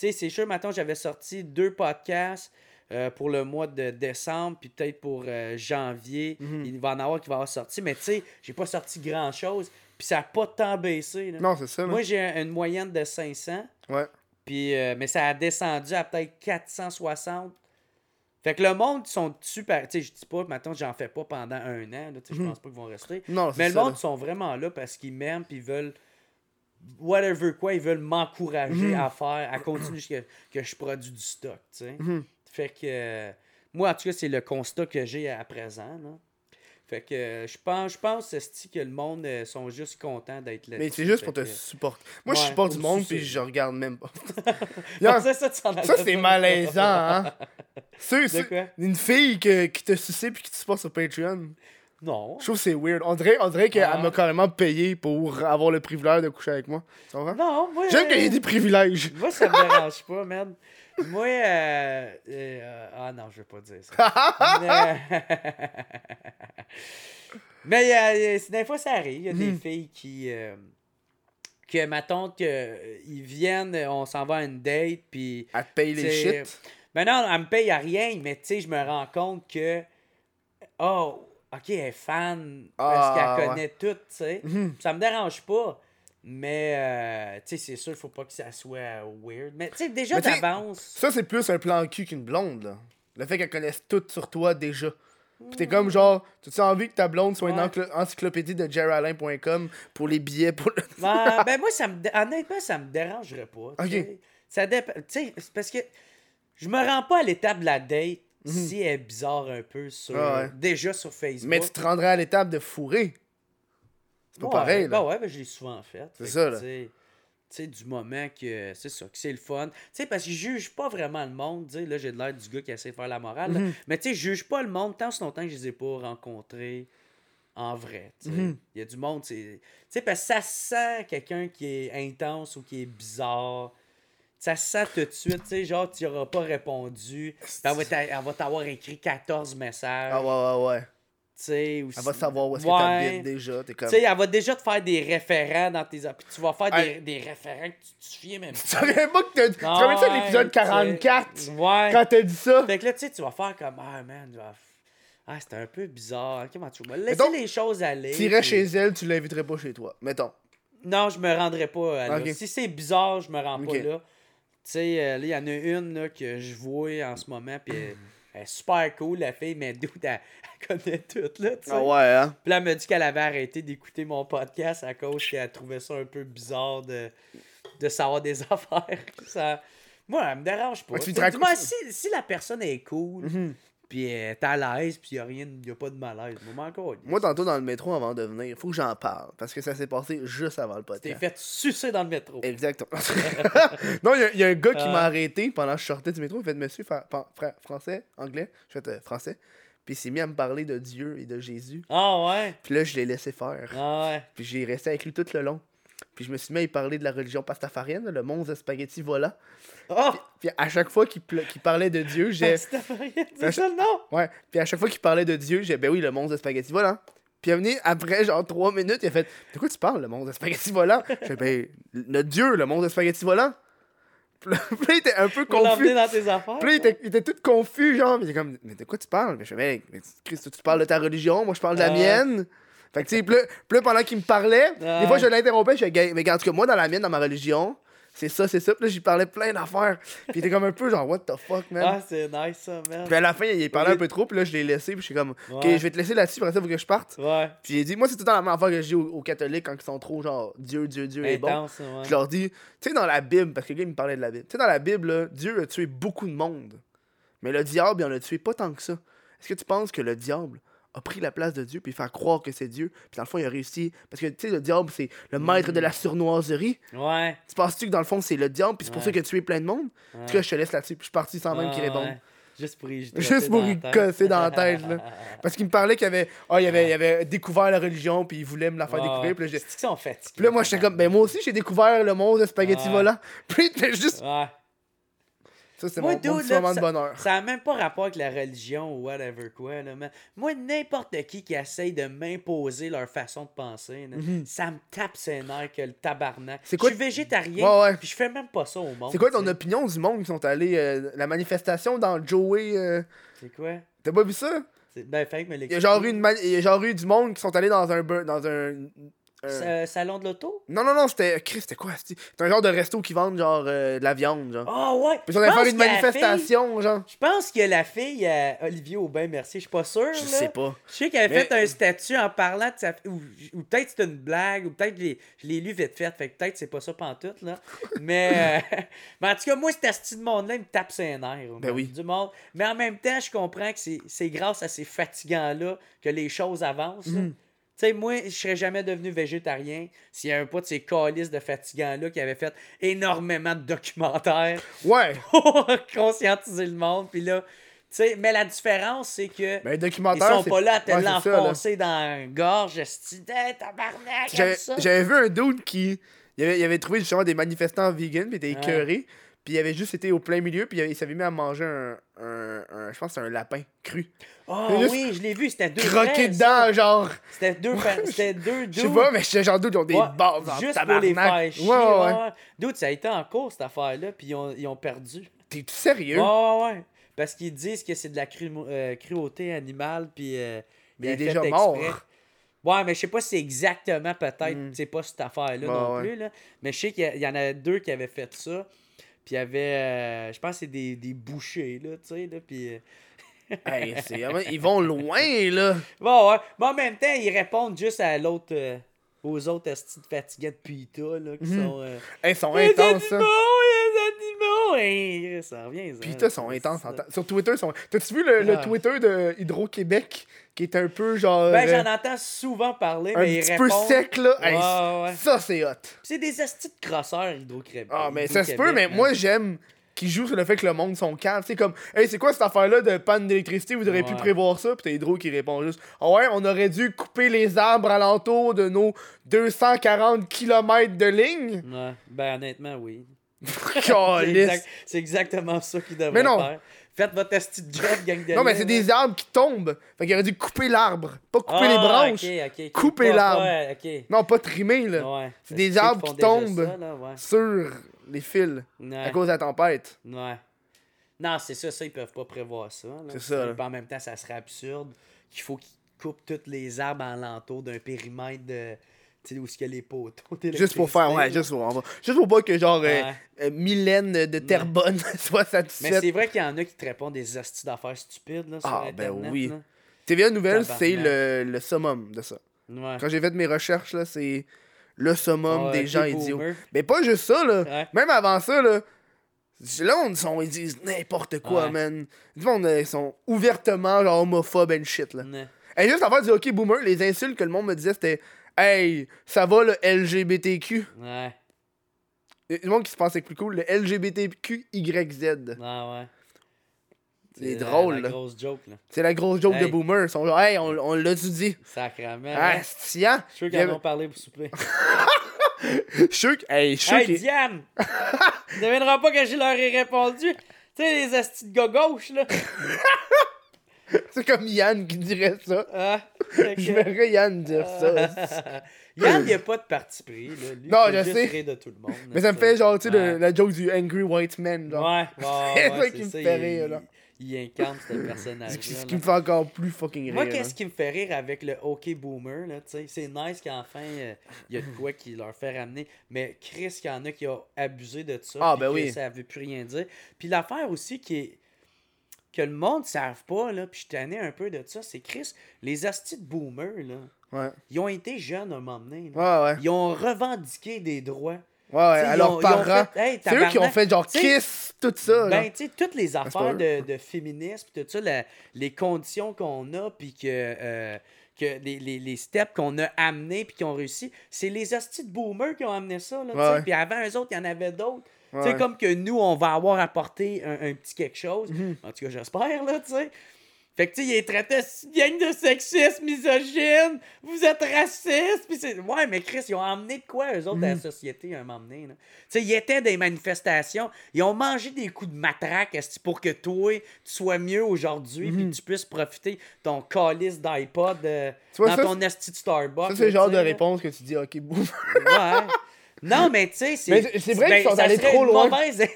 sais, c'est sûr, maintenant, j'avais sorti deux podcasts euh, pour le mois de décembre, puis peut-être pour euh, janvier,
Mhm.
il va en avoir qui va avoir sorti, mais tu sais, j'ai pas sorti grand-chose, puis ça a pas tant baissé, là.
Non, c'est ça. là.
Moi, j'ai un- une moyenne de 500,
Ouais.
puis, euh, mais ça a descendu à peut-être 460. Fait que le monde ils sont super. Tu sais, je dis pas, maintenant, j'en fais pas pendant un an. Je
Mhm.
pense pas qu'ils vont rester.
Non,
Mais le
ça.
monde
là.
sont vraiment là parce qu'ils m'aiment puis ils veulent whatever quoi, ils veulent m'encourager
Mhm.
à faire, à continuer jusqu'à que je produis du stock, tu sais.
Mhm.
Fait que euh, moi en tout cas, c'est le constat que j'ai à présent là. Fait que euh, je pense, je pense que le monde euh, sont juste contents d'être là.
Mais c'est juste pour te supporter. Moi, je
Ouais,
supporte du monde, puis je regarde même pas.
ça,
Yo,
ça,
ça,
allais
c'est malaisant, hein?
Quoi?
une fille que- qui te suçait puis qui te supporte sur Patreon.
Non.
Je trouve que c'est weird. On dirait, on dirait qu'elle
Ah.
m'a carrément payé pour avoir le privilège de coucher avec moi. Tu comprends?
Non, moi.
J'aime
euh,
qu'il y ait des privilèges.
Moi, ça me dérange pas, man. Moi, euh, euh, Ah non, je vais pas dire ça. Mais, Mais euh, euh, des fois, ça arrive. Il y a des
Mhm.
filles qui. euh, que, que, euh, ils viennent, on s'en va à une date, puis.
Elle te paye les shit?
Ben non, elle me paye à rien, mais tu sais, je me rends compte que. Oh, ok, elle est fan parce
Ah,
qu'elle
ouais.
connaît tout, tu sais.
Mhm.
Ça me dérange pas. Mais, euh, tu sais, c'est sûr, faut pas que ça soit weird. Mais, tu sais, déjà d'avance.
Ça, c'est plus un plan cul qu'une blonde, là. Le fait qu'elle connaisse tout sur toi déjà. Pis t'es comme genre, tu as envie que ta blonde soit une
Ouais.
encyclopédie de jeralain.com pour les billets pour le.
Ben, ben, moi, ça me honnêtement, ça me dérangerait pas.
Ok.
Ça dépend. Tu sais, c'est parce que je me rends pas à l'étape de la date si elle est bizarre un peu sur.
Ah ouais.
Déjà sur Facebook.
Mais tu te rendrais à l'étape de fourrer. C'est pas
Ouais,
pareil, là.
Ben ouais, ben, je l'ai souvent fait.
C'est ça, là.
Tu sais, tu sais, du moment que c'est ça, que c'est le fun. Tu sais, parce que je juge pas vraiment le monde. Là, j'ai de l'air du gars qui essaie de faire la morale.
Mhm.
Mais tu sais, je juge pas le monde tant ce longtemps que je les ai pas rencontrés en vrai.
Mhm.
Il y a du monde. Tu sais, parce que ça sent quelqu'un qui est intense ou qui est bizarre. Ça se sent tout de suite, tu sais, genre, tu n'auras pas répondu. Elle va t'avoir écrit 14 messages.
Ah ouais, ouais, ouais.
tu sais, ou
Elle va savoir où est-ce que
Ouais.
t'habites déjà. T'es comme.
Tu sais, elle va déjà te faire des référents dans tes. Puis tu vas faire des,
Hey.
des référents que tu te souviens même
Tu
pas.
savais pas que t'as. Tu te ça de l'épisode 44
Ouais.
quand t'as dit ça?
Fait que là, tu sais, tu vas faire comme. Ah, man, je vais- Ah, c'était un peu bizarre. Comment tu vas laisser les choses aller.
T'irais
puis-
chez elle, tu l'inviterais pas chez toi. Mettons.
Non, je me rendrais pas là. Si c'est bizarre, je me rends pas là. Tu sais, euh, là, il y en a une là, que je vois en ce moment, puis elle, elle est super cool, la fille, mais d'où elle, elle connaît tout, là, tu sais.
ouais, hein?
Puis là, elle m'a dit qu'elle avait arrêté d'écouter mon podcast à cause qu'elle trouvait ça un peu bizarre de, de savoir des affaires. Ça... Moi, elle me dérange pas.
Ouais, tu
dis-moi, si, si la personne est cool,
Mhm.
Puis est à l'aise, puis il n'y a rien, y a pas de malaise, moi, encore.
Moi, tantôt dans le métro avant de venir, faut que j'en parle. Parce que ça s'est passé juste avant le
T'es
podcast.
fait sucer dans le métro.
Exactement. non, il y a- y, un gars qui m'a arrêté pendant que je sortais du métro. Il fait Monsieur, français, anglais. Je fais euh, français. Puis il s'est mis à me parler de Dieu et de Jésus.
Ah ouais?
Puis là, je l'ai laissé faire.
Ah ouais.
Puis j'ai resté avec lui tout le long. Puis je me suis mis à parler de la religion pastafarienne, le monstre de spaghetti volant.
Oh!
Puis à chaque fois qu'il parlait de Dieu, j'ai.
C'était pas rien, c'est ça le nom?
Ouais. Puis à chaque fois qu'il parlait de Dieu, j'ai ben oui, le monstre de spaghetti volant. Puis il est venu après genre trois minutes, il a fait De quoi tu parles, le monstre de spaghetti volant? J'ai ben notre Dieu, le monstre de spaghetti volant. Puis là, il était un peu confus.
dans tes affaires.
Puis là, il était, il était tout confus, genre. Puis il était comme Mais de quoi tu parles? Mais je fais Ben, mais Christ, tu parles de ta religion, moi je parle de la
ouais.
mienne. Fait que tu sais, puis puis là, pendant qu'il me parlait, des fois je l'interrompais, je disais Mais en tout cas, moi dans la mienne, dans ma religion, c'est ça, c'est ça. Puis là, j'y parlais plein d'affaires. Puis il était comme un peu genre What the fuck, man?
Ah, c'est nice ça, man.
Puis à la fin, il parlait un peu trop, puis là, je l'ai laissé, puis je suis comme, ok,
Ouais.
je vais te laisser là-dessus, après ça, faut que je parte.
Ouais.
Puis j'ai dit, moi, c'est tout le temps la même affaire que je dis aux, aux catholiques quand ils sont trop genre, Dieu, Dieu, Dieu est bon.
Ouais.
Je leur dis, tu sais, dans la Bible, parce que le gars, il me parlait de la Bible, tu sais, dans la Bible, là, Dieu a tué beaucoup de monde. Mais le diable, il en a tué pas tant que ça. Est-ce que tu penses que le diable a pris la place de Dieu, puis faire croire que c'est Dieu, puis dans le fond, il a réussi. Parce que, tu sais, le diable, c'est le maître de la surnoiserie.
Ouais.
Tu penses-tu que dans le fond, c'est le diable, puis c'est pour
Ouais.
ça qu'il a tué plein de monde? En tout cas, je te laisse là-dessus, puis je suis parti sans même qu'il réponde.
ouais. Juste pour y
Juste pour y casser dans la tête, là. Parce qu'il me parlait qu'il avait, ah, il avait, il avait découvert la religion, puis il voulait me la faire découvrir. Puis là, j'ai-
C'est qu'ils sont fatigués.
puis là, moi, j'étais comme, ben moi aussi, j'ai découvert le monde de spaghetti
Ouais.
volant. Puis juste. Ça, c'est
Moi,
mon, mon
dude,
petit
là,
moment de
ça-
bonheur.
Ça n'a même pas rapport avec la religion ou whatever quoi. Là, mais moi, n'importe qui qui essaye de m'imposer leur façon de penser, là, ça me tape ses nerfs que le tabarnak.
Mhm. C'est quoi-
Je suis végétarien,
Ouais, ouais.
puis je fais même pas ça au monde.
C'est quoi ton opinion du monde qui sont allés. euh, la manifestation dans Joey. euh,
C'est quoi?
T'as pas vu ça?
Ben, fait me
Il y a genre eu,
l'expliquer.
une mani- il y a genre eu du monde qui sont allés dans un. bur- Dans un Euh,
Sa- Salon de l'auto?
Non, non, non, c'était. Chris, c'était quoi? C'était c'était un genre de resto qui vendent genre euh, de la viande, genre.
Ah ouais!
Puis on allait faire une manifestation, genre.
Je pense que la fille, euh, Olivier Aubin, merci, je suis pas sûr.
Je
là.
sais pas.
Je sais qu'elle a
Mais-
fait un statut en parlant de sa ou, ou peut-être c'est une blague, ou peut-être je l'ai- lu vite fait, fait que peut-être c'est pas ça pantoute, là. Mais, mais en tout cas, moi, cet asti de monde-là, il me tape ses nerfs.
Ben oui.
Du monde. Mais en même temps, je comprends que c'est- c'est grâce à ces fatigants-là que les choses avancent. là. Tu sais, moi, je serais jamais devenu végétarien s'il y avait pas de ces calices de fatigants-là qui avaient fait énormément de documentaires
Ouais.
pour conscientiser le monde. Puis là, mais la différence, c'est que.
Ben,
Ils sont pas là à te
Ouais,
l'enfoncer dans la gorge, hey, tabarnak,
J'avais
comme ça.
j'avais vu un dude qui. Il avait, il avait trouvé justement des manifestants vegan, puis il était écœuré. Puis il avait juste été au plein milieu, puis il, avait- il s'avait mis à manger un. un, un- je pense que c'est un lapin cru.
Oh oui, je l'ai vu, c'était deux
Croqué dedans, genre.
C'était deux, c'était deux
Je sais pas, mais j'étais genre dude, ils ont des
Ouais, Juste pour les faire chier.
Ouais, ouais.
Dude, ça a été en cours, cette affaire-là, puis ils ont, ils ont perdu.
T'es sérieux?
Ouais, ouais, ouais. Parce qu'ils disent que c'est de la cru- euh, cruauté animale, puis. euh,
Mais il est déjà mort.
Ouais, mais je sais pas si c'est exactement peut-être,
Mm.
c'est pas cette affaire-là
Ouais,
non plus, là. Mais je sais qu'il y en a deux qui avaient fait ça. Puis il y avait, euh, je pense c'est des, des bouchers, là, tu sais, là, puis... euh,
Hey, ils vont loin, là.
Bon, ouais. Mais en même temps, ils répondent juste à l'autre... euh, aux autres estis de fatigants de pita, là, qui
Mhm.
sont... euh,
Hey, ils sont intenses, ça.
Animaux! Hey, ça revient, ça.
Puis ils sont intenses. Sur Twitter, ils sont... T'as-tu vu le, le
Ah.
Twitter de Hydro-Québec qui est un peu genre.
Ben,
euh,
j'en entends souvent parler,
un
mais ils
petit
répondent...
peu sec, là. Hey,
Ouais.
Ça, c'est hot.
C'est des estis de crosseurs, Hydro-Québec.
Ah, mais ça se peut, mais moi, j'aime qu'ils jouent sur le fait que le monde sont calmes. C'est comme, hey, c'est quoi cette affaire-là de panne d'électricité? Vous auriez pu prévoir ça? Puis t'as Hydro qui répond juste, ah ouais, on aurait dû couper les arbres alentour de nos 240 km de ligne.
Ouais, ben honnêtement, oui. C'est
Calisse.
exact- c'est exactement ça qu'ils devraient
Mais non.
faire. Faites votre esti de job, gang de
Non, mais c'est des arbres qui tombent. Fait qu'il aurait dû couper l'arbre, pas couper
Ah,
les branches.
ok, ok.
couper
Pas-
l'arbre. Non, pas trimer, là.
Ouais.
C'est des arbres qui tombent.
ça, là, ouais.
Sur les fils à cause de la tempête.
Ouais. Non, c'est ça, ça, ils peuvent pas prévoir ça. là.
C'est ça, là.
En même temps, ça serait absurde qu'il faut qu'ils coupent tous les arbres alentour d'un périmètre de. Tu sais, où qu'il y a les poteaux.
Juste pour faire, ouais, juste pour, va- juste pour pas que genre euh,
Ouais.
euh, Mylène de Terrebonne soit
Mais
satisfaite.
c'est vrai qu'il y en a qui te répondent des hosties d'affaires stupides là, sur
Ah, ben oui.
là.
TVA Nouvelle, c'est le, le summum de ça.
Ouais.
Quand j'ai fait mes recherches, là, c'est le summum des gens idiots.
boomer.
Mais pas juste ça, là.
Ouais.
Même avant ça, là. Là, on, sont, ils disent n'importe quoi,
Ouais.
man. Du monde, euh, ils sont ouvertement genre homophobes and shit, là.
Ouais.
Et juste avant de dire, ok, boomer, les insultes que le monde me disait, c'était Hey, ça va le LGBTQ.
Ouais.
Du monde qui se pensait plus cool, le LGBTQYZ.
Ah ouais.
C'est
la-
drôle,
la
là.
grosse joke, là.
C'est la grosse joke de boomer. Ils sont genre, hey, on, on l'a-tu dit?
Sacrament.
Ah,
hein.
c'est hein?
Je suis sûr qu'ils en ont parlé pour souper.
Je suis sûr que- hey, je suis
hey, Diane! Tu devineras pas que je leur ai répondu. Tu sais, les astis de gars gauche, là.
C'est comme Yann qui dirait ça.
Ah,
Je verrais Yann dire ça.
Yann, il a pas de parti pris, là. Lui,
Non,
il
je sais.
de tout le monde.
Mais ça me fait genre, tu sais,
Ouais.
la joke du Angry White Man. Genre.
Ouais, ouais,
C'est
ouais,
ça qui me fait
il-
rire, là.
Il incarne ce personnage
qui, ce qui me fait encore plus fucking rire.
Moi,
là.
qu'est-ce qui me fait rire avec le OK Boomer, là, tu sais, c'est nice qu'enfin, euh, il y a de quoi qui leur fait ramener. Mais Chris, qu'il y en a qui ont abusé de ça.
Ah, ben oui.
Ça veut plus rien dire. Puis l'affaire aussi qui est que le monde ne savent pas, là, puis je tannais un peu de ça, c'est Chris, les astis de Boomer, là,
Ouais.
ils ont été jeunes à un moment donné. là.
Ouais, ouais.
Ils ont revendiqué des droits.
Ouais, À leurs parents.
Hey,
C'est eux qui ont fait genre Kiss, tout ça.
ben, tu sais, toutes les
pas
affaires de, de féminisme, tout ça, la- les conditions qu'on a, puis que, euh, que les, les, les steps qu'on a amenés, puis qui ont réussi, c'est les hosties de boomers qui ont amené ça. Là.
Ouais.
Puis avant eux autres, il y en avait d'autres. Tu sais,
Ouais.
comme que nous, on va avoir apporté un, un petit quelque chose.
Mhm.
En tout cas, j'espère, là, tu sais. Fait que, tu sais, il est traité gang de sexistes, misogynes, vous êtes racistes, puis c'est... Ouais, mais Chris, ils ont emmené de quoi, eux autres, dans la
Mhm.
société, à un moment donné, là? Tu sais, ils étaient des manifestations, ils ont mangé des coups de matraque, pour que toi, tu sois mieux aujourd'hui, puis que tu puisses profiter de ton calice d'iPod euh, dans
ça,
ton esti de Starbucks.
Ça, c'est le genre de réponse que tu dis, ok, boum.
Ouais. Non, mais tu sais, c'est.
Mais c'est- vrai qu'ils sont allés trop
une
loin.
mauvaise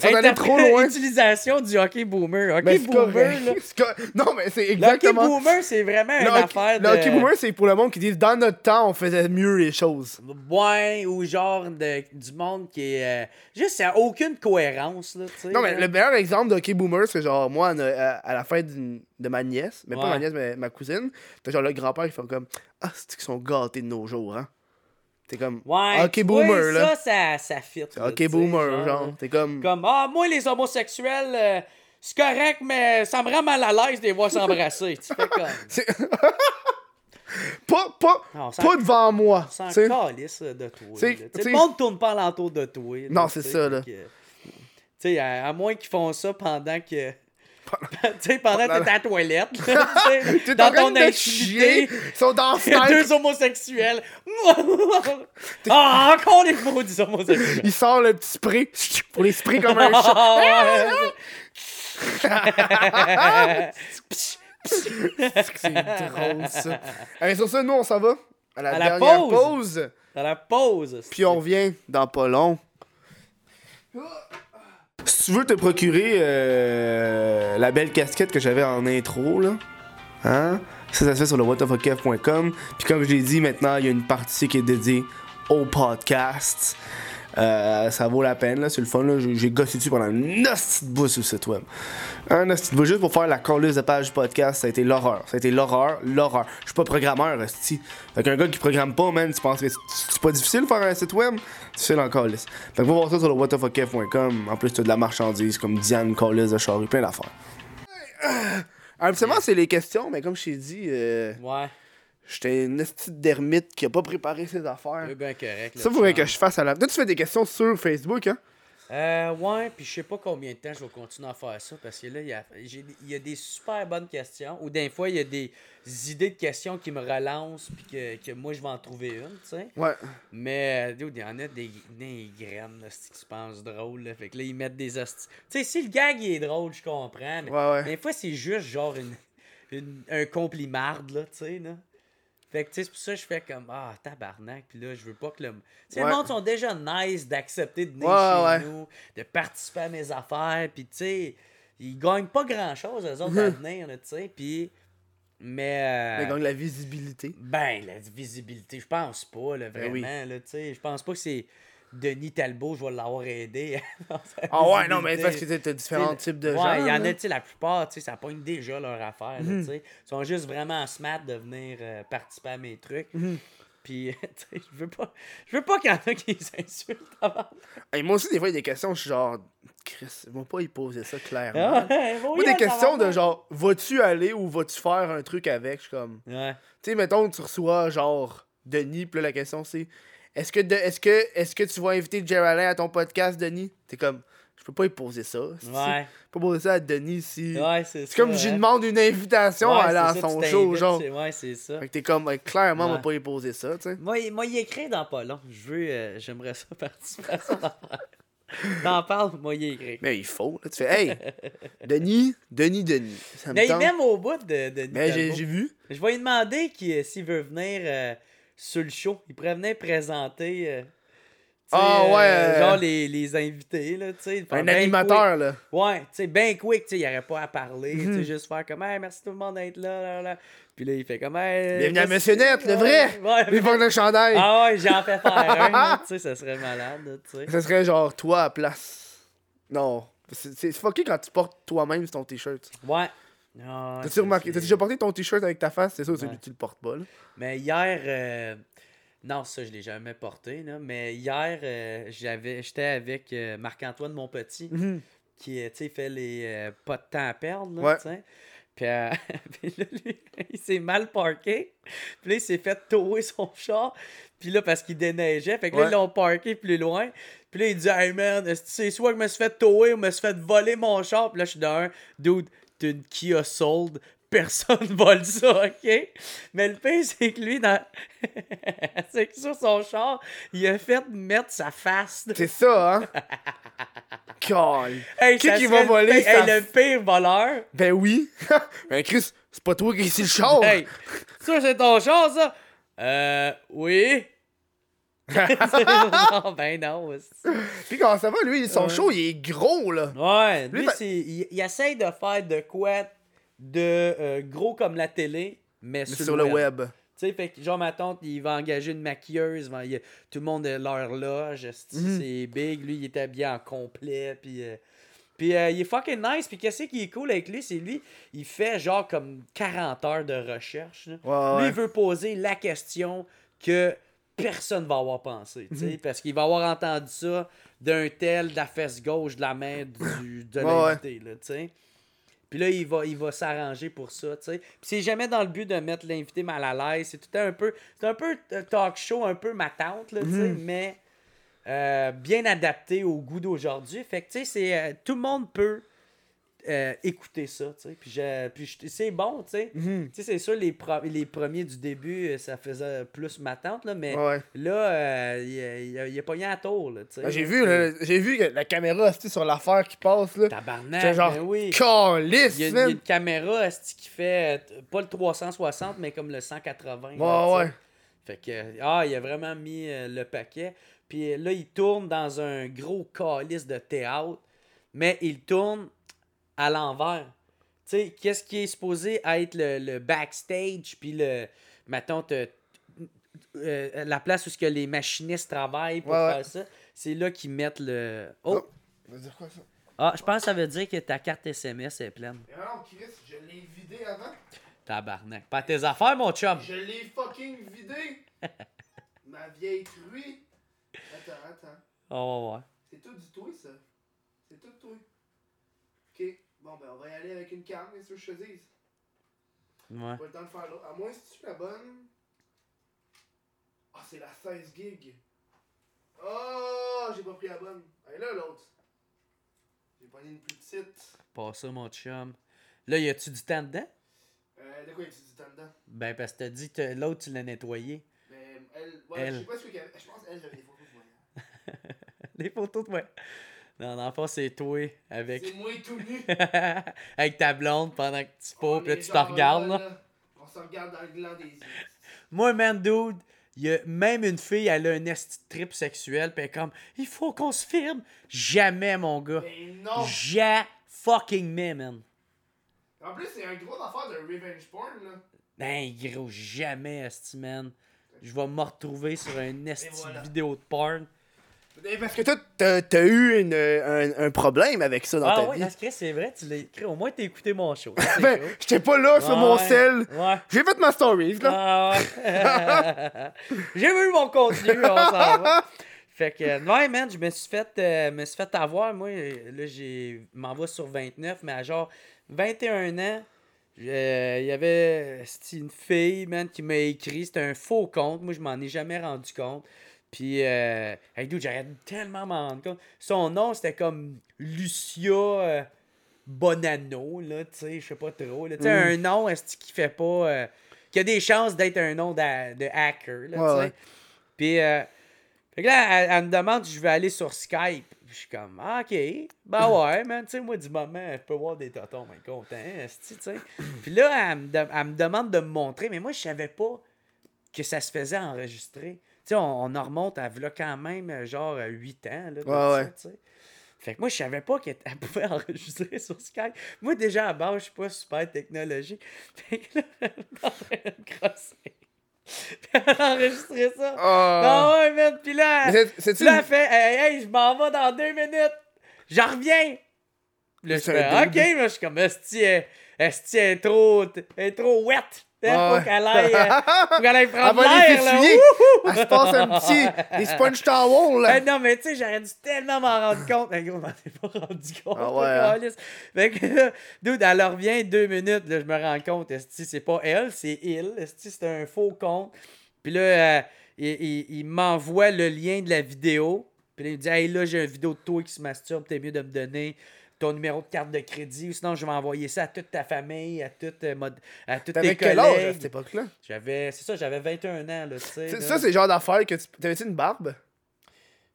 sont allés trop loin.
utilisation du hockey boomer. Hockey
Mais c'est
boomer, là.
Non, mais c'est
Le hockey
exactement.
boomer, c'est vraiment
Le
une
hockey-
affaire de.
le hockey boomer, c'est pour le monde qui dit dans notre temps, on faisait mieux les choses.
Ouais, ou genre de, du monde qui est. euh, juste, ça a aucune cohérence, là, tu sais.
Non, mais
là.
le meilleur exemple de hockey boomer, c'est genre moi, à, la fête d'une- de ma nièce, mais pas ma nièce, mais ma cousine, t'as genre le grand-père qui fait comme Ah, c'est qu'ils sont gâtés de nos jours, hein? T'es comme
Ouais, vois,
boomer, là.
Ça, ça, ça fit. Là, sais,
boomer, genre. T'es comme.
Comme, ah, moi, les homosexuels, euh, c'est correct, mais ça me rend mal à l'aise de les voir s'embrasser. tu fais comme.
Pas, pas,
Non,
pas devant moi.
Calice euh, de toi. Le monde tourne pas alentour de toi. là,
Non, c'est ça, là.
que- Tu sais, à, à moins qu'ils font ça pendant que. tu sais, pendant que t'es à la toilette. là, tu sais,
T'es
dans ton
de chier,
intimité.
Ils sont dans la
Il y a
fenêtre.
deux homosexuels. ah, encore des maudits homosexuels.
Il sort le petit spray pour les sprayer comme un chat.
Ah, ouais.
C'est drôle, ça. Allez, sur ça, nous, on s'en va à la
À la
dernière
pause.
pause.
Dans la pause.
Puis on revient dans pas long. Si tu veux te procurer euh, la belle casquette que j'avais en intro, là, hein? Ça, se fait sur le. Puis comme je l'ai dit, maintenant, il y a une partie qui est dédiée au podcast. Euh, ça vaut la peine, là, c'est le fun. Là. J'ai gossé dessus pendant une de bout sur le site web. Un de bout, juste pour faire la colleuse de page podcast, ça a été l'horreur. Ça a été l'horreur, l'horreur. Je suis pas programmeur, hostie. Fait qu'un gars qui programme pas, man, tu penses que c'est- pas difficile de faire un site web? Difficile encore, lisse. Fait que va voir ça sur le. En plus, t'as de la marchandise comme Diane, Collis de Charlie, plein d'affaires. Absolument, c'est les questions, mais comme je t'ai dit, euh,
Ouais,
j'étais une petite d'ermite qui a pas préparé ses affaires.
c'est bien correct. là,
Ça, faudrait
tu
que je fasse à la. Toi, tu fais des questions sur Facebook, hein?
Euh, ouais, puis je sais pas combien de temps je vais continuer à faire ça parce que là, il y a, il y a des super bonnes questions ou des fois, il y a des idées de questions qui me relancent puis que, que moi, je vais en trouver une, tu sais.
Ouais.
Mais, euh, il y en a des, des graines, là, c'est qui se pensent drôles, là. Fait que là, ils mettent des hosties. Tu sais, si le gag il est drôle, je comprends, mais
Ouais, ouais.
des fois, c'est juste genre une, une- un complimarde, là, tu sais, là. Fait que, tu sais, c'est pour ça que je fais comme, ah, tabarnak, puis là, je veux pas que le. Tu sais,
Ouais.
le monde sont déjà nice d'accepter de venir
Ouais,
chez
ouais.
nous, de participer à mes affaires, puis tu sais, ils gagnent pas grand chose, eux autres, à venir, tu sais, puis. Mais. euh,
Mais donc la visibilité.
ben, la visibilité, je pense pas, là,
Ben
vraiment,
oui.
là, tu sais. Je pense pas que c'est Denis Talbot, je vais l'avoir aidé.
Ah ouais, non, mais parce que t'as différents
T'sais,
types de
ouais,
gens.
il y en a, tu sais, la plupart, tu sais, ça pogne déjà leur affaire,
Mhm.
tu sais. Ils sont juste vraiment smart de venir euh, participer à mes trucs.
Mhm.
Puis, tu sais, je veux pas, je veux pas qu'il y en a qui s'insultent avant.
Et moi aussi, des fois, il y a des questions, je suis genre, Chris, ils vont pas y poser ça clairement.
Ah, ouais, bon,
Moi, des questions de genre, vas-tu aller ou vas-tu faire un truc avec? Je suis comme,
Ouais.
tu sais, mettons, tu reçois genre Denis, puis là, la question c'est, est-ce que, de- est-ce que, est-ce que tu vas inviter Jerry Allen à ton podcast, Denis? T'es comme, je peux pas y poser ça.
Ouais.
Je peux pas poser ça à Denis si.
Ouais, c'est
c'est comme
ça,
j'y
hein.
demande une invitation
Ouais,
à aller à son show, genre.
c'est- Ouais, c'est ça.
Fait que t'es comme, ouais, clairement, on va
Ouais.
pas y poser ça, tu sais.
Moi, il- moi, il écrit dans pas long. Je veux, euh, j'aimerais ça participer à son. T'en parles, moi, il écrit.
Mais il faut, là, tu fais, hey, Denis, Denis, Denis. Ça me
Mais il
tente.
m'aime au bout de, de
Mais j'ai vu.
Je vais lui demander euh, s'il veut venir euh, sur le show. Il venir présenter. euh,
Ah, ouais, euh,
Genre les, les invités, là, tu sais.
Un
ben
animateur, là.
Ouais, tu sais, ben quick, tu sais, il aurait pas à parler. Tu
Mhm.
sais, juste faire comme, hey, merci tout le monde d'être là, là, là. Puis là, il fait comme, hey.
Bienvenue à. Monsieur Net, le vrai.
Ouais,
Il porte le chandail.
Ah ouais, j'en fais faire un, tu sais, ça serait malade, tu sais.
Ça serait genre toi à place. Non. C'est fucké quand tu portes toi-même ton t-shirt.
Ouais. Ah,
T'as-tu remarqué? T'as déjà porté ton t-shirt avec ta face? C'est sûr,
Ouais.
que tu le portes pas, là.
Mais hier, euh, non, ça, je l'ai jamais porté, là. Mais hier, euh, j'avais, j'étais avec euh, Marc-Antoine Monpetit, qui, euh, tu sais, fait les pas de temps à perdre, là,
Ouais.
Puis, euh, puis là, lui, il s'est mal parké. Puis là, il s'est fait tower son char. Puis là, parce qu'il déneigeait. Fait que là,
Ouais.
ils l'ont parké plus loin. Puis là, il dit Hey man, c'est soit que je me suis fait tower ou je me suis fait voler mon char. Puis là, je suis d'un Dude, t'as une Kia Sold. Personne vole ça, ok? Mais le pire, c'est que lui, dans... c'est que sur son char, il a fait mettre sa face.
C'est ça, hein? Colle.
Hey,
Qui qui va
le
voler
hey,
sa-
le pire voleur.
Ben oui. ben Chris, c'est pas toi qui es ici le char.
Hey, ça, c'est ton char, ça? Euh, oui. non, ben non.
Puis comment ça va, lui? Son
Ouais.
show, il est gros, là.
Ouais,
Lui,
lui,
ben-
c'est, il, il essaye de faire de quoi de euh, gros comme la télé, mais,
Mais
sur,
sur le web.
Tu sais, fait que genre, ma tante, il va engager une maquilleuse, va- il- tout le monde a leur loge,
Mhm.
c'est big, lui, il est habillé en complet, puis... euh, puis euh, il est fucking nice, puis qu'est-ce qui est cool avec lui, c'est lui, il fait genre comme 40 heures de recherche, là.
Ouais,
Lui, il veut poser la question que personne va avoir pensé, tu sais,
Mhm.
parce qu'il va avoir entendu ça d'un tel, de la fesse gauche, de la main du, de
Ouais,
l'invité, là, tu sais. Puis là, il va, il va s'arranger pour ça, tu sais. Puis c'est jamais dans le but de mettre l'invité mal à l'aise. C'est tout un peu... C'est un peu un talk show, un peu ma tante, là, tu sais,
Mhm.
mais euh, bien adapté au goût d'aujourd'hui. Fait que, tu sais, c'est... euh, tout le monde peut euh, écouter ça, tu sais. Puis, je- puis je- c'est bon, tu sais.
Mhm.
Tu sais, c'est sûr, les, pro- les premiers du début, euh, ça faisait plus ma tante, là, mais
Ouais,
là, euh, il, a- il, a- a pogné à tour, là, tu sais.
Ben, j'ai vu, là, j'ai vu que la caméra, sur l'affaire qui passe, là.
Tabarnak,
C'est genre,
ben oui.
Calisse,
Il y, a, il y a
man.
une caméra qui fait euh, pas le 360, mais comme le 180. là,
Ouais.
Fait que, ah, il a vraiment mis euh, le paquet. Puis euh, là, il tourne dans un gros calice de théâtre, mais il tourne à l'envers. Tu sais, qu'est-ce qui est supposé être le, le backstage, puis le, mettons, te- euh, la place où ce que les machinistes travaillent pour
Ouais, ouais.
faire ça, c'est là qu'ils mettent le... Oh!
Oh. Ça veut dire quoi, ça?
Ah, je pense que ça veut dire que ta carte SMS est pleine.
Mais non, Chris, je l'ai vidé avant.
Tabarnak. Pas tes affaires, mon chum.
Je l'ai fucking vidé. Ma vieille truie. Attends, attends.
Oh, ouais, ouais.
C'est tout du tout, ça. C'est tout tout. Ok, bon, ben, on va y aller avec une carte, qu'est-ce que je te dise?
Ouais.
Pas le temps de faire l'autre. À moins si tu la bonne. Ah, c'est la 16 gig. Oh, j'ai pas pris la bonne. Elle est là, l'autre. J'ai pris une plus petite.
Pas ça, mon chum. Là, y a-tu du temps dedans?
Euh, de quoi y a-tu du temps dedans?
Ben, parce que t'as dit que l'autre, tu l'as nettoyé.
Ben, elle. Ouais,
Elle.
je sais pas ce qu'il y avait. Je pense qu'elle, j'avais des photos de moi.
Les photos de moi. Non, dans le fond, c'est toi avec,
C'est moi tout nu.
avec ta blonde pendant que tu pars, puis là, tu te regardes, là.
On se regarde dans le gland des yeux.
Moi, man, dude, y a même une fille, elle a un esti trip sexuel, puis elle est comme, il faut qu'on se filme. Jamais, mon gars.
Ben non!
Ja fucking mais, man.
En plus, c'est un gros affaire de revenge porn, là.
Ben, gros, jamais, esti, man. Je vais me retrouver sur un esti
voilà.
vidéo de porn.
Eh, Parce que toi, t'as t'as eu une- un, un problème avec ça dans
Ah
ta
ouais,
vie.
parce que c'est vrai, tu l'as écrit. Au moins, t'as écouté mon show.
Ben,
cool.
j'étais pas là sur mon sel.
Ouais.
J'ai fait ma story, là.
Ah ouais. J'ai vu mon contenu, on s'en va. Fait que, ouais, man, je me suis fait, euh, me suis fait avoir. Moi, là, j'ai m'en vais sur 29, mais à genre 21 ans, euh, il y avait une fille, man, qui m'a écrit. C'était un faux compte. Moi, je m'en ai jamais rendu compte. Puis, euh, hey, dude, j'aurais tellement m'en rendre compte. Son nom, c'était comme Lucia euh, Bonanno, là, tu sais, je sais pas trop. Tu sais, un nom, est qui fait pas. euh, qui a des chances d'être un nom d'a- de, hacker, là,
Ouais, ouais.
Puis, euh, fait que là, elle, elle me demande si je vais aller sur Skype. Puis Je suis comme, ah, ok. Ben ouais, man, tu sais, moi, du moment, je peux voir des totons, ben content, tu sais. Puis là, elle me, de- elle me demande de me montrer, mais moi, je savais pas que ça se faisait enregistrer. Sais, on, on en remonte à là, quand même, euh, genre, 8 ans, là,
Ouais,
ça. Fait que moi, je savais pas qu'elle elle pouvait enregistrer sur Skype. Moi, déjà, à base, je suis pas super technologique. Fait que là, elle est en train de me crosser. Puis elle a enregistré ça.
Ah.
Ah ouais, man. Puis là,
Mais c'est-
là, elle fait Hey, hey, je m'en vais dans deux minutes. J'en reviens. Là, je fais OK, mais je suis comme Esti, Esti, elle est trop, est trop wet?
Ah
faut qu'elle aille, euh, qu'elle aille prendre l'air, là.
Elle se passe un petit. Des sponge towels, là.
Eh non, mais tu sais, j'aurais dû tellement m'en rendre compte. Mais gros, je m'en ai pas rendu compte.
Ah ouais, hein.
Fait que là, dude, elle revient deux minutes. Là, je me rends compte, c'est pas elle, c'est il. C'est un faux compte. Puis là, euh, il, il- il m'envoie le lien de la vidéo. Puis là, il me dit Hey, là, j'ai une vidéo de toi qui se masturbe. T'es mieux de me donner ton numéro de carte de crédit. Ou sinon, je vais envoyer ça à toute ta famille, à, toute, euh, à tous tes
quel âge à
collègues.
cette époque-là?
J'avais, c'est ça, j'avais 21 ans. Là, tu sais.
Ça, c'est le genre d'affaire que tu. T'avais-tu une barbe?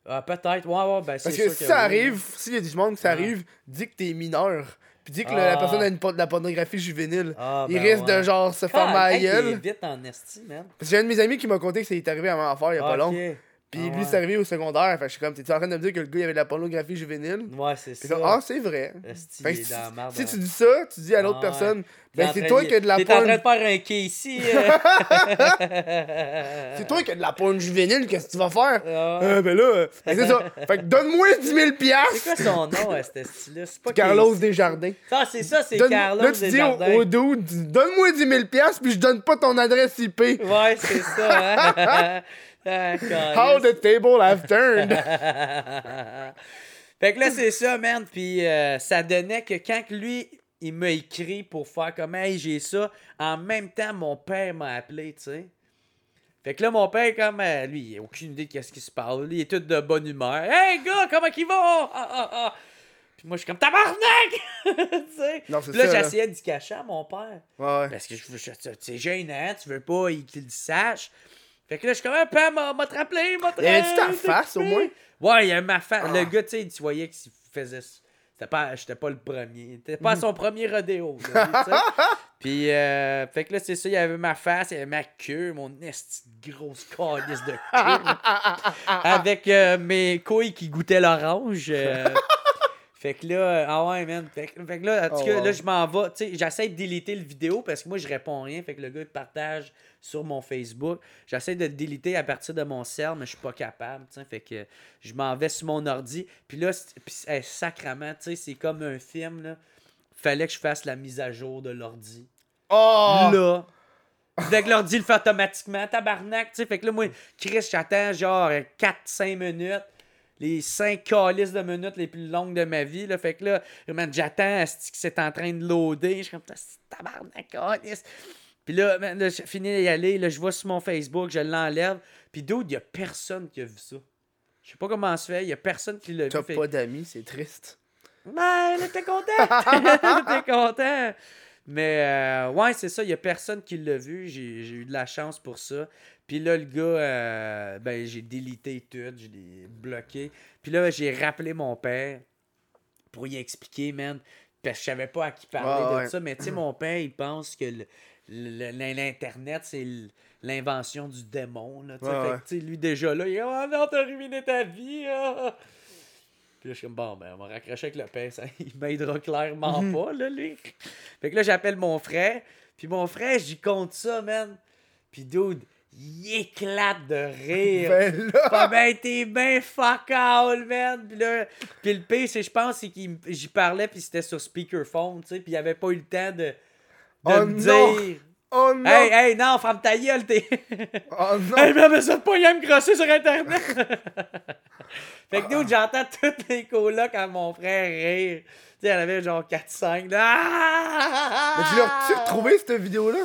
Ah, peut-être, ouais, ouais, ben, c'est
Parce que si ça arrive, s'il y a du monde que ça
Ah.
arrive, dis que t'es mineur. Puis dis que la-
Ah.
personne a une, de la pornographie juvénile. Il
ben
risque de genre se faire ma
hey,
gueule.
t'es vite en esti, man.
Parce que j'ai un de mes amis qui m'a conté que c'est arrivé à ma affaire il y a pas
Ok.
Puis
Ah
lui, c'est arrivé au secondaire. Fait que je suis comme, t'es en train de me dire que le gars, il avait de la pornographie juvénile?
Ouais, c'est ça.
comme, ah, c'est vrai. Fait que si, si
hein.
tu dis ça, tu dis à l'autre
Ah ouais.
personne, ben
en
c'est toi qui as de la
T'es en train de
porn.
faire un Casey. euh.
C'est toi qui as de la porn juvénile, qu'est-ce que tu vas faire?
Ah.
Euh, ben là, euh, que c'est ça. Fait que donne-moi 10 000
C'est quoi son nom, à ce style-là? C'est pas
Carlos. Desjardins.
Ah, c'est ça, c'est Carlos
là, tu dis au,
Desjardins.
au dude, donne-moi 10 000 piastres, puis je donne pas ton adresse IP.
Ouais, c'est ça, hein? Ah,
How the table have turned.
fait que là, c'est ça, man. Puis euh, ça donnait que quand que lui, il m'a écrit pour faire comme, hey, j'ai ça, en même temps, mon père m'a appelé, tu sais. Fait que là, mon père, comme, euh, lui, il a aucune idée de qu'est-ce qui se parle. Lui, il est tout de bonne humeur. Hey, gars, comment qu'ils vont? Ah, ah, ah. Puis moi, je suis comme, tabarnak! tu sais.
Non,
Puis là, j'essayais d'y cacher à mon père.
Ouais, ouais.
Parce que je veux, je- c'est gênant, tu veux pas qu'il le sache. Fait que là, je suis comme, un peu, m'a te rappelé, m'a te
Y avait-tu ta face, au moins?
Ouais, il y avait ma face.
Ah.
Le gars, tu sais, tu voyais qu'il faisait. C'était pas, j'étais pas le premier. C'était pas
Mhm.
son premier rodéo. là. Puis, euh, fait que là, c'est ça, il y avait ma face, il y avait ma queue, mon esti grosse calice de queue. avec euh, mes couilles qui goûtaient l'orange. euh. Fait que là, euh, ah ouais, man. Fait, que- fait que là, en tout
Oh,
cas,
wow.
là, je m'en vais. Tu sais, j'essaie de déliter le vidéo parce que moi, je réponds rien. Fait que le gars, il partage sur mon Facebook. J'essaie de le déliter à partir de mon cell, mais je suis pas capable. tu sais. Fait que je m'en vais sur mon ordi. Puis là, puis, hey, sacrement, tu sais, c'est comme un film, là. Fallait que je fasse la mise à jour de l'ordi.
Oh!
Là. Dès que l'ordi le fait automatiquement, tabarnak, tu sais. Fait que là, moi, Chris, j'attends genre 4-5 minutes. Les 5 calices de minutes les plus longues de ma vie. Là. Fait que là, j'attends asti, que c'est en train de loader. Je suis comme, tabarnak, calice. Puis là, là, j'ai fini d'y aller. Là, je vois sur mon Facebook, je l'enlève. Puis d'autres, il y a personne qui a vu ça. Je sais pas comment se fait. Il y a personne qui l'a vu.
T'as pas d'amis, c'est triste.
ben, là, t'es content. t'es content. Mais, euh, ouais, c'est ça. Il y a personne qui l'a vu. J'ai j'ai eu de la chance pour ça. Puis là, le gars, euh, ben, j'ai délité tout. Je l'ai bloqué. Puis là, j'ai rappelé mon père pour y expliquer, man. Parce que je savais pas à qui parler de
ouais.
ça. Mais, tu sais, mon père, il pense que l'Internet, c'est l'invention du démon. Là, tu sais.
Ouais,
fait
ouais.
lui, déjà là, il est Oh non, t'as ruiné ta vie. ah. Puis là, je suis comme, bon, ben, on va raccrocher avec le père, ça, il m'aidera clairement
Mhm.
pas, là, lui. Fait que là, j'appelle mon frère, puis mon frère, j'y compte ça, man. Puis dude, il éclate de rire.
Ben là!
Pas ben, t'es ben fuck all, man. Puis là, puis le pire, c'est, je pense, c'est qu'il j'y parlais, puis c'était sur speakerphone, tu sais, puis il avait pas eu le temps de, de
Oh
me
non!
dire.
Oh non!
Hey, hey, non, ferme ta gueule, t'es.
Oh non!
Hey, mais ça te pogne à me grosser sur Internet! fait que nous, j'entends toutes les colocs à mon frère rire. Tu sais, en avait genre 4-5. Ah!
Mais tu l'as retrouvé cette vidéo-là?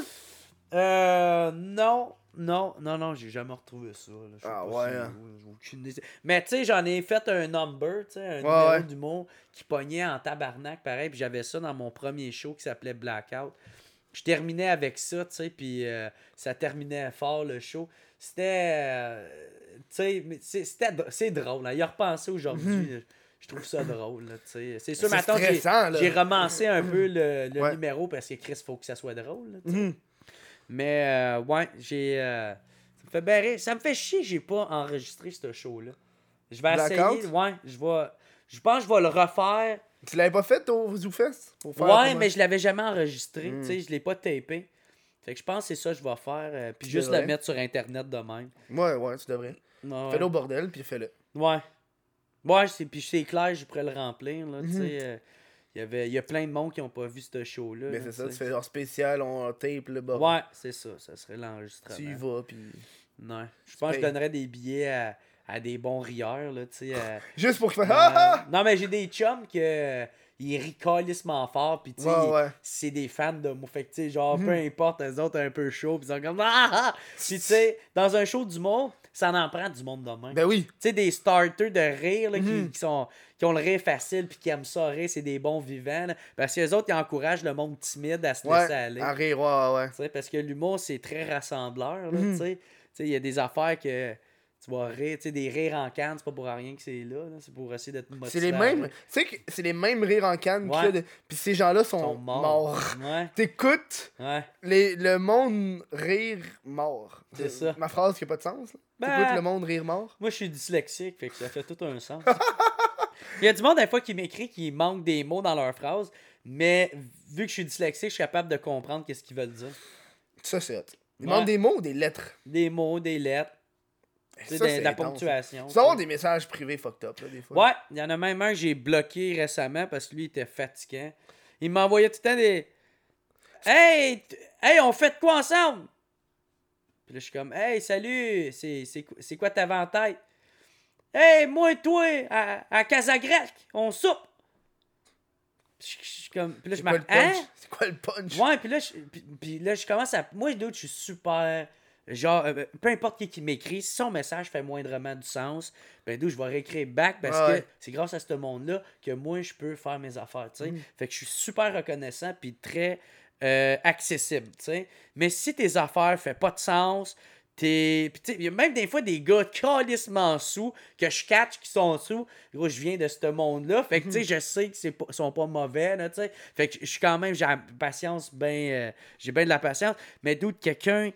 Euh, non. Non, non, non, j'ai jamais retrouvé ça. là.
Ah,
pas
ouais,
c'est
hein.
aucune idée. Mais tu sais, j'en ai fait un number, tu sais, un
Ouais,
numéro
ouais.
d'humour qui pognait en tabarnak, pareil. Puis j'avais ça dans mon premier show qui s'appelait Blackout. Je terminais avec ça, tu sais, puis euh, ça terminait fort le show. C'était. euh, tu sais, c'est- drôle. Hein. Y a repensé aujourd'hui. là, Je trouve ça drôle, tu sais. C'est sûr,
Mhm.
Maintenant, j'ai romancé un peu le, le
Ouais.
numéro parce que Chris, faut que ça soit drôle, là.
Mhm.
Mais euh, ouais, j'ai. euh, ça me fait rire. Ça me fait chier, que j'ai pas enregistré ce show-là. Je vais essayer. Ouais, je vais. Je pense que je vais le refaire.
Tu l'avais pas fait au ZooFest? Pour faire
Ouais, mais je l'avais jamais enregistré.
Mm.
Tu sais, je l'ai pas tapé. Fait que je pense que c'est ça que je vais faire. euh, puis juste
devrais.
le mettre sur Internet de même.
Ouais, ouais, tu devrais.
Ouais.
Fais-le au bordel, puis fais-le.
Ouais. Ouais, c'est, puis c'est clair, je pourrais le remplir. Là, tu
Mhm.
sais, euh, il y avait- il y a plein de monde qui ont pas vu ce show-là.
Mais c'est ça,
tu
fais genre spécial, on tape le bordel.
Ouais, c'est ça. Ça serait l'enregistrement.
Tu y vas, puis.
Ouais. Je pense que je donnerais des billets à, à des bons rieurs, là, tu sais. à-
Juste pour qu'il fasse.
euh,
Ah ah!
non, mais j'ai des chums que euh, ils rient calissement fort, pis tu sais,
Ouais,
c'est des fans de moi. Fait que, tu sais, genre,
Mhm.
peu importe, eux autres un peu chaud, pis ils sont comme ah ah! Tu sais, dans un show d'humour, ça en prend du monde de même.
Ben oui.
Tu sais, des starters de rire là, qui-
Mhm.
qui, sont, qui ont le rire facile puis qui aiment ça rire, c'est des bons vivants. là. parce que les autres, ils encouragent le monde timide à se
Ouais.
laisser aller.
À rire, ouais, ouais.
Tu sais, parce que l'humour, c'est très rassembleur. sais. Tu sais, Il y a des affaires que tu vas rire. Tu sais, des rires en canne, c'est pas pour rien que c'est là. là, C'est pour essayer de te motiver.
C'est les mêmes. Tu sais c'est les mêmes rires en canne
Ouais.
de- Puis ces gens-là sont,
morts.
morts.
Ouais,
T'écoutes
ouais.
les, le monde rire mort.
C'est ça.
Ma phrase qui a pas de sens.
Ben,
T'écoutes le monde rire mort?
Moi, je suis dyslexique, fait que ça fait tout un sens. Il y a du monde, des fois, qui m'écrit qui manque des mots dans leurs phrases, mais vu que je suis dyslexique, je suis capable de comprendre qu'est-ce qu'ils veulent dire.
Ça, c'est hot. Il manque des mots ou des lettres?
Des mots, des lettres,
Ça,
de, la
intense.
ponctuation.
Tu dois avoir des messages privés fucked up, là, des fois.
Ouais, il y en a même un que j'ai bloqué récemment parce que lui il était fatigant. Il m'envoyait tout le temps des Hey, hey, on fait de quoi ensemble? Puis là, je suis comme Hey, salut, c'est, quoi- ta en tête? Hey, moi et toi, à, à Casagrec, on soupe. Puis je suis comme. Puis là, je marque? Hein?
C'est quoi le punch?
Ouais, puis là, je, puis, puis là, je commence à. Moi, d'autres, je suis super. Genre, euh, peu importe qui, qui m'écrit, si son message fait moindrement du sens, ben d'où je vais réécrire back parce
Ouais.
que c'est grâce à ce monde-là que moi, je peux faire mes affaires, tu sais.
Mm.
Fait que je suis super reconnaissant puis très euh, accessible, tu sais. Mais si tes affaires font pas de sens, t'es. Il y a même des fois des gars calissement sous que je catch qui sont sous. Gros, je viens de ce monde-là. Fait que tu sais, je sais qu'ils sont pas mauvais, là, tu sais. Fait que je suis quand même, j'ai patience bien. j'ai bien de la patience. Mais d'où quelqu'un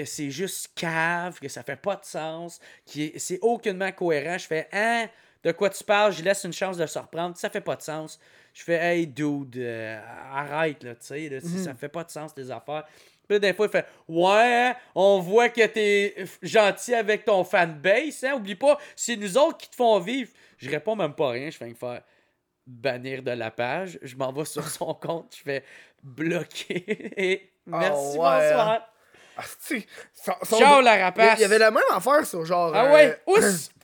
que c'est juste cave, que ça fait pas de sens, qui est- c'est aucunement cohérent. Je fais Hein, de quoi tu parles, je laisse une chance de se reprendre, ça fait pas de sens. Je fais Hey dude, euh, arrête là, tu sais, si ça fait pas de sens tes affaires. Puis là, des fois, il fait Ouais, on voit que t'es gentil avec ton fanbase, hein, oublie pas, c'est nous autres qui te font vivre. Je réponds même pas rien, je fais que faire bannir de la page. Je m'en vais sur son compte, je fais bloquer et merci,
ouais, hein.
bonsoir.
Tu sais, son- son-
Ciao la rapace.
il y avait la même affaire sur genre.
Ah
euh,
ouais, ous,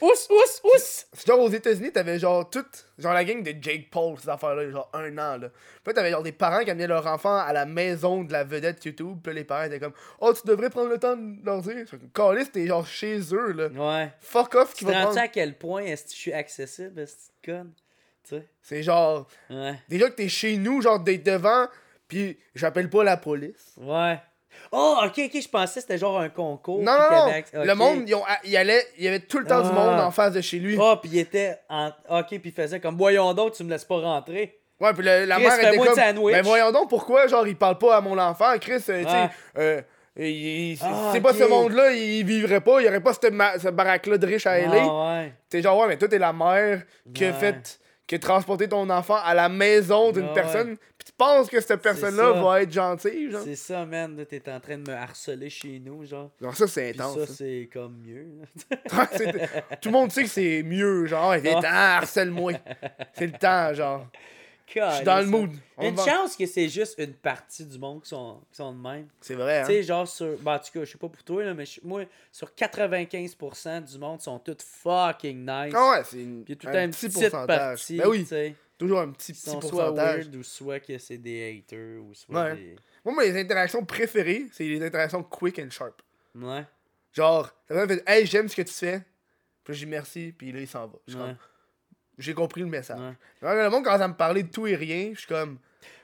ous, ous, ous.
C'est genre aux États-Unis, t'avais genre toute. Genre la gang de Jake Paul, ces affaires-là, genre un an, là. Puis t'avais genre des parents qui amenaient leur enfant à la maison de la vedette YouTube. Puis les parents étaient comme Oh, tu devrais prendre le temps de leur dire. Caliste, t'es genre chez eux, là.
Ouais.
Fuck off,
Tu
qui
te
va
rends
prendre.
à quel point est-ce que je suis accessible, est-ce que tu connes? Tu sais?
C'est genre.
Ouais.
Déjà que t'es chez nous, genre d'être devant, puis j'appelle pas la police.
Ouais. Oh, ok, ok, je pensais que c'était genre un concours.
Non, non,
acc-
Le monde, ils ont- il, allait, il y avait tout le temps du
Ah.
monde en face de chez lui.
Oh, puis il était en. Ok, puis il faisait comme Voyons donc, tu me laisses pas rentrer.
Ouais, puis la
Chris,
mère était comme. Mais voyons donc pourquoi, genre, il parle pas à mon enfant. Chris, euh, tu sais,
Ouais.
euh, il- c'est
Ah,
pas ce monde-là, il vivrait pas, il y aurait pas cette, ma- ce baraque-là de riche à LA.
Ah, ouais.
T'es genre, ouais, mais toi, t'es la mère qui a
Ouais.
fait. Qui a transporté ton enfant à la maison d'une
Ouais,
personne. Puis tu penses que cette personne-là va être gentille, genre?
C'est ça, man. T'es en train de me harceler chez nous, genre.
Genre, ça, c'est intense.
ça,
ça.
c'est comme mieux.
Tout le monde sait que c'est mieux, genre, viens,
Ouais.
t'en, harcèle-moi. C'est le temps, genre. Je suis dans le mood. On
Une
va-
chance que c'est juste une partie du monde qui sont, qui sont de même.
C'est vrai, hein.
Tu sais, genre sur. Ben, en tout cas, je sais pas pour toi, là, mais moi, sur 95% du monde sont tous fucking nice.
Ah ouais, c'est une-
Puis tout
un
un
petit
petit
pourcentage.
partie.
Ben oui, toujours un petit, petit
soit
pourcentage.
weird ou soit que c'est des haters ou soit
Ouais.
des.
Moi, mes interactions préférées, c'est les interactions quick and sharp.
Ouais.
Genre, ça me fait Hey, j'aime ce que tu fais. Puis je dis merci, puis là, il s'en va. Je
Ouais.
J'ai compris le message.
Ouais.
Le monde commence à me parler de tout et rien. Je suis comme.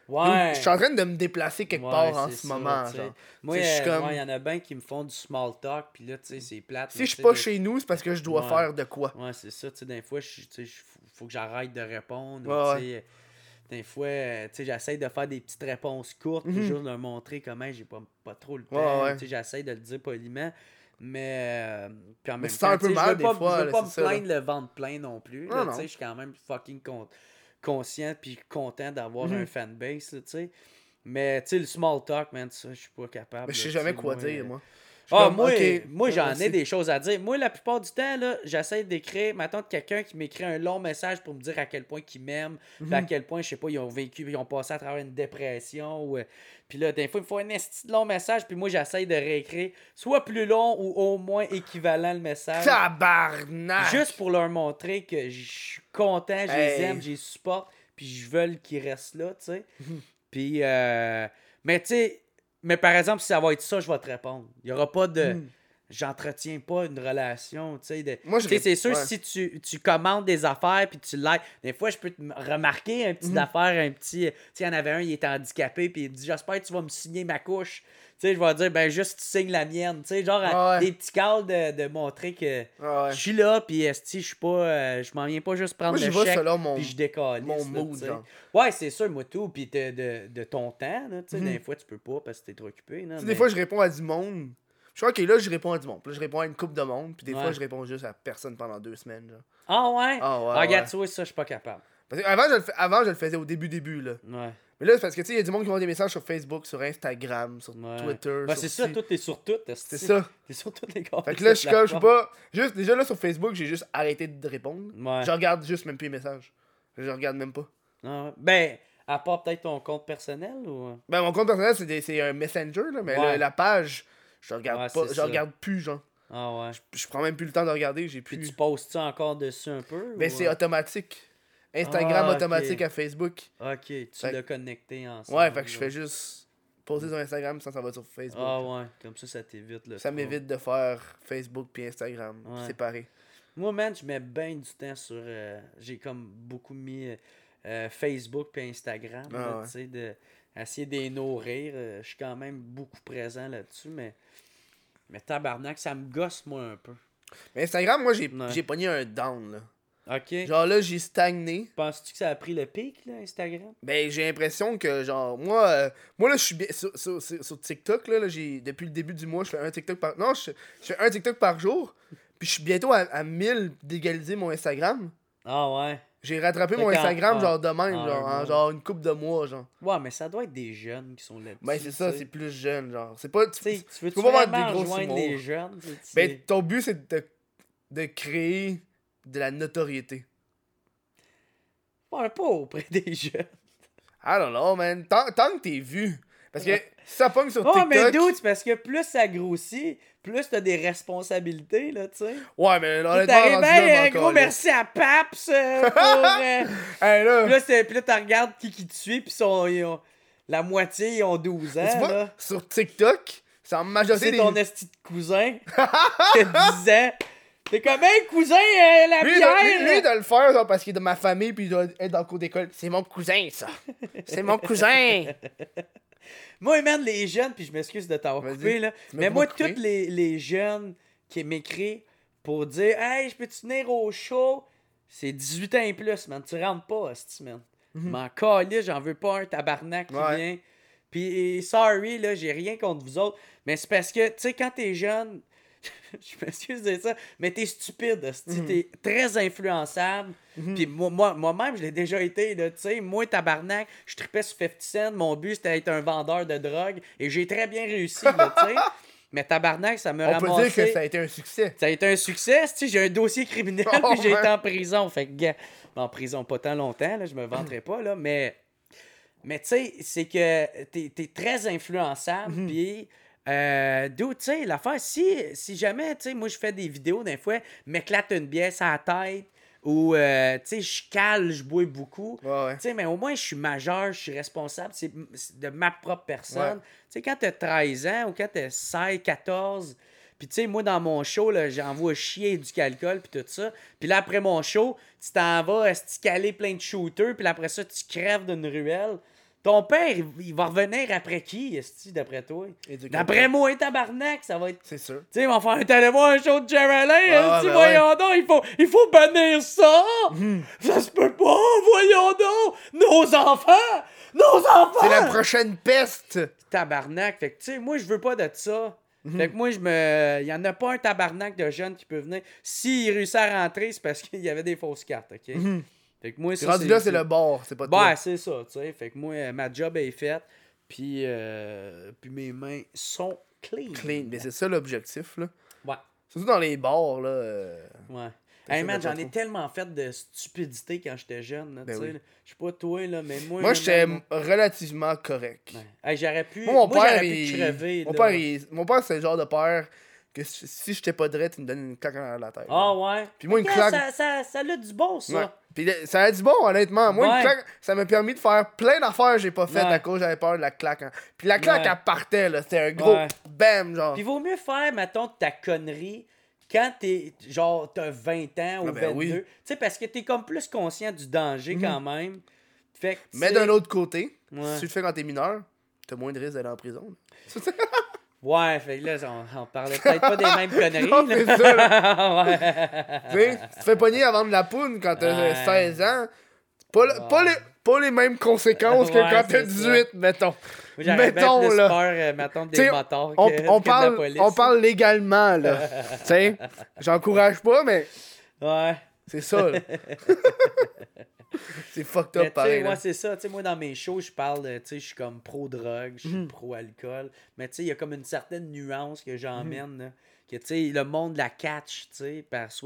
Ouais.
Je suis en train de me déplacer quelque
Ouais,
part en ce
ça,
moment. Genre.
Moi,
suis
euh,
comme-
il y en a bien qui me font du small talk, puis là, tu sais, c'est plate.
Si je suis pas chez nous, c'est parce que je dois faire de quoi.
Ouais, c'est ça. Tu sais, des fois, je- faut, que j'arrête de répondre. Tu sais, Des fois, euh, tu sais, j'essaie de faire des petites réponses courtes,
Mhm.
toujours leur montrer comment j'ai pas, pas trop le temps.
ouais.
Tu sais, j'essaie de le dire poliment. Mais, euh, puis en même temps,
un peu mal
je veux
des
pas,
fois,
je veux
là,
pas me plaindre le ventre plein non plus. Je suis quand même fucking con- conscient puis content d'avoir
Mhm.
un fanbase, tu sais. Mais, tu sais, le small talk, man, je suis pas capable.
Mais je sais jamais quoi
moi,
dire,
euh,
moi.
Ah, moi, moi j'en ai des choses à dire. Moi, la plupart du temps, j'essaie d'écrire, maintenant quelqu'un qui m'écrit un long message pour me dire à quel point il m'aime, puis
Mhm.
à quel point, je sais pas, ils ont vécu, ils ont passé à travers une dépression. Ou, euh, puis là, des fois, il me faut un esti de long message, puis moi, j'essaie de réécrire, soit plus long ou au moins équivalent le message.
Tabarnak!
Juste pour leur montrer que je suis content, je les aime, je les supporte, puis je veux qu'ils restent là, tu sais.
Mhm.
puis, euh, mais tu sais, mais par exemple, si ça va être ça, je vais te répondre. Il n'y aura pas de.
Mm.
J'entretiens pas une relation, tu sais. de-
Moi, je
c'est sûr,
ouais.
si tu, tu commandes des affaires puis tu likes, des fois, je peux te remarquer un petit
Mhm.
affaire, un petit. Tu sais, il y en avait un, il était handicapé, puis il dit J'espère que tu vas me signer ma couche. Tu sais, je vais dire Ben, juste tu signes la mienne. Tu sais, genre,
ouais.
des petits calls de, de montrer que
ouais.
je suis là, puis esti, je suis pas. euh, je m'en viens pas juste prendre
Moi,
le chèque,
mon,
puis je décolle.
mon mood.
Ouais, c'est sûr, moi tout, puis de, de, de ton temps, là, tu sais,
Mhm.
des fois, tu peux pas parce que t'es trop occupé. Là, mais-
Des fois, je réponds à du monde. Je suis ok, là, je réponds à du monde. Puis là, je réponds à une coupe de monde. Puis des
Ouais.
fois, je réponds juste à personne pendant deux semaines. Genre.
Ah ouais?
Ah ouais,
Ah, regarde, ça, je suis pas capable.
Parce que avant, je le avant, je le faisais au début, début, là.
Ouais.
Mais là, c'est parce que, tu sais, il y a du monde qui m'envoie des messages sur Facebook, sur Instagram, sur
ouais.
Twitter.
Ben, c'est ça, tout est sur tout.
C'est ça.
T'es sur toutes les gars.
Fait que là, je suis pas. Juste, déjà là, sur Facebook, j'ai juste arrêté de répondre.
Ouais.
Je regarde juste même plus les messages. Je regarde même pas.
Ah. Ben, à part peut-être ton compte personnel ou?
Ben, mon compte personnel, c'est un messenger, là, mais
Ouais.
la page, je regarde pas. Je
ça.
regarde plus, genre.
Ah ouais.
Je prends même plus le temps de regarder, j'ai
Puis
plus.
tu postes-tu encore dessus un peu?
Mais
ou,
c'est
euh?
automatique. Instagram
Ah,
automatique à Facebook.
Ok, tu l'as connecté ensemble.
Ouais, fait que je fais juste poster sur Instagram sans ça va sur Facebook.
Ah ouais, comme ça, ça t'évite le.
Ça m'évite de faire Facebook puis Instagram
Ouais.
séparés.
Moi, man, je mets bien du temps sur. euh, J'ai comme beaucoup mis euh, euh, Facebook puis Instagram,
Ah
là,
ouais.
tu sais, de essayer de les nourrir. euh, je suis quand même beaucoup présent là-dessus, mais. Mais tabarnak, ça me gosse, moi, un peu.
Mais Instagram, moi, j'ai
Ouais.
pogné un down, là.
Ok.
Genre là, j'ai stagné.
Penses-tu que ça a pris le pic, là, Instagram?
Ben, j'ai l'impression que, genre, moi, euh, moi là, je suis bien. Sur, sur- sur- TikTok, là, là, j'ai, depuis le début du mois, je fais un TikTok par. Non, je, fais un TikTok par jour. Puis je suis bientôt à, à 1000 d'égaliser mon Instagram.
Ah ouais.
J'ai rattrapé mon Instagram,
en-
genre, de même,
en
genre, en genre une coupe de mois, genre.
Ouais, mais ça doit être des jeunes qui sont là-dessus.
Ben, c'est ça, c'est plus jeune, genre. C'est pas.
Tu veux
peux pas voir
vraiment
des gros
jeunes?
Ben, ton but, c'est de, de créer de la notoriété.
Ouais, pas auprès des jeunes.
I don't know, man. Tant, tant que t'es vu. Parce que ça pogne sur
Oh,
TikTok.
mais dude, c'est parce que plus ça grossit, plus t'as des responsabilités, là, tu sais.
Ouais, mais honnêtement, rendu là,
un gros merci à Paps euh, pour. euh,
Hey, là.
Puis là, tu regardes qui qui te suit, puis sont, ils ont- la moitié, ils ont 12 ans,
tu vois,
là.
sur TikTok, c'est en majorité
C'est ton esti de cousin qui a 10 ans. T'es comme, hey, cousin, euh, la
Lui,
bière!
lui, doit le faire genre, parce qu'il est de ma famille puis il doit être dans le cours d'école. C'est mon cousin, ça. C'est mon cousin.
Moi, man, les jeunes, puis je m'excuse de t'avoir coupé, là. Mais moi, tous les, les jeunes qui m'écrivent pour dire Hey, je peux-tu venir au show? C'est 18 ans et plus, man. Tu rentres pas, hostie, man. Je M'en calisse, j'en veux pas un tabarnak qui.
Ouais.
vient. Puis, sorry, là, j'ai rien contre vous autres. Mais c'est parce que, tu sais, quand t'es jeune, je m'excuse de ça, mais t'es stupide, hostie.
Mhm.
T'es très influençable. Puis moi, moi, moi-même, je l'ai déjà été, tu sais. Moi, tabarnak, je tripais sur 50 Cent. Mon but, c'était d'être un vendeur de drogue. Et j'ai très bien réussi, tu sais. Mais tabarnak, ça me
On peut dire que ça a été un succès.
Ça a été un succès, tu j'ai un dossier criminel,
Oh,
puis j'ai été en prison. Fait que, en prison pas tant longtemps, là, je me vanterai pas, là, mais, mais tu sais, c'est que t'es es très influençable,
Mhm.
puis, euh, d'où, tu sais, l'affaire, si, si jamais, tu sais, moi, je fais des vidéos, des fois, m'éclate une bière à la tête, ou, euh, tu sais, je cale, je bois beaucoup,
Ouais, ouais.
tu sais, mais au moins, je suis majeur, je suis responsable, c'est de ma propre personne.
Ouais.
Tu sais, quand t'as 13 ans ou quand t'as 16, 14, puis tu sais, moi, dans mon show, là, j'envoie chier du calcul, puis tout ça. Puis là, après mon show, tu t'en vas, tu caler plein de shooters, puis après ça, tu crèves d'une ruelle. Ton père, il, il va revenir après qui, esti, d'après toi? D'après moi, tabarnak, ça va être...
C'est sûr.
Tu sais, ils vont faire, t'allais voir un show de Jerry
Ah,
esti,
ben
voyons donc, il faut, il faut bannir ça!
Mhm.
Ça se peut pas, voyons donc! Nos enfants! Nos enfants!
C'est la prochaine peste.
tabarnak. Fait que, tu sais, moi, je veux pas de ça.
Mhm.
Fait que moi, je me. Il y en a pas un tabarnak de jeunes qui peut venir. S'il réussit à rentrer, c'est parce qu'il y avait des fausses cartes, OK? Fait que moi, ça.
rendu là, c'est le bord, c'est pas
Ouais,
toi.
c'est ça, tu sais. Fait que moi, euh, ma job est faite. Puis, euh, puis mes mains sont clean.
Clean. Mais c'est ça l'objectif, là.
Ouais,
Surtout dans les bars, là. euh,
ouais. Hey man,
de
j'en ai tellement fait de stupidité quand j'étais jeune, là,
Ben
tu sais.
oui.
Je sais pas toi, là, mais moi.
Moi, j'étais relativement correct.
ouais. Hey, j'aurais pu.
Moi, mon
moi,
père,
j'aurais pu
il...
crever,
mon,
là.
père il... mon père, c'est le genre de père que si si j'étais pas drette, il me donne une claque en la tête.
Ah ouais.
Puis moi, une claque-
Ça, ça, ça a du bon, ça.
Ouais. Puis le- ça a du bon, honnêtement. Moi,
Ouais.
une claque, ça m'a permis de faire plein d'affaires que j'ai pas faites
Ouais.
à cause j'avais peur de la claque. hein. Puis la claque, elle partait, là. C'était un gros bam, genre.
Puis vaut mieux faire, mettons, ta connerie quand t'es, genre, t'as 20 ans ou
Ah ben
22.
oui.
Tu sais, parce que t'es comme plus conscient du danger quand même. Fait que, tu
Mais d'un autre côté,
Ouais.
si tu le fais quand t'es mineur, t'as moins de risque d'aller en prison. là.
Ouais, fait que là, on, on parlait peut-être pas des mêmes conneries.
Non,
là.
ça,
ouais.
tu sais, tu te fais pogner à vendre de la poudre quand t'as
Ouais.
16 ans. Pas, le- pas, les, pas les mêmes conséquences que
Ouais,
quand t'as
c'est
18, mettons.
j'aurais bien
Mettons,
plus
là.
peur, euh, mettons, des
T'sais,
motards
On,
que,
on
que de la
parle,
police.
on parle légalement, là. tu sais, j'encourage pas, mais
Ouais.
c'est ça, là. c'est fucked
Mais
up,
tu sais,
pareil.
ouais,
là.
c'est ça. Tu sais, moi, dans mes shows, je parle, je suis comme pro-drogue, je suis
Mhm.
pro-alcool. Mais il y a comme une certaine nuance que j'emmène,
Mhm.
Que, le monde la catch, tu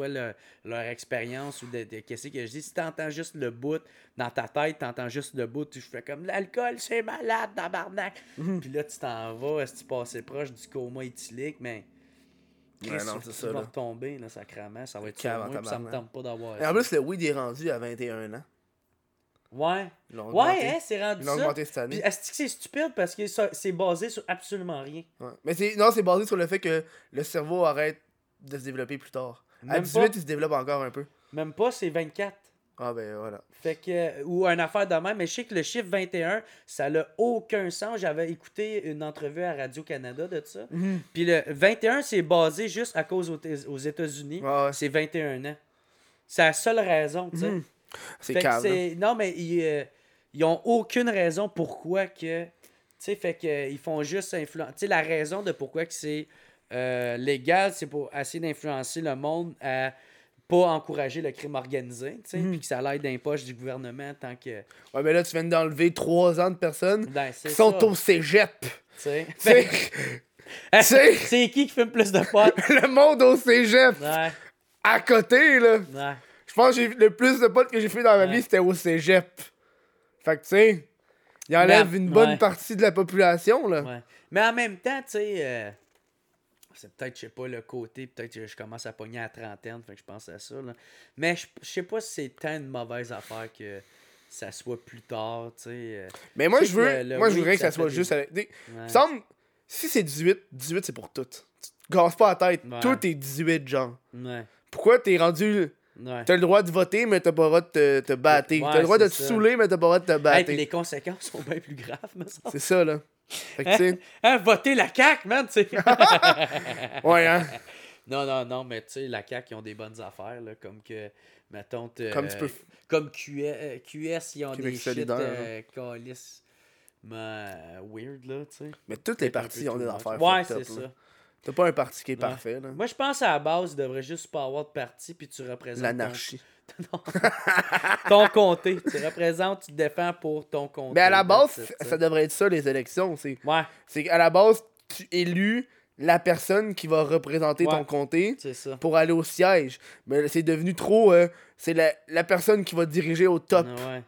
le- leur expérience ou de, de- qu'est-ce que je dis. Si t'entends juste le bout dans ta tête, t'entends juste le bout, tu fais comme l'alcool, c'est malade, tabarnak.
Mhm.
Puis là, tu t'en vas, est-ce que tu passais proche du coma éthylique, mais.
Ouais, non, c'est ça,
vas
là.
retomber, là, sacrément. Ça va être sur moi, ça me tente pas d'avoir
Et en plus, le weed est rendu à 21 ans.
Ouais.
Ils l'ont
Ouais, hein, c'est rendu
Ils l'ont
ça.
augmenté cette
Puis
année.
est-ce que c'est stupide parce que ça- c'est basé sur absolument rien?
Ouais. Mais c'est, non, c'est basé sur le fait que le cerveau arrête de se développer plus tard. à
Même
18,
pas.
il se développe encore un peu.
Même pas, c'est 24.
Ah ben voilà.
Fait que, ou une affaire de même, mais je sais que le chiffre 21, ça n'a aucun sens. J'avais écouté une entrevue à Radio-Canada de ça.
Mhm.
Puis le 21, c'est basé juste à cause aux, aux États-Unis.
Ouais, ouais.
C'est 21 ans. C'est la seule raison, tu sais.
Mhm. C'est calme.
Non, mais ils, euh, ils ont aucune raison pourquoi que. Tu sais, fait que euh, ils font juste influencer. Tu sais, la raison de pourquoi que c'est euh, légal, c'est pour essayer d'influencer le monde à pas encourager le crime organisé, tu sais,
Mhm.
puis que ça l'aide dans les poches du gouvernement tant que.
Ouais, mais là, tu viens d'enlever 3 ans de personnes
Ben,
qui sont
ça,
au cégep.
tu sais.
Tu sais,
Fait-
sais-
c'est qui qui fume plus de potes?
le monde au cégep.
Ouais,
À côté, là.
ouais.
Je pense que le plus de potes que j'ai fait dans ma
Ouais.
vie, c'était au cégep. Fait que, tu sais, il enlève
Mais-
une bonne
ouais.
partie de la population, là.
Ouais. Mais en même temps, tu sais, euh, c'est peut-être, je sais pas, le côté, peut-être que je commence à pogner à la trentaine, fait que je pense à ça. Là. Mais je sais pas si c'est tant une mauvaise affaire que ça soit plus tard, tu sais. euh,
Mais moi,
Je
veux,
que le- le
moi, je voudrais que
ça
soit juste avec. me semble, si c'est 18, 18 c'est pour tout. Tu te gasses pas la tête. Tout est 18, genre.
Ouais,
Pourquoi t'es rendu.
Ouais.
T'as le droit de voter, mais t'as pas le droit de te, te battre.
Ouais,
t'as le droit de te
ça.
saouler, mais t'as pas le droit de te battre.
les conséquences sont bien plus graves, me semble.
C'est ça, là. Fait que, tu sais.
Hein, voter la CAQ, man, tu sais.
ouais, hein.
non, non, non, mais tu sais, la CAQ, ils ont des bonnes affaires, là, comme que, mettons,
Comme tu peux-
Comme QS, euh, QS, ils ont
Québec
des shit euh, calices, mais, euh, weird, là, tu sais.
Mais toutes les
peu
ont des affaires.
Ouais, c'est ça.
T'as pas un parti qui est parfait, là.
Moi, je pense à la base, il devrait juste pas avoir de parti, puis tu représentes
L'anarchie.
ton, ton comté. Tu représentes, tu te défends pour ton comté.
Mais à la base, ça devrait être ça, les élections. C'est
Ouais,
c'est qu'à la base, tu élus la personne qui va représenter
Ouais.
ton comté pour aller au siège. Mais c'est devenu trop. euh, c'est la, la personne qui va diriger au top.
Ouais.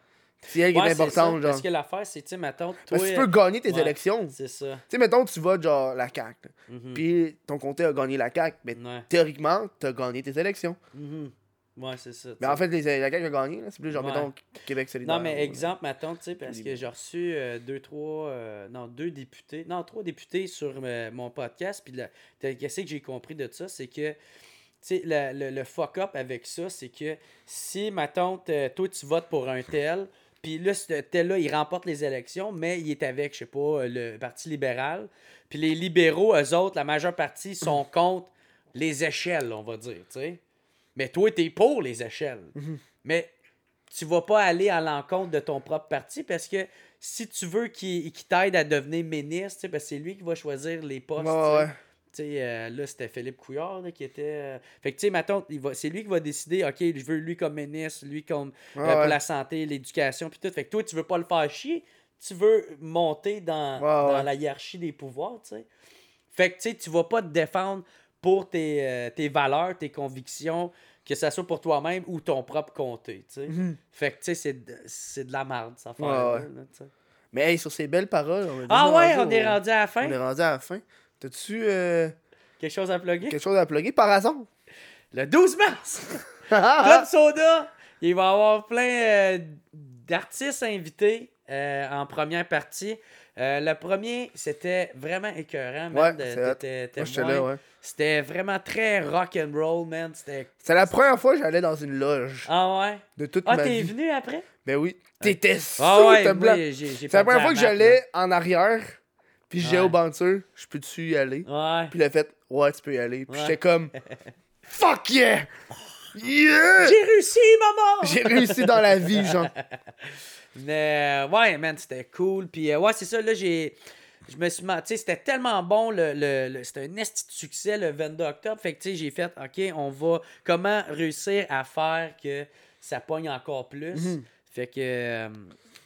C'est elle qui
Ouais,
est importante, genre.
Parce que l'affaire, c'est, tu sais, mettons, toi...
Parce que tu peux gagner tes
ouais,
élections. Tu
C'est ça.
sais, mettons, tu votes genre la CAQ. là.
Mhm.
Puis ton comté a gagné la CAQ. Mais
Ouais.
théoriquement, t'as gagné tes élections.
Mhm. Ouais, c'est ça. tu
Mais en fait, les, la CAQ a gagné. C'est plus genre, mettons, Québec solidaire.
Non, mais
ou-
exemple, mettons, tu sais, parce que j'ai reçu euh, deux, trois, euh, non, deux députés, non, trois députés sur euh, mon podcast, puis qu'est-ce que j'ai compris de ça, c'est que, tu sais, le, le, le fuck-up avec ça, c'est que si, mettons, t'es- toi, tu votes pour un tel, puis là, ce tel-là, il remporte les élections, mais il est avec, je sais pas, le Parti libéral, puis les libéraux, eux autres, la majeure partie, sont contre les échelles, on va dire, tu sais. Mais toi, t'es pour les échelles. Mais tu vas pas aller à l'encontre de ton propre parti parce que si tu veux qu'il t'aide à devenir ministre, parce que c'est lui qui va choisir les postes.
Ouais, ouais.
Sais, euh, là, c'était Philippe Couillard là, qui était. euh, Fait que, tu sais, mettons, il va- c'est lui qui va décider, OK, je veux lui comme ministre, lui comme euh,
Ouais,
pour la santé, l'éducation, puis tout. Fait que toi, tu veux pas le faire chier, tu veux monter dans,
Ouais,
dans
ouais.
la hiérarchie des pouvoirs, tu sais. Fait que, tu sais, tu vas pas te défendre pour tes, euh, tes valeurs, tes convictions, que ça soit pour toi-même ou ton propre comté, tu sais.
Mhm.
Fait que, tu sais, c'est de, c'est de la merde, ça
Ouais, ouais. Mais hey, sur ces belles paroles. On
Ah ouais,
rendu
on est rendu à la fin.
On est rendu à la fin. T'as-tu euh,
Quelque chose à plugger?
quelque chose à plugger par hasard?
Le 12 mars!
Ah,
Club Soda! Il va y avoir plein euh, d'artistes invités euh, en première partie. Le premier, c'était vraiment écœurant,
Ouais,
man.
là, ouais.
C'était vraiment très rock and roll, man. C'était.
C'est la première fois que j'allais dans une loge
Ah ouais?
de toute
Ah,
ma
t'es
vie.
venu après?
Ben oui. T'étais
Ah ouais, j'ai
C'est la première fois que j'allais en arrière, puis j'ai au bouncer, je peux-tu y aller?
Ouais.
Puis il a fait, ouais, tu peux y aller. Puis j'étais comme, fuck yeah! Yeah!
J'ai réussi, maman!
J'ai réussi dans la vie, genre.
Mais ouais, man, c'était cool. Puis euh, ouais, c'est ça, là, j'ai. Je me suis. Tu sais, c'était tellement bon, le, le, le- c'était un esti de succès le 22 octobre. Fait que, tu sais, j'ai fait, OK, on va. Comment réussir à faire que ça pogne encore plus?
Mhm.
Fait que. euh,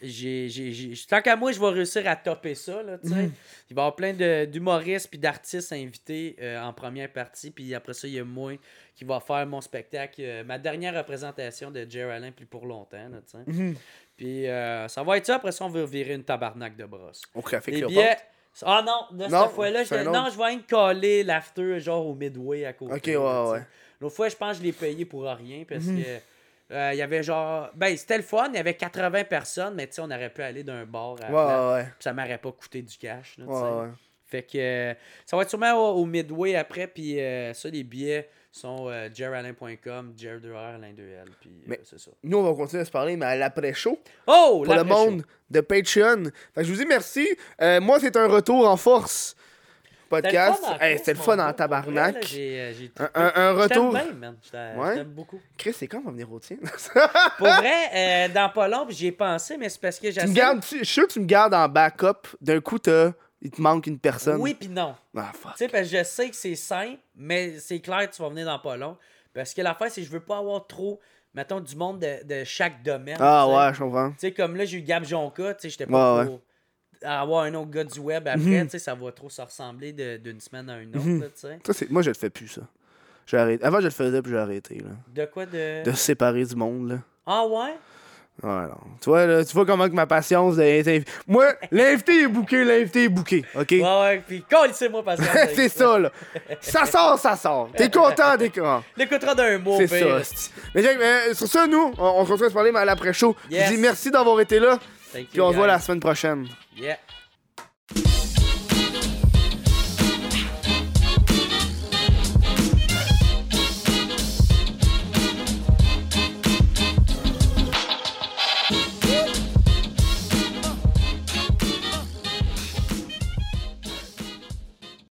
j'ai, j'ai, j'ai- tant qu'à moi, je vais réussir à topper ça. Là, tu sais.
Mhm.
Il va y avoir plein de, d'humoristes puis d'artistes invités euh, en première partie. Puis après ça, il y a moi qui va faire mon spectacle, euh, ma dernière représentation de Jerry Allen plus pour longtemps. là, tu sais.
Mhm.
Puis euh, ça va être ça. Après ça, on va virer une tabarnak de brosse.
Au café
Les billets. Ah non, de
Non,
cette fois-là, je... non, je vais rien coller l'after genre au Midway à côté.
Ok, ouais, ouais.
L'autre fois, je pense que je l'ai payé pour rien parce
Mhm.
que. Euh, Il y avait genre. Ben, c'était le fun, il y avait 80 personnes, mais tu sais, on aurait pu aller d'un bar à
Ouais, ouais,
ça m'aurait pas coûté du cash. là,
Ouais.
Fait que euh, ça va être sûrement au, au Midway après, puis euh, ça, les billets sont euh, jeralain.com, jer 2 r alain 2L, puis euh, c'est ça.
Nous, on va continuer à se parler, mais à l'après-show.
Oh!
pour le monde de Patreon. Fait que je vous dis merci. Euh, moi, c'est un retour en force. Podcast.
C'était le fun en
Hey,
crise,
C'était le
mon
fun
gars,
en
pour
tabarnak.
j'ai, euh,
Un, un- retour.
Je
Ouais.
beaucoup.
Chris, c'est quand on va venir au tien?
Pour vrai, euh, dans pas long, j'y ai pensé, mais c'est parce que
tu
j'essaie...
me gardes, tu- je suis sûr que tu me gardes en backup. D'un coup, t'as- il te manque une personne.
Oui, puis non.
Ah, fuck.
Tu sais, parce que je sais que c'est simple, mais c'est clair que tu vas venir dans pas long. Parce que l'affaire, c'est que je veux pas avoir trop, mettons, du monde de, de chaque domaine.
Ah, ouais, je comprends.
Tu sais, comme là, j'ai eu Gab Jonca, tu sais, j'étais pas
Ouais,
pour avoir un autre gars du web après, tu sais, ça va trop se ressembler de- d'une semaine à une autre,
Mhm.
là, sais.
Ça, c'est... Moi, je le fais plus, ça. J'ai arrêté. Avant, je le faisais, puis j'ai arrêté. Là.
De quoi de...
De se séparer du monde. Là.
Ah ouais?
Ouais, non. Tu vois, là, tu vois comment que ma patience. est- Moi, l'invité est booké, l'invité est booké. OK?
Ouais, ouais, puis moi parce que...
c'est ça, là. Ça sort, ça sort. T'es content, t'es content.
L'écoutera d'un mot,
C'est ça. Mais Jack, euh, sur ça, nous, on, on se retrouve à se parler mais à l'après-show. Je
Yes.
dis merci d'avoir été là. On se voit la semaine prochaine.
Yeah.